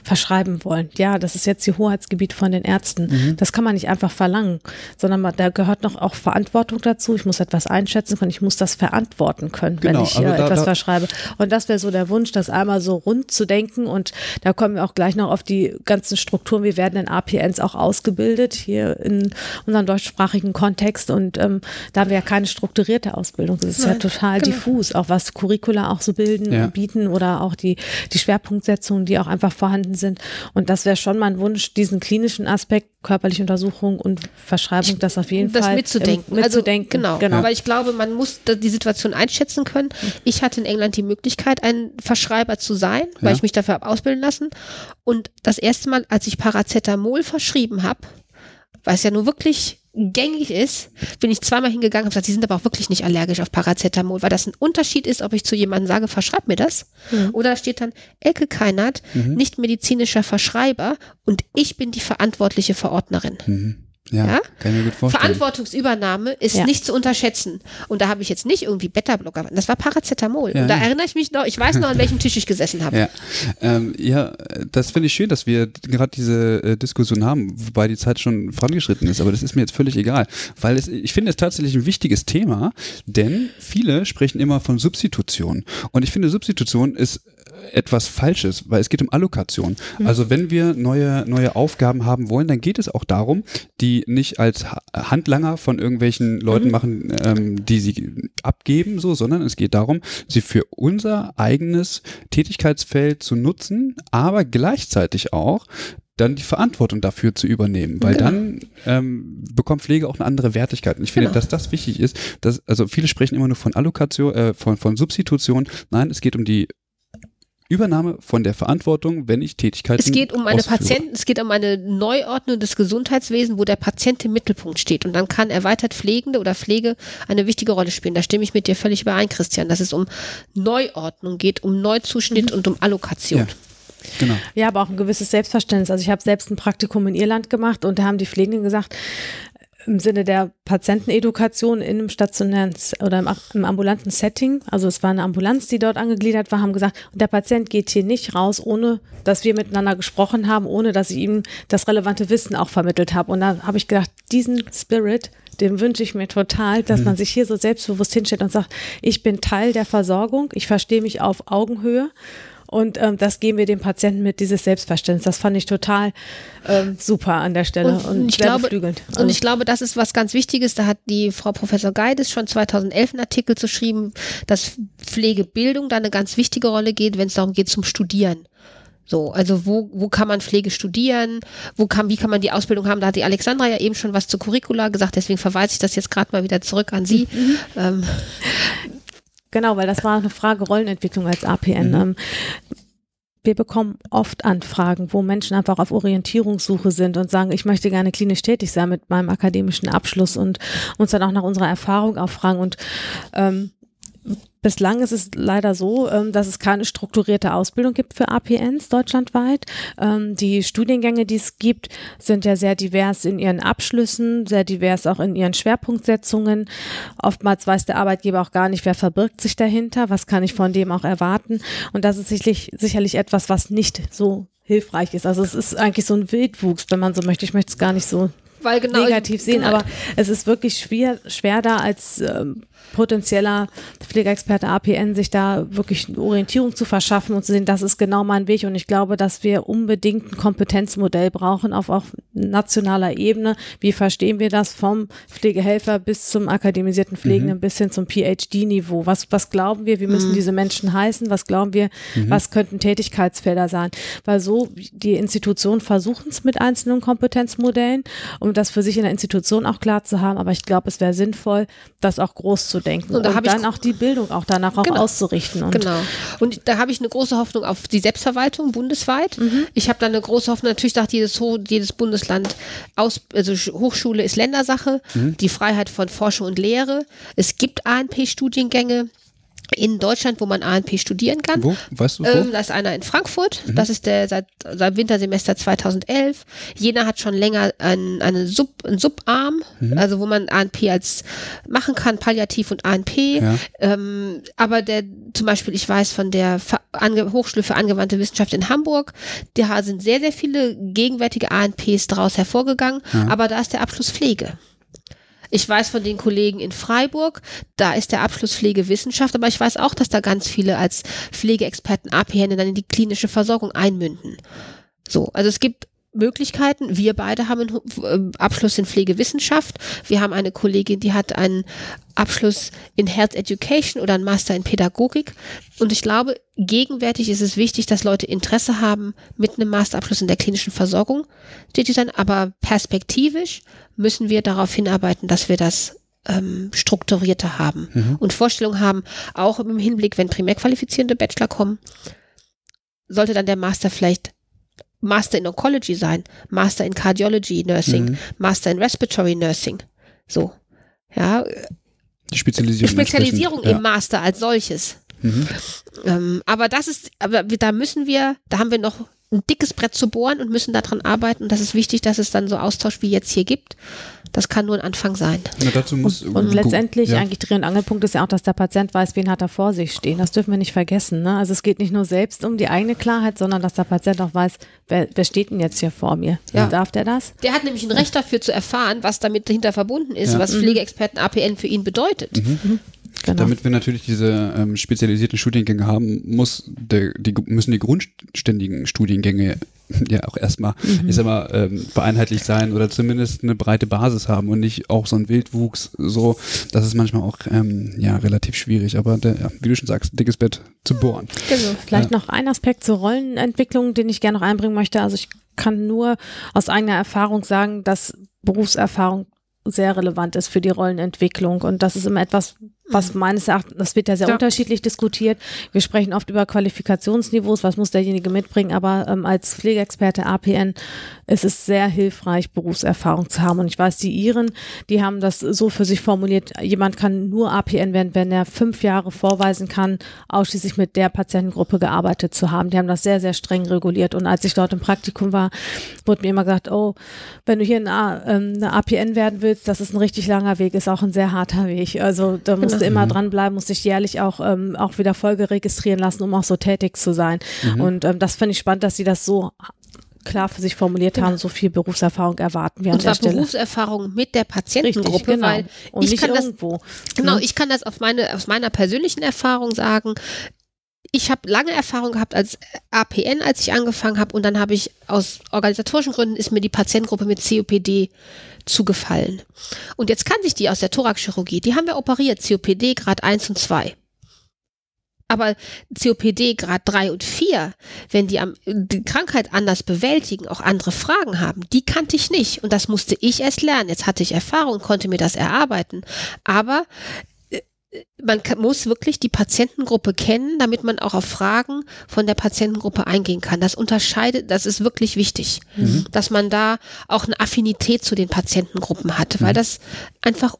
verschreiben wollen. Ja, das ist jetzt die Hoheitsgebiet von den Ärzten. Mhm. Das kann man nicht einfach verlangen, sondern da gehört noch auch Verantwortung dazu. Ich muss etwas einschätzen können, ich muss das verantworten können, genau, wenn ich also da, etwas da, verschreibe. Und das wäre so der Wunsch, das einmal so rund zu denken. Und da kommen wir auch gleich noch auf die ganzen Strukturen. Wie werden denn APNs auch ausgebildet hier in unserem deutschsprachigen Kontext? Kontext und ähm, da haben wir ja keine strukturierte Ausbildung. Das ist Nein, ja total genau. diffus, auch was Curricula auch so bilden ja. und bieten oder auch die, die Schwerpunktsetzungen, die auch einfach vorhanden sind. Und das wäre schon mein Wunsch, diesen klinischen Aspekt, körperliche Untersuchung und Verschreibung, das auf jeden das Fall mitzudenken. Ähm, mitzudenken. Also, genau, genau. Weil ich glaube, man muss die Situation einschätzen können. Ich hatte in England die Möglichkeit, ein Verschreiber zu sein, weil ja. ich mich dafür habe ausbilden lassen. Und das erste Mal, als ich Paracetamol verschrieben habe, weil es ja nur wirklich gängig ist, bin ich zweimal hingegangen und gesagt, sie sind aber auch wirklich nicht allergisch auf Paracetamol, weil das ein Unterschied ist, ob ich zu jemandem sage, verschreib mir das, mhm. oder da steht dann Elke Keinert, mhm. nicht medizinischer Verschreiber und ich bin die verantwortliche Verordnerin. Mhm. Ja, ja, kann ich mir gut vorstellen. Verantwortungsübernahme ist ja. nicht zu unterschätzen. Und da habe ich jetzt nicht irgendwie Beta-Blocker. Das war Paracetamol. Ja. Und da erinnere ich mich noch, ich weiß noch, an welchem Tisch ich gesessen habe. Ja, ähm, ja das finde ich schön, dass wir gerade diese äh, Diskussion haben, wobei die Zeit schon vorangeschritten ist. Aber das ist mir jetzt völlig egal. Weil es, ich finde es tatsächlich ein wichtiges Thema, denn viele sprechen immer von Substitution. Und ich finde, Substitution ist etwas Falsches, weil es geht um Allokation. Mhm. Also wenn wir neue, neue Aufgaben haben wollen, dann geht es auch darum, die nicht als Handlanger von irgendwelchen Leuten mhm. machen, ähm, die sie abgeben, so, sondern es geht darum, sie für unser eigenes Tätigkeitsfeld zu nutzen, aber gleichzeitig auch dann die Verantwortung dafür zu übernehmen, weil genau. dann ähm, bekommt Pflege auch eine andere Wertigkeit. Und ich finde, genau. dass das wichtig ist, dass, also viele sprechen immer nur von Allokation, äh, von, von Substitution. Nein, es geht um die Übernahme von der Verantwortung, wenn ich Tätigkeiten Es geht um eine Patienten, es geht um eine Neuordnung des Gesundheitswesens, wo der Patient im Mittelpunkt steht. Und dann kann erweitert Pflegende oder Pflege eine wichtige Rolle spielen. Da stimme ich mit dir völlig überein, Christian, dass es um Neuordnung geht, um Neuzuschnitt mhm. und um Allokation. Ja. Genau. Ja, aber auch ein gewisses Selbstverständnis. Also ich habe selbst ein Praktikum in Irland gemacht und da haben die Pflegenden gesagt, im Sinne der Patientenedukation in einem stationären oder im, im, ambulanten Setting. Also es war eine Ambulanz, die dort angegliedert war, haben gesagt, der Patient geht hier nicht raus, ohne dass wir miteinander gesprochen haben, ohne dass ich ihm das relevante Wissen auch vermittelt habe. Und da habe ich gedacht, diesen Spirit, den wünsche ich mir total, dass mhm. man sich hier so selbstbewusst hinstellt und sagt, ich bin Teil der Versorgung, ich verstehe mich auf Augenhöhe und ähm, das geben wir dem Patienten mit, dieses Selbstverständnis. Das fand ich total ähm, super an der Stelle und, und ich glaube, beflügelnd. Also. Und ich glaube, das ist was ganz Wichtiges. Da hat die Frau Professor Geides schon 2011 einen Artikel geschrieben, dass Pflegebildung da eine ganz wichtige Rolle geht, wenn es darum geht zum Studieren. So, also wo, wo kann man Pflege studieren? Wo kann, wie kann man die Ausbildung haben? Da hat die Alexandra ja eben schon was zu Curricula gesagt, deswegen verweise ich das jetzt gerade mal wieder zurück an Sie. Mhm. Ähm, Genau, weil das war eine Frage Rollenentwicklung als APN. Mhm. Ähm, wir bekommen oft Anfragen, wo Menschen einfach auf Orientierungssuche sind und sagen, ich möchte gerne klinisch tätig sein mit meinem akademischen Abschluss und uns dann auch nach unserer Erfahrung auffragen. Und ähm, Bislang ist es leider so, ähm, dass es keine strukturierte Ausbildung gibt für APNs deutschlandweit. Ähm, die Studiengänge, die es gibt, sind ja sehr divers in ihren Abschlüssen, sehr divers auch in ihren Schwerpunktsetzungen. Oftmals weiß der Arbeitgeber auch gar nicht, wer verbirgt sich dahinter, was kann ich von dem auch erwarten. Und das ist sicherlich, sicherlich etwas, was nicht so hilfreich ist. Also es ist eigentlich so ein Wildwuchs, wenn man so möchte. Ich möchte es gar nicht so genau, negativ sehen, genau. aber es ist wirklich schwer, schwer da als ähm, potenzieller Pflegeexperte APN sich da wirklich eine Orientierung zu verschaffen und zu sehen, das ist genau mein Weg. Und ich glaube, dass wir unbedingt ein Kompetenzmodell brauchen auf auch nationaler Ebene. Wie verstehen wir das vom Pflegehelfer bis zum akademisierten Pflegenden mhm. bis hin zum PhD-Niveau? Was, was glauben wir, wie müssen mhm. diese Menschen heißen? Was glauben wir, mhm. was könnten Tätigkeitsfelder sein? Weil so die Institutionen versuchen es mit einzelnen Kompetenzmodellen, um das für sich in der Institution auch klar zu haben. Aber ich glaube, es wäre sinnvoll, das auch groß zu denken und, und dann auch die Bildung auch danach auch genau. auszurichten. Und genau. Und da habe ich eine große Hoffnung auf die Selbstverwaltung bundesweit. Mhm. Ich habe da eine große Hoffnung. Natürlich sagt jedes, jedes Bundesland, aus, also Hochschule ist Ländersache, mhm. die Freiheit von Forschung und Lehre. Es gibt ANP-Studiengänge in Deutschland, wo man ANP studieren kann. Wo? Weißt du wo? Ähm, da ist einer in Frankfurt. Mhm. Das ist der seit, seit Wintersemester 2011. Jena hat schon länger ein, eine Sub, einen Subarm, mhm. also wo man ANP als machen kann, Palliativ und ANP. Ja. Ähm, aber der zum Beispiel, ich weiß von der Ange Hochschule für angewandte Wissenschaft in Hamburg, da sind sehr, sehr viele gegenwärtige ANPs daraus hervorgegangen. Ja. Aber da ist der Abschluss Pflege. Ich weiß von den Kollegen in Freiburg, da ist der Abschluss Pflegewissenschaft, aber ich weiß auch, dass da ganz viele als Pflegeexperten APN dann in die klinische Versorgung einmünden. So, also es gibt Möglichkeiten. Wir beide haben einen äh, Abschluss in Pflegewissenschaft. Wir haben eine Kollegin, die hat einen Abschluss in Health Education oder einen Master in Pädagogik. Und ich glaube, gegenwärtig ist es wichtig, dass Leute Interesse haben, mit einem Masterabschluss in der klinischen Versorgung tätig sein. Aber perspektivisch müssen wir darauf hinarbeiten, dass wir das ähm, strukturierter haben mhm. und Vorstellungen haben, auch im Hinblick, wenn primär qualifizierende Bachelor kommen, sollte dann der Master vielleicht Master in Oncology sein, Master in Cardiology Nursing, mhm. Master in Respiratory Nursing. So. Ja. Die Spezialisierung. Spezialisierung im ja. Master als solches. Mhm. Ähm, aber das ist, aber da müssen wir, da haben wir noch ein dickes Brett zu bohren und müssen daran arbeiten. Und das ist wichtig, dass es dann so Austausch wie jetzt hier gibt. Das kann nur ein Anfang sein. Ja, dazu muss und, und letztendlich ja. eigentlich Dreh- und Angelpunkt ist ja auch, dass der Patient weiß, wen hat er vor sich stehen. Das dürfen wir nicht vergessen. Ne? Also es geht nicht nur selbst um die eigene Klarheit, sondern dass der Patient auch weiß, wer, wer steht denn jetzt hier vor mir? Ja. Darf der das? Der hat nämlich ein Recht dafür zu erfahren, was damit dahinter verbunden ist, ja. was mhm. Pflegeexperten APN für ihn bedeutet. Mhm. Genau. Damit wir natürlich diese ähm, spezialisierten Studiengänge haben, muss der, die, müssen die grundständigen Studiengänge ja auch erstmal, mhm. ich sag mal, ähm, vereinheitlicht sein oder zumindest eine breite Basis haben und nicht auch so ein Wildwuchs. So, das ist manchmal auch ähm, ja relativ schwierig. Aber der, ja, wie du schon sagst, dickes Bett zu bohren. Genau. Vielleicht ja. noch ein Aspekt zur Rollenentwicklung, den ich gerne noch einbringen möchte. Also ich kann nur aus eigener Erfahrung sagen, dass Berufserfahrung sehr relevant ist für die Rollenentwicklung. Und das ist immer etwas, was meines Erachtens, das wird ja sehr ja. unterschiedlich diskutiert. Wir sprechen oft über Qualifikationsniveaus, was muss derjenige mitbringen, aber ähm, als Pflegeexperte APN ist es sehr hilfreich, Berufserfahrung zu haben. Und ich weiß, die Iren, die haben das so für sich formuliert, jemand kann nur APN werden, wenn er fünf Jahre vorweisen kann, ausschließlich mit der Patientengruppe gearbeitet zu haben. Die haben das sehr, sehr streng reguliert. Und als ich dort im Praktikum war, wurde mir immer gesagt, oh, wenn du hier eine, ähm, eine APN werden willst, das ist ein richtig langer Weg, ist auch ein sehr harter Weg. Also da muss musste immer mhm. dranbleiben, musste ich jährlich auch, ähm, auch wieder Folge registrieren lassen, um auch so tätig zu sein. Mhm. Und ähm, das finde ich spannend, dass sie das so klar für sich formuliert genau. haben, so viel Berufserfahrung erwarten wir und an der Stelle. Berufserfahrung mit der Patientengruppe, Richtig, genau. weil und ich nicht kann irgendwo. Das, genau, ne? ich kann das auf meine, aus meiner persönlichen Erfahrung sagen. Ich habe lange Erfahrung gehabt als APN, als ich angefangen habe und dann habe ich aus organisatorischen Gründen ist mir die Patientengruppe mit COPD zugefallen. Und jetzt kann sich die aus der Thoraxchirurgie, die haben wir operiert, COPD Grad 1 und 2. Aber COPD Grad 3 und 4, wenn die am, die Krankheit anders bewältigen, auch andere Fragen haben, die kannte ich nicht. Und das musste ich erst lernen. Jetzt hatte ich Erfahrung, konnte mir das erarbeiten. Aber man muss wirklich die Patientengruppe kennen, damit man auch auf Fragen von der Patientengruppe eingehen kann. Das unterscheidet, das ist wirklich wichtig, mhm. dass man da auch eine Affinität zu den Patientengruppen hat, weil mhm. das einfach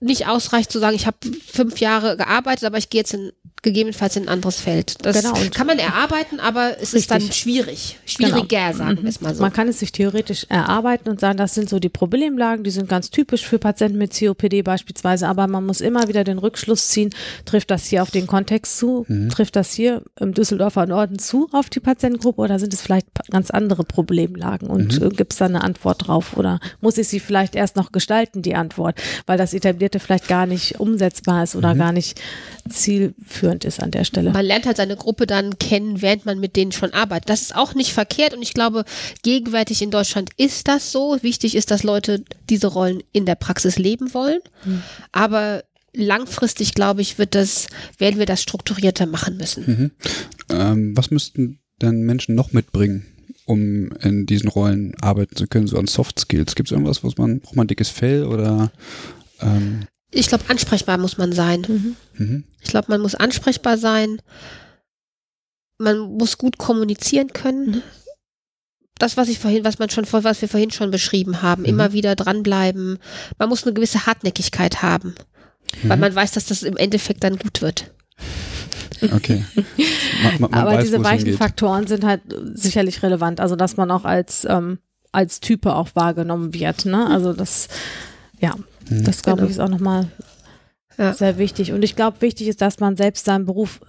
nicht ausreicht zu sagen, ich habe fünf Jahre gearbeitet, aber ich gehe jetzt in gegebenenfalls in ein anderes Feld. Das Genau, kann man erarbeiten, aber es ist dann Richtig. schwierig. Schwieriger, sagen wir es mal so. Man kann es sich theoretisch erarbeiten und sagen, das sind so die Problemlagen, die sind ganz typisch für Patienten mit COPD beispielsweise, aber man muss immer wieder den Rückschluss ziehen, trifft das hier auf den Kontext zu, trifft das hier im Düsseldorfer Norden zu auf die Patientengruppe oder sind es vielleicht ganz andere Problemlagen und äh, gibt es da eine Antwort drauf oder muss ich sie vielleicht erst noch gestalten, die Antwort, weil das etablierte vielleicht gar nicht umsetzbar ist oder gar nicht zielführend ist an der Stelle. man lernt halt seine Gruppe dann kennen, während man mit denen schon arbeitet. Das ist auch nicht verkehrt und ich glaube, gegenwärtig in Deutschland ist das so. Wichtig ist, dass Leute diese Rollen in der Praxis leben wollen. Aber langfristig, glaube ich, wird das, werden wir das strukturierter machen müssen. Ähm, was müssten denn Menschen noch mitbringen, um in diesen Rollen arbeiten zu können, so an Soft Skills? Gibt es irgendwas, was man, braucht man ein dickes Fell oder ähm, Ich glaube, ansprechbar muss man sein. mhm. Ich glaube, man muss ansprechbar sein. Man muss gut kommunizieren können. Das, was ich vorhin, was man schon, vor- was wir vorhin schon beschrieben haben, Mhm. immer wieder dranbleiben. Man muss eine gewisse Hartnäckigkeit haben, weil Mhm. man weiß, dass das im Endeffekt dann gut wird. Okay. Man, man, Aber weiß, diese weichen hingeht. Faktoren sind halt sicherlich relevant, also dass man auch als ähm, als Type auch wahrgenommen wird. Ne? Also das, ja, Mhm. das glaube Genau. ich ist auch nochmal Ja. sehr wichtig. Und ich glaube, wichtig ist, dass man selbst seinen Beruf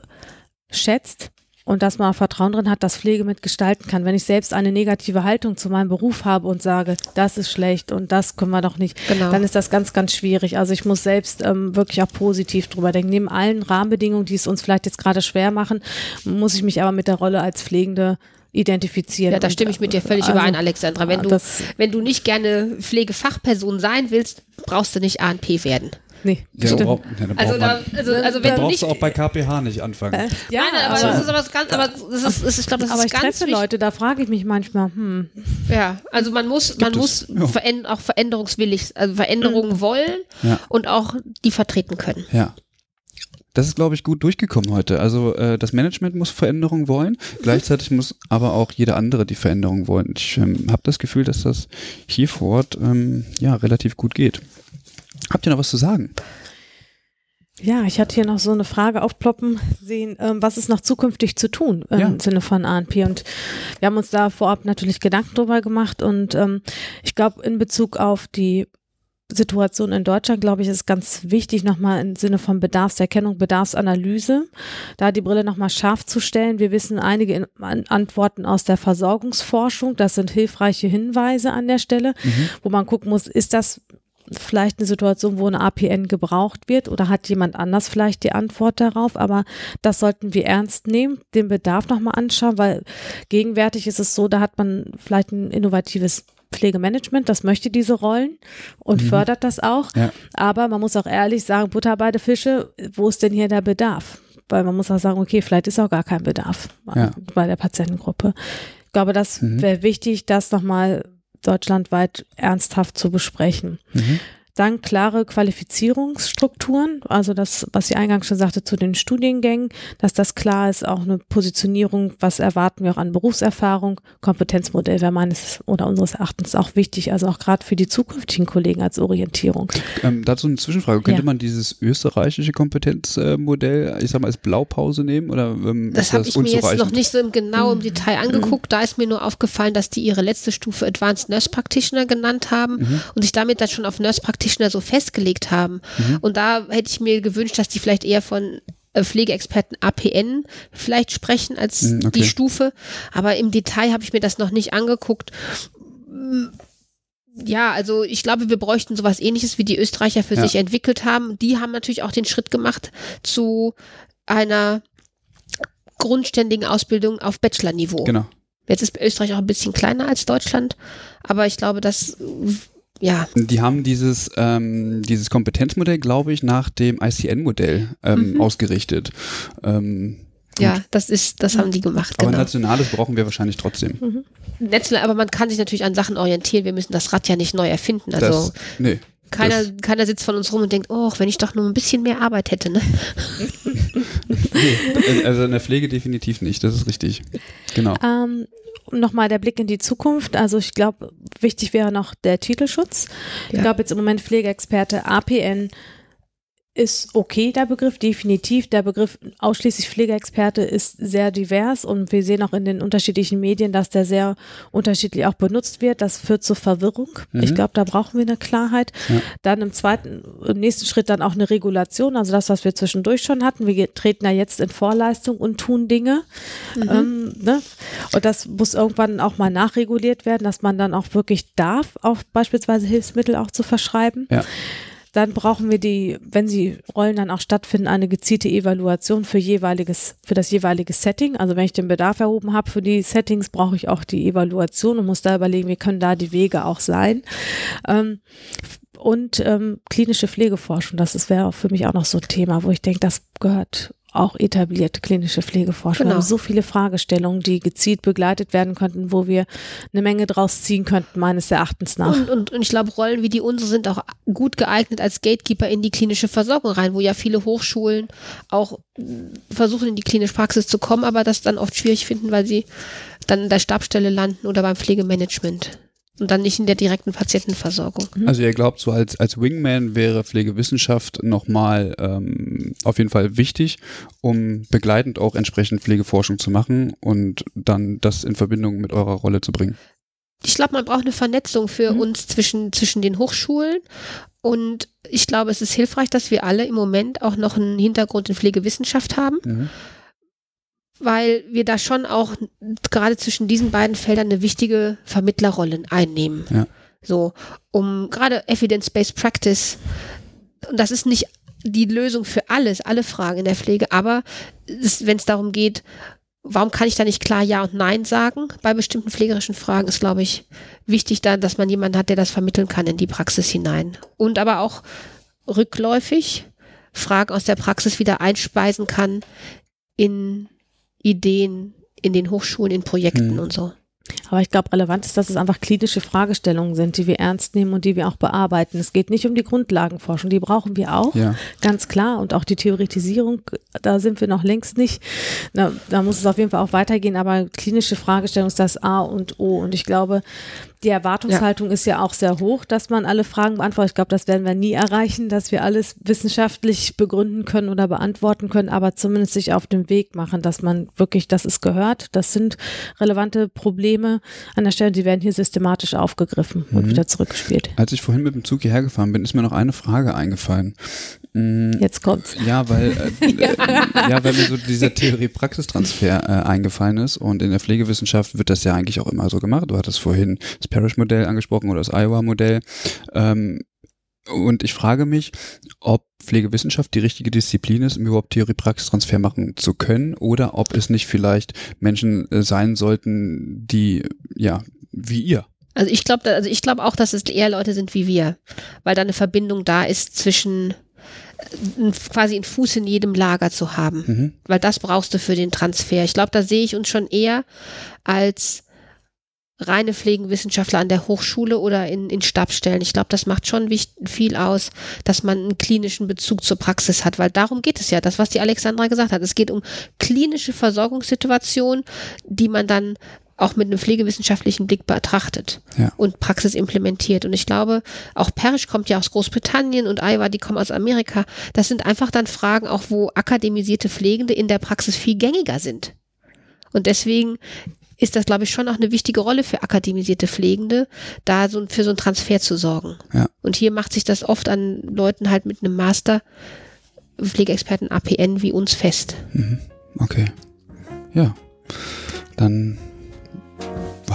schätzt und dass man auch Vertrauen drin hat, dass Pflege mitgestalten kann. Wenn ich selbst eine negative Haltung zu meinem Beruf habe und sage, das ist schlecht und das können wir doch nicht, Genau. dann ist das ganz, ganz schwierig. Also ich muss selbst ähm, wirklich auch positiv drüber denken. Neben allen Rahmenbedingungen, die es uns vielleicht jetzt gerade schwer machen, muss ich mich aber mit der Rolle als Pflegende identifizieren. Ja, da stimme ich mit dir völlig also, überein, Alexandra. Wenn du, das- wenn du nicht gerne Pflegefachperson sein willst, brauchst du nicht ANP werden. Nee, Ja, braucht, ja, Also, da, also, also dann wenn du brauchst nicht. du auch bei KPH nicht anfangen. ja, Nein, aber, aber, das ist aber ganz, aber das ist, das ist, ich glaube, das aber ist ich ganz treffe. Leute, da frage ich mich manchmal, hm, Ja, also man muss, man es. muss Ja. veränd auch veränderungswillig, also Veränderungen wollen Ja. und auch die vertreten können. Ja. Das ist, glaube ich, gut durchgekommen heute. Also äh, das Management muss Veränderung wollen, gleichzeitig muss aber auch jeder andere die Veränderung wollen. Ich ähm, habe das Gefühl, dass das hier vor Ort ähm, ja relativ gut geht. Habt ihr noch was zu sagen? Ja, ich hatte hier noch so eine Frage aufploppen sehen, ähm, was ist noch zukünftig zu tun im Ja. Sinne von ANP und wir haben uns da vorab natürlich Gedanken drüber gemacht und ähm, ich glaube in Bezug auf die Situation in Deutschland, glaube ich, ist ganz wichtig, nochmal im Sinne von Bedarfserkennung, Bedarfsanalyse, da die Brille nochmal scharf zu stellen. Wir wissen einige in, an, Antworten aus der Versorgungsforschung, das sind hilfreiche Hinweise an der Stelle, wo man gucken muss, ist das vielleicht eine Situation, wo eine APN gebraucht wird oder hat jemand anders vielleicht die Antwort darauf, aber das sollten wir ernst nehmen, den Bedarf nochmal anschauen, weil gegenwärtig ist es so, da hat man vielleicht ein innovatives Pflegemanagement, das möchte diese Rollen und fördert das auch, Ja. aber man muss auch ehrlich sagen, Butter bei Fische, wo ist denn hier der Bedarf? Weil man muss auch sagen, okay, vielleicht ist auch gar kein Bedarf Ja. bei der Patientengruppe. Ich glaube, das wäre wichtig, das nochmal deutschlandweit ernsthaft zu besprechen. Mhm. Dann klare Qualifizierungsstrukturen, also das, was ich eingangs schon sagte zu den Studiengängen, dass das klar ist, auch eine Positionierung, was erwarten wir auch an Berufserfahrung, Kompetenzmodell wäre meines oder unseres Erachtens auch wichtig, also auch gerade für die zukünftigen Kollegen als Orientierung. Ähm, dazu eine Zwischenfrage. Könnte Ja. man dieses österreichische Kompetenzmodell, ich sag mal, als Blaupause nehmen? Oder ähm, Das habe das ich mir jetzt noch nicht so im genau im Detail angeguckt. Da ist mir nur aufgefallen, dass die ihre letzte Stufe Advanced Nurse Practitioner genannt haben und sich damit dann schon auf Nurse Practitioner so festgelegt haben. Und da hätte ich mir gewünscht, dass die vielleicht eher von äh, Pflegeexperten APN vielleicht sprechen als Mm, okay. die Stufe. Aber im Detail habe ich mir das noch nicht angeguckt. Mm, Ja, also ich glaube, wir bräuchten sowas ähnliches, wie die Österreicher für Ja. sich entwickelt haben. Die haben natürlich auch den Schritt gemacht zu einer grundständigen Ausbildung auf Bachelor-Niveau. Genau. Jetzt ist Österreich auch ein bisschen kleiner als Deutschland, aber ich glaube, dass ja, Die haben dieses, ähm, dieses Kompetenzmodell, glaube ich, nach dem ICN-Modell ähm, Mhm. ausgerichtet. Ähm, ja, das ist, das haben die gemacht, aber genau. nationales brauchen wir wahrscheinlich trotzdem. Netzler, aber man kann sich natürlich an Sachen orientieren. Wir müssen das Rad ja nicht neu erfinden. Also das, nee. keiner, das- keiner sitzt von uns rum und denkt, oh, wenn ich doch nur ein bisschen mehr Arbeit hätte, ne? nee. Also in der Pflege definitiv nicht, das ist richtig. Genau. Ähm, Nochmal der Blick in die Zukunft. Also ich glaube, wichtig wäre noch der Titelschutz. Ich Ja. glaube jetzt im Moment Pflegeexperte APN ist okay, der Begriff, definitiv. Der Begriff ausschließlich Pflegeexperte ist sehr divers und wir sehen auch in den unterschiedlichen Medien, dass der sehr unterschiedlich auch benutzt wird. Das führt zur Verwirrung. Mhm. Ich glaube, da brauchen wir eine Klarheit. Ja. Dann im zweiten, im nächsten Schritt dann auch eine Regulation, also das, was wir zwischendurch schon hatten. Wir treten ja jetzt in Vorleistung und tun Dinge. Mhm. Ähm, ne? Und das muss irgendwann auch mal nachreguliert werden, dass man dann auch wirklich darf, auch beispielsweise Hilfsmittel auch zu verschreiben. Ja. Dann brauchen wir die, wenn sie Rollen dann auch stattfinden, eine gezielte Evaluation für jeweiliges, für das jeweilige Setting. Also wenn ich den Bedarf erhoben habe für die Settings, brauche ich auch die Evaluation und muss da überlegen, wie können da die Wege auch sein. Ähm, und ähm, klinische Pflegeforschung, das wäre für mich auch noch so ein Thema, wo ich denke, das gehört auch etablierte klinische Pflegeforschung. Genau. Wir haben so viele Fragestellungen, die gezielt begleitet werden könnten, wo wir eine Menge draus ziehen könnten, meines Erachtens nach. Und, und, und ich glaube, Rollen wie die unsere sind auch gut geeignet als Gatekeeper in die klinische Versorgung rein, wo ja viele Hochschulen auch versuchen, in die klinische Praxis zu kommen, aber das dann oft schwierig finden, weil sie dann in der Stabstelle landen oder beim Pflegemanagement und dann nicht in der direkten Patientenversorgung. Mhm. Also ihr glaubt, so als, als Wingman wäre Pflegewissenschaft nochmal ähm, auf jeden Fall wichtig, um begleitend auch entsprechend Pflegeforschung zu machen und dann das in Verbindung mit eurer Rolle zu bringen. Ich glaube, man braucht eine Vernetzung für mhm. uns zwischen, zwischen den Hochschulen und ich glaube, es ist hilfreich, dass wir alle im Moment auch noch einen Hintergrund in Pflegewissenschaft haben. Mhm weil wir da schon auch gerade zwischen diesen beiden Feldern eine wichtige Vermittlerrolle einnehmen. Ja. So, um gerade Evidence-Based Practice, und das ist nicht die Lösung für alles, alle Fragen in der Pflege, aber wenn es darum geht, warum kann ich da nicht klar Ja und Nein sagen bei bestimmten pflegerischen Fragen, ist, glaube ich, wichtig da, dass man jemanden hat, der das vermitteln kann in die Praxis hinein. Und aber auch rückläufig Fragen aus der Praxis wieder einspeisen kann in Ideen in den Hochschulen, in Projekten hm. und so. Aber ich glaube, relevant ist, dass es einfach klinische Fragestellungen sind, die wir ernst nehmen und die wir auch bearbeiten. Es geht nicht um die Grundlagenforschung, die brauchen wir auch, ja. ganz klar. Und auch die Theoretisierung, da sind wir noch längst nicht. Da, da muss es auf jeden Fall auch weitergehen, aber klinische Fragestellung ist das A und O. Und ich glaube, die Erwartungshaltung ja. ist ja auch sehr hoch, dass man alle Fragen beantwortet. Ich glaube, das werden wir nie erreichen, dass wir alles wissenschaftlich begründen können oder beantworten können, aber zumindest sich auf den Weg machen, dass man wirklich, das ist gehört, das sind relevante Probleme an der Stelle, die werden hier systematisch aufgegriffen mhm. und wieder zurückgespielt. Als ich vorhin mit dem Zug hierher gefahren bin, ist mir noch eine Frage eingefallen. Mhm. Jetzt kommt's. Ja, weil, äh, äh, ja, weil mir so dieser Theorie-Praxistransfer äh, eingefallen ist und in der Pflegewissenschaft wird das ja eigentlich auch immer so gemacht. Du hattest vorhin das Parrish-Modell angesprochen oder das Iowa-Modell. Ähm, und ich frage mich, ob Pflegewissenschaft die richtige Disziplin ist, um überhaupt Theorie-Praxistransfer machen zu können oder ob es nicht vielleicht Menschen äh, sein sollten, die, ja, wie ihr. Also ich glaube, also ich glaube auch, dass es eher Leute sind wie wir, weil da eine Verbindung da ist zwischen äh, quasi einen Fuß in jedem Lager zu haben, mhm. weil das brauchst du für den Transfer. Ich glaube, da sehe ich uns schon eher als reine Pflegenwissenschaftler an der Hochschule oder in, in Stabstellen. Ich glaube, das macht schon viel aus, dass man einen klinischen Bezug zur Praxis hat, weil darum geht es ja, das, was die Alexandra gesagt hat. Es geht um klinische Versorgungssituationen, die man dann auch mit einem pflegewissenschaftlichen Blick betrachtet ja. und Praxis implementiert. Und ich glaube, auch Perisch kommt ja aus Großbritannien und Iowa, die kommen aus Amerika. Das sind einfach dann Fragen, auch wo akademisierte Pflegende in der Praxis viel gängiger sind. Und deswegen ist das, glaube ich, schon auch eine wichtige Rolle für akademisierte Pflegende, da so für so einen Transfer zu sorgen. Ja. Und hier macht sich das oft an Leuten halt mit einem Master, Pflegeexperten APN wie uns fest. Mhm. Okay. Ja. Dann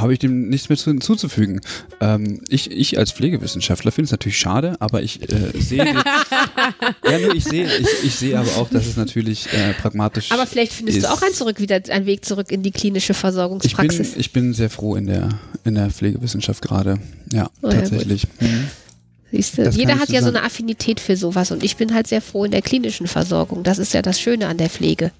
habe ich dem nichts mehr zu, hinzuzufügen. Ähm, ich, ich als Pflegewissenschaftler finde es natürlich schade, aber ich äh, sehe, ja, nee, ich sehe, ich, ich sehe aber auch, dass es natürlich äh, pragmatisch. Aber vielleicht findest ist. du auch einen zurück wieder einen Weg zurück in die klinische Versorgungspraxis. Ich bin, ich bin sehr froh in der in der Pflegewissenschaft gerade. Ja, oh, tatsächlich. Ja, mhm. Siehst du, jeder hat ja so eine Affinität für sowas und ich bin halt sehr froh in der klinischen Versorgung. Das ist ja das Schöne an der Pflege.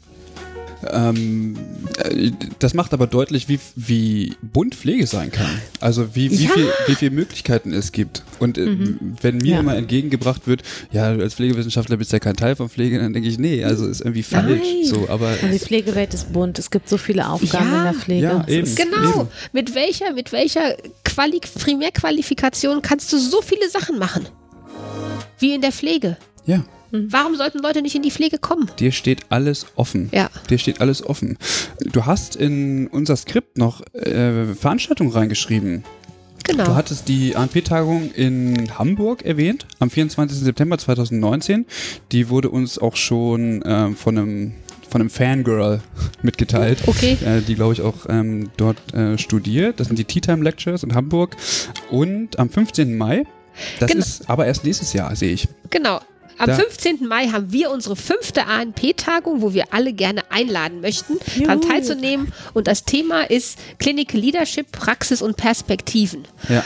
Ähm, äh, das macht aber deutlich, wie, wie bunt Pflege sein kann. Also wie, wie, ja. viel, wie viele Möglichkeiten es gibt. Und äh, mhm. wenn mir ja. immer entgegengebracht wird, ja, als Pflegewissenschaftler bist du ja kein Teil von Pflege, dann denke ich, nee, also ist irgendwie falsch. So, aber die Pflegewelt ist bunt. Es gibt so viele Aufgaben ja. in der Pflege. Ja, eben, genau. Eben. Mit welcher, mit welcher Quali Primärqualifikation kannst du so viele Sachen machen? Wie in der Pflege. Ja. Warum sollten Leute nicht in die Pflege kommen? Dir steht alles offen. Ja. Dir steht alles offen. Du hast in unser Skript noch äh, Veranstaltungen reingeschrieben. Genau. Du hattest die ANP-Tagung in Hamburg erwähnt, am 24. September 2019. Die wurde uns auch schon äh, von einem von einem Fangirl mitgeteilt, Okay. äh, die glaube ich auch ähm, dort äh, studiert. Das sind die Tea Time Lectures in Hamburg. Und am 15. Mai, das Genau. ist aber erst nächstes Jahr, sehe ich. Genau. Am Da- 15. Mai haben wir unsere fünfte ANP-Tagung, wo wir alle gerne einladen möchten, daran teilzunehmen. Und das Thema ist Clinical Leadership, Praxis und Perspektiven. Ja.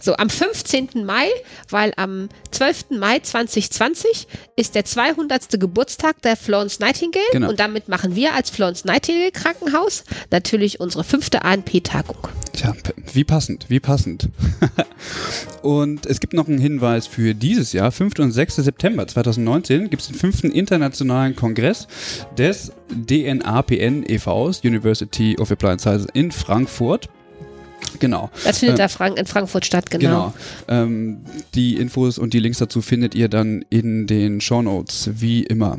So, am 15. Mai, weil am 12. Mai 2020 ist der 200. Geburtstag der Florence Nightingale Genau. und damit machen wir als Florence Nightingale Krankenhaus natürlich unsere fünfte ANP-Tagung. Tja, wie passend, wie passend. und es gibt noch einen Hinweis für dieses Jahr, 5. und 6. September 2019 gibt es den fünften internationalen Kongress des DNAPN e.V.s, University of Applied Sciences in Frankfurt. Genau. Das findet Ähm, da Frank in Frankfurt statt, genau. Genau. Ähm, die Infos und die Links dazu findet ihr dann in den Shownotes, wie immer.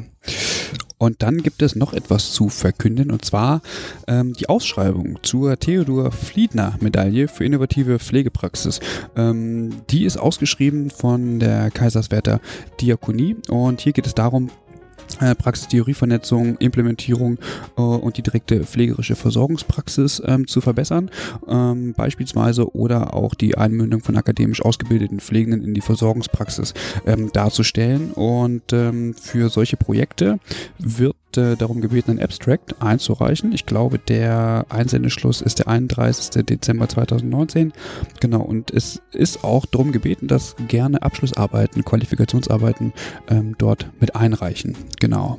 Und dann gibt es noch etwas zu verkünden, und zwar ähm, die Ausschreibung zur Theodor Fliedner Medaille für innovative Pflegepraxis. Ähm, die ist ausgeschrieben von der Kaiserswerther Diakonie und hier geht es darum, äh, Praxistheorievernetzung, Implementierung äh, und die direkte pflegerische Versorgungspraxis ähm, zu verbessern, ähm, beispielsweise oder auch die Einmündung von akademisch ausgebildeten Pflegenden in die Versorgungspraxis ähm, darzustellen. Und ähm, für solche Projekte wird äh, darum gebeten, ein Abstract einzureichen. Ich glaube, der Einsendeschluss ist der 31. Dezember 2019. Genau, und es ist auch darum gebeten, dass gerne Abschlussarbeiten, Qualifikationsarbeiten ähm, dort mit einreichen. Genau.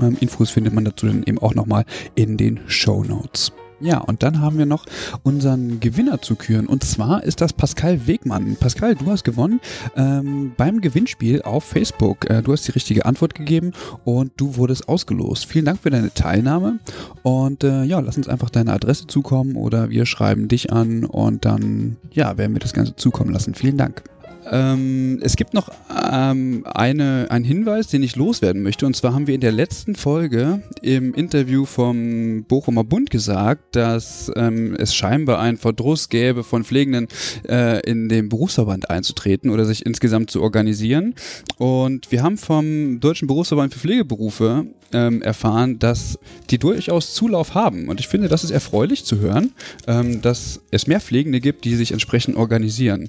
Ähm, Infos findet man dazu dann eben auch nochmal in den Show Notes. Ja, und dann haben wir noch unseren Gewinner zu küren. Und zwar ist das Pascal Wegmann. Pascal, du hast gewonnen ähm, beim Gewinnspiel auf Facebook. Äh, du hast die richtige Antwort gegeben und du wurdest ausgelost. Vielen Dank für deine Teilnahme. Und äh, ja, lass uns einfach deine Adresse zukommen oder wir schreiben dich an und dann ja, werden wir das Ganze zukommen lassen. Vielen Dank. Ähm, es gibt noch ähm, eine, einen Hinweis, den ich loswerden möchte. Und zwar haben wir in der letzten Folge im Interview vom Bochumer Bund gesagt, dass ähm, es scheinbar einen Verdruss gäbe, von Pflegenden äh, in den Berufsverband einzutreten oder sich insgesamt zu organisieren. Und wir haben vom Deutschen Berufsverband für Pflegeberufe ähm, erfahren, dass die durchaus Zulauf haben. Und ich finde, das ist erfreulich zu hören, ähm, dass es mehr Pflegende gibt, die sich entsprechend organisieren.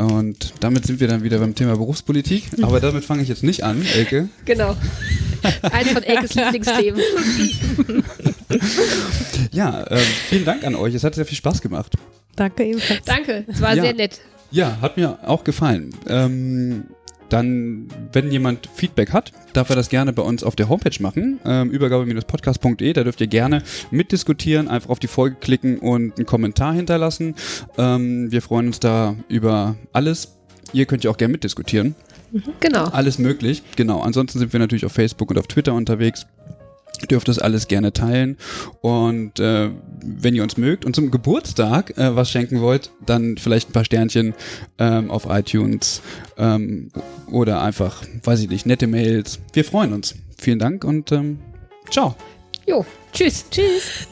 Und damit sind wir dann wieder beim Thema Berufspolitik. Aber damit fange ich jetzt nicht an, Elke. Genau. Eins von Elkes Lieblingsthemen. Ja, ähm, vielen Dank an euch. Es hat sehr viel Spaß gemacht. Danke ebenfalls. Danke, es war Ja. sehr nett. Ja, hat mir auch gefallen. Ähm, dann, wenn jemand Feedback hat, darf er das gerne bei uns auf der Homepage machen, ähm, übergabe-podcast.de. Da dürft ihr gerne mitdiskutieren, einfach auf die Folge klicken und einen Kommentar hinterlassen. Ähm, wir freuen uns da über alles. Ihr könnt ja auch gerne mitdiskutieren. Genau. Alles möglich, genau. Ansonsten sind wir natürlich auf Facebook und auf Twitter unterwegs. Dürft das alles gerne teilen. Und äh, wenn ihr uns mögt und zum Geburtstag äh, was schenken wollt, dann vielleicht ein paar Sternchen ähm, auf iTunes ähm, oder einfach, weiß ich nicht, nette Mails. Wir freuen uns. Vielen Dank und ähm, ciao. Jo, tschüss. Tschüss.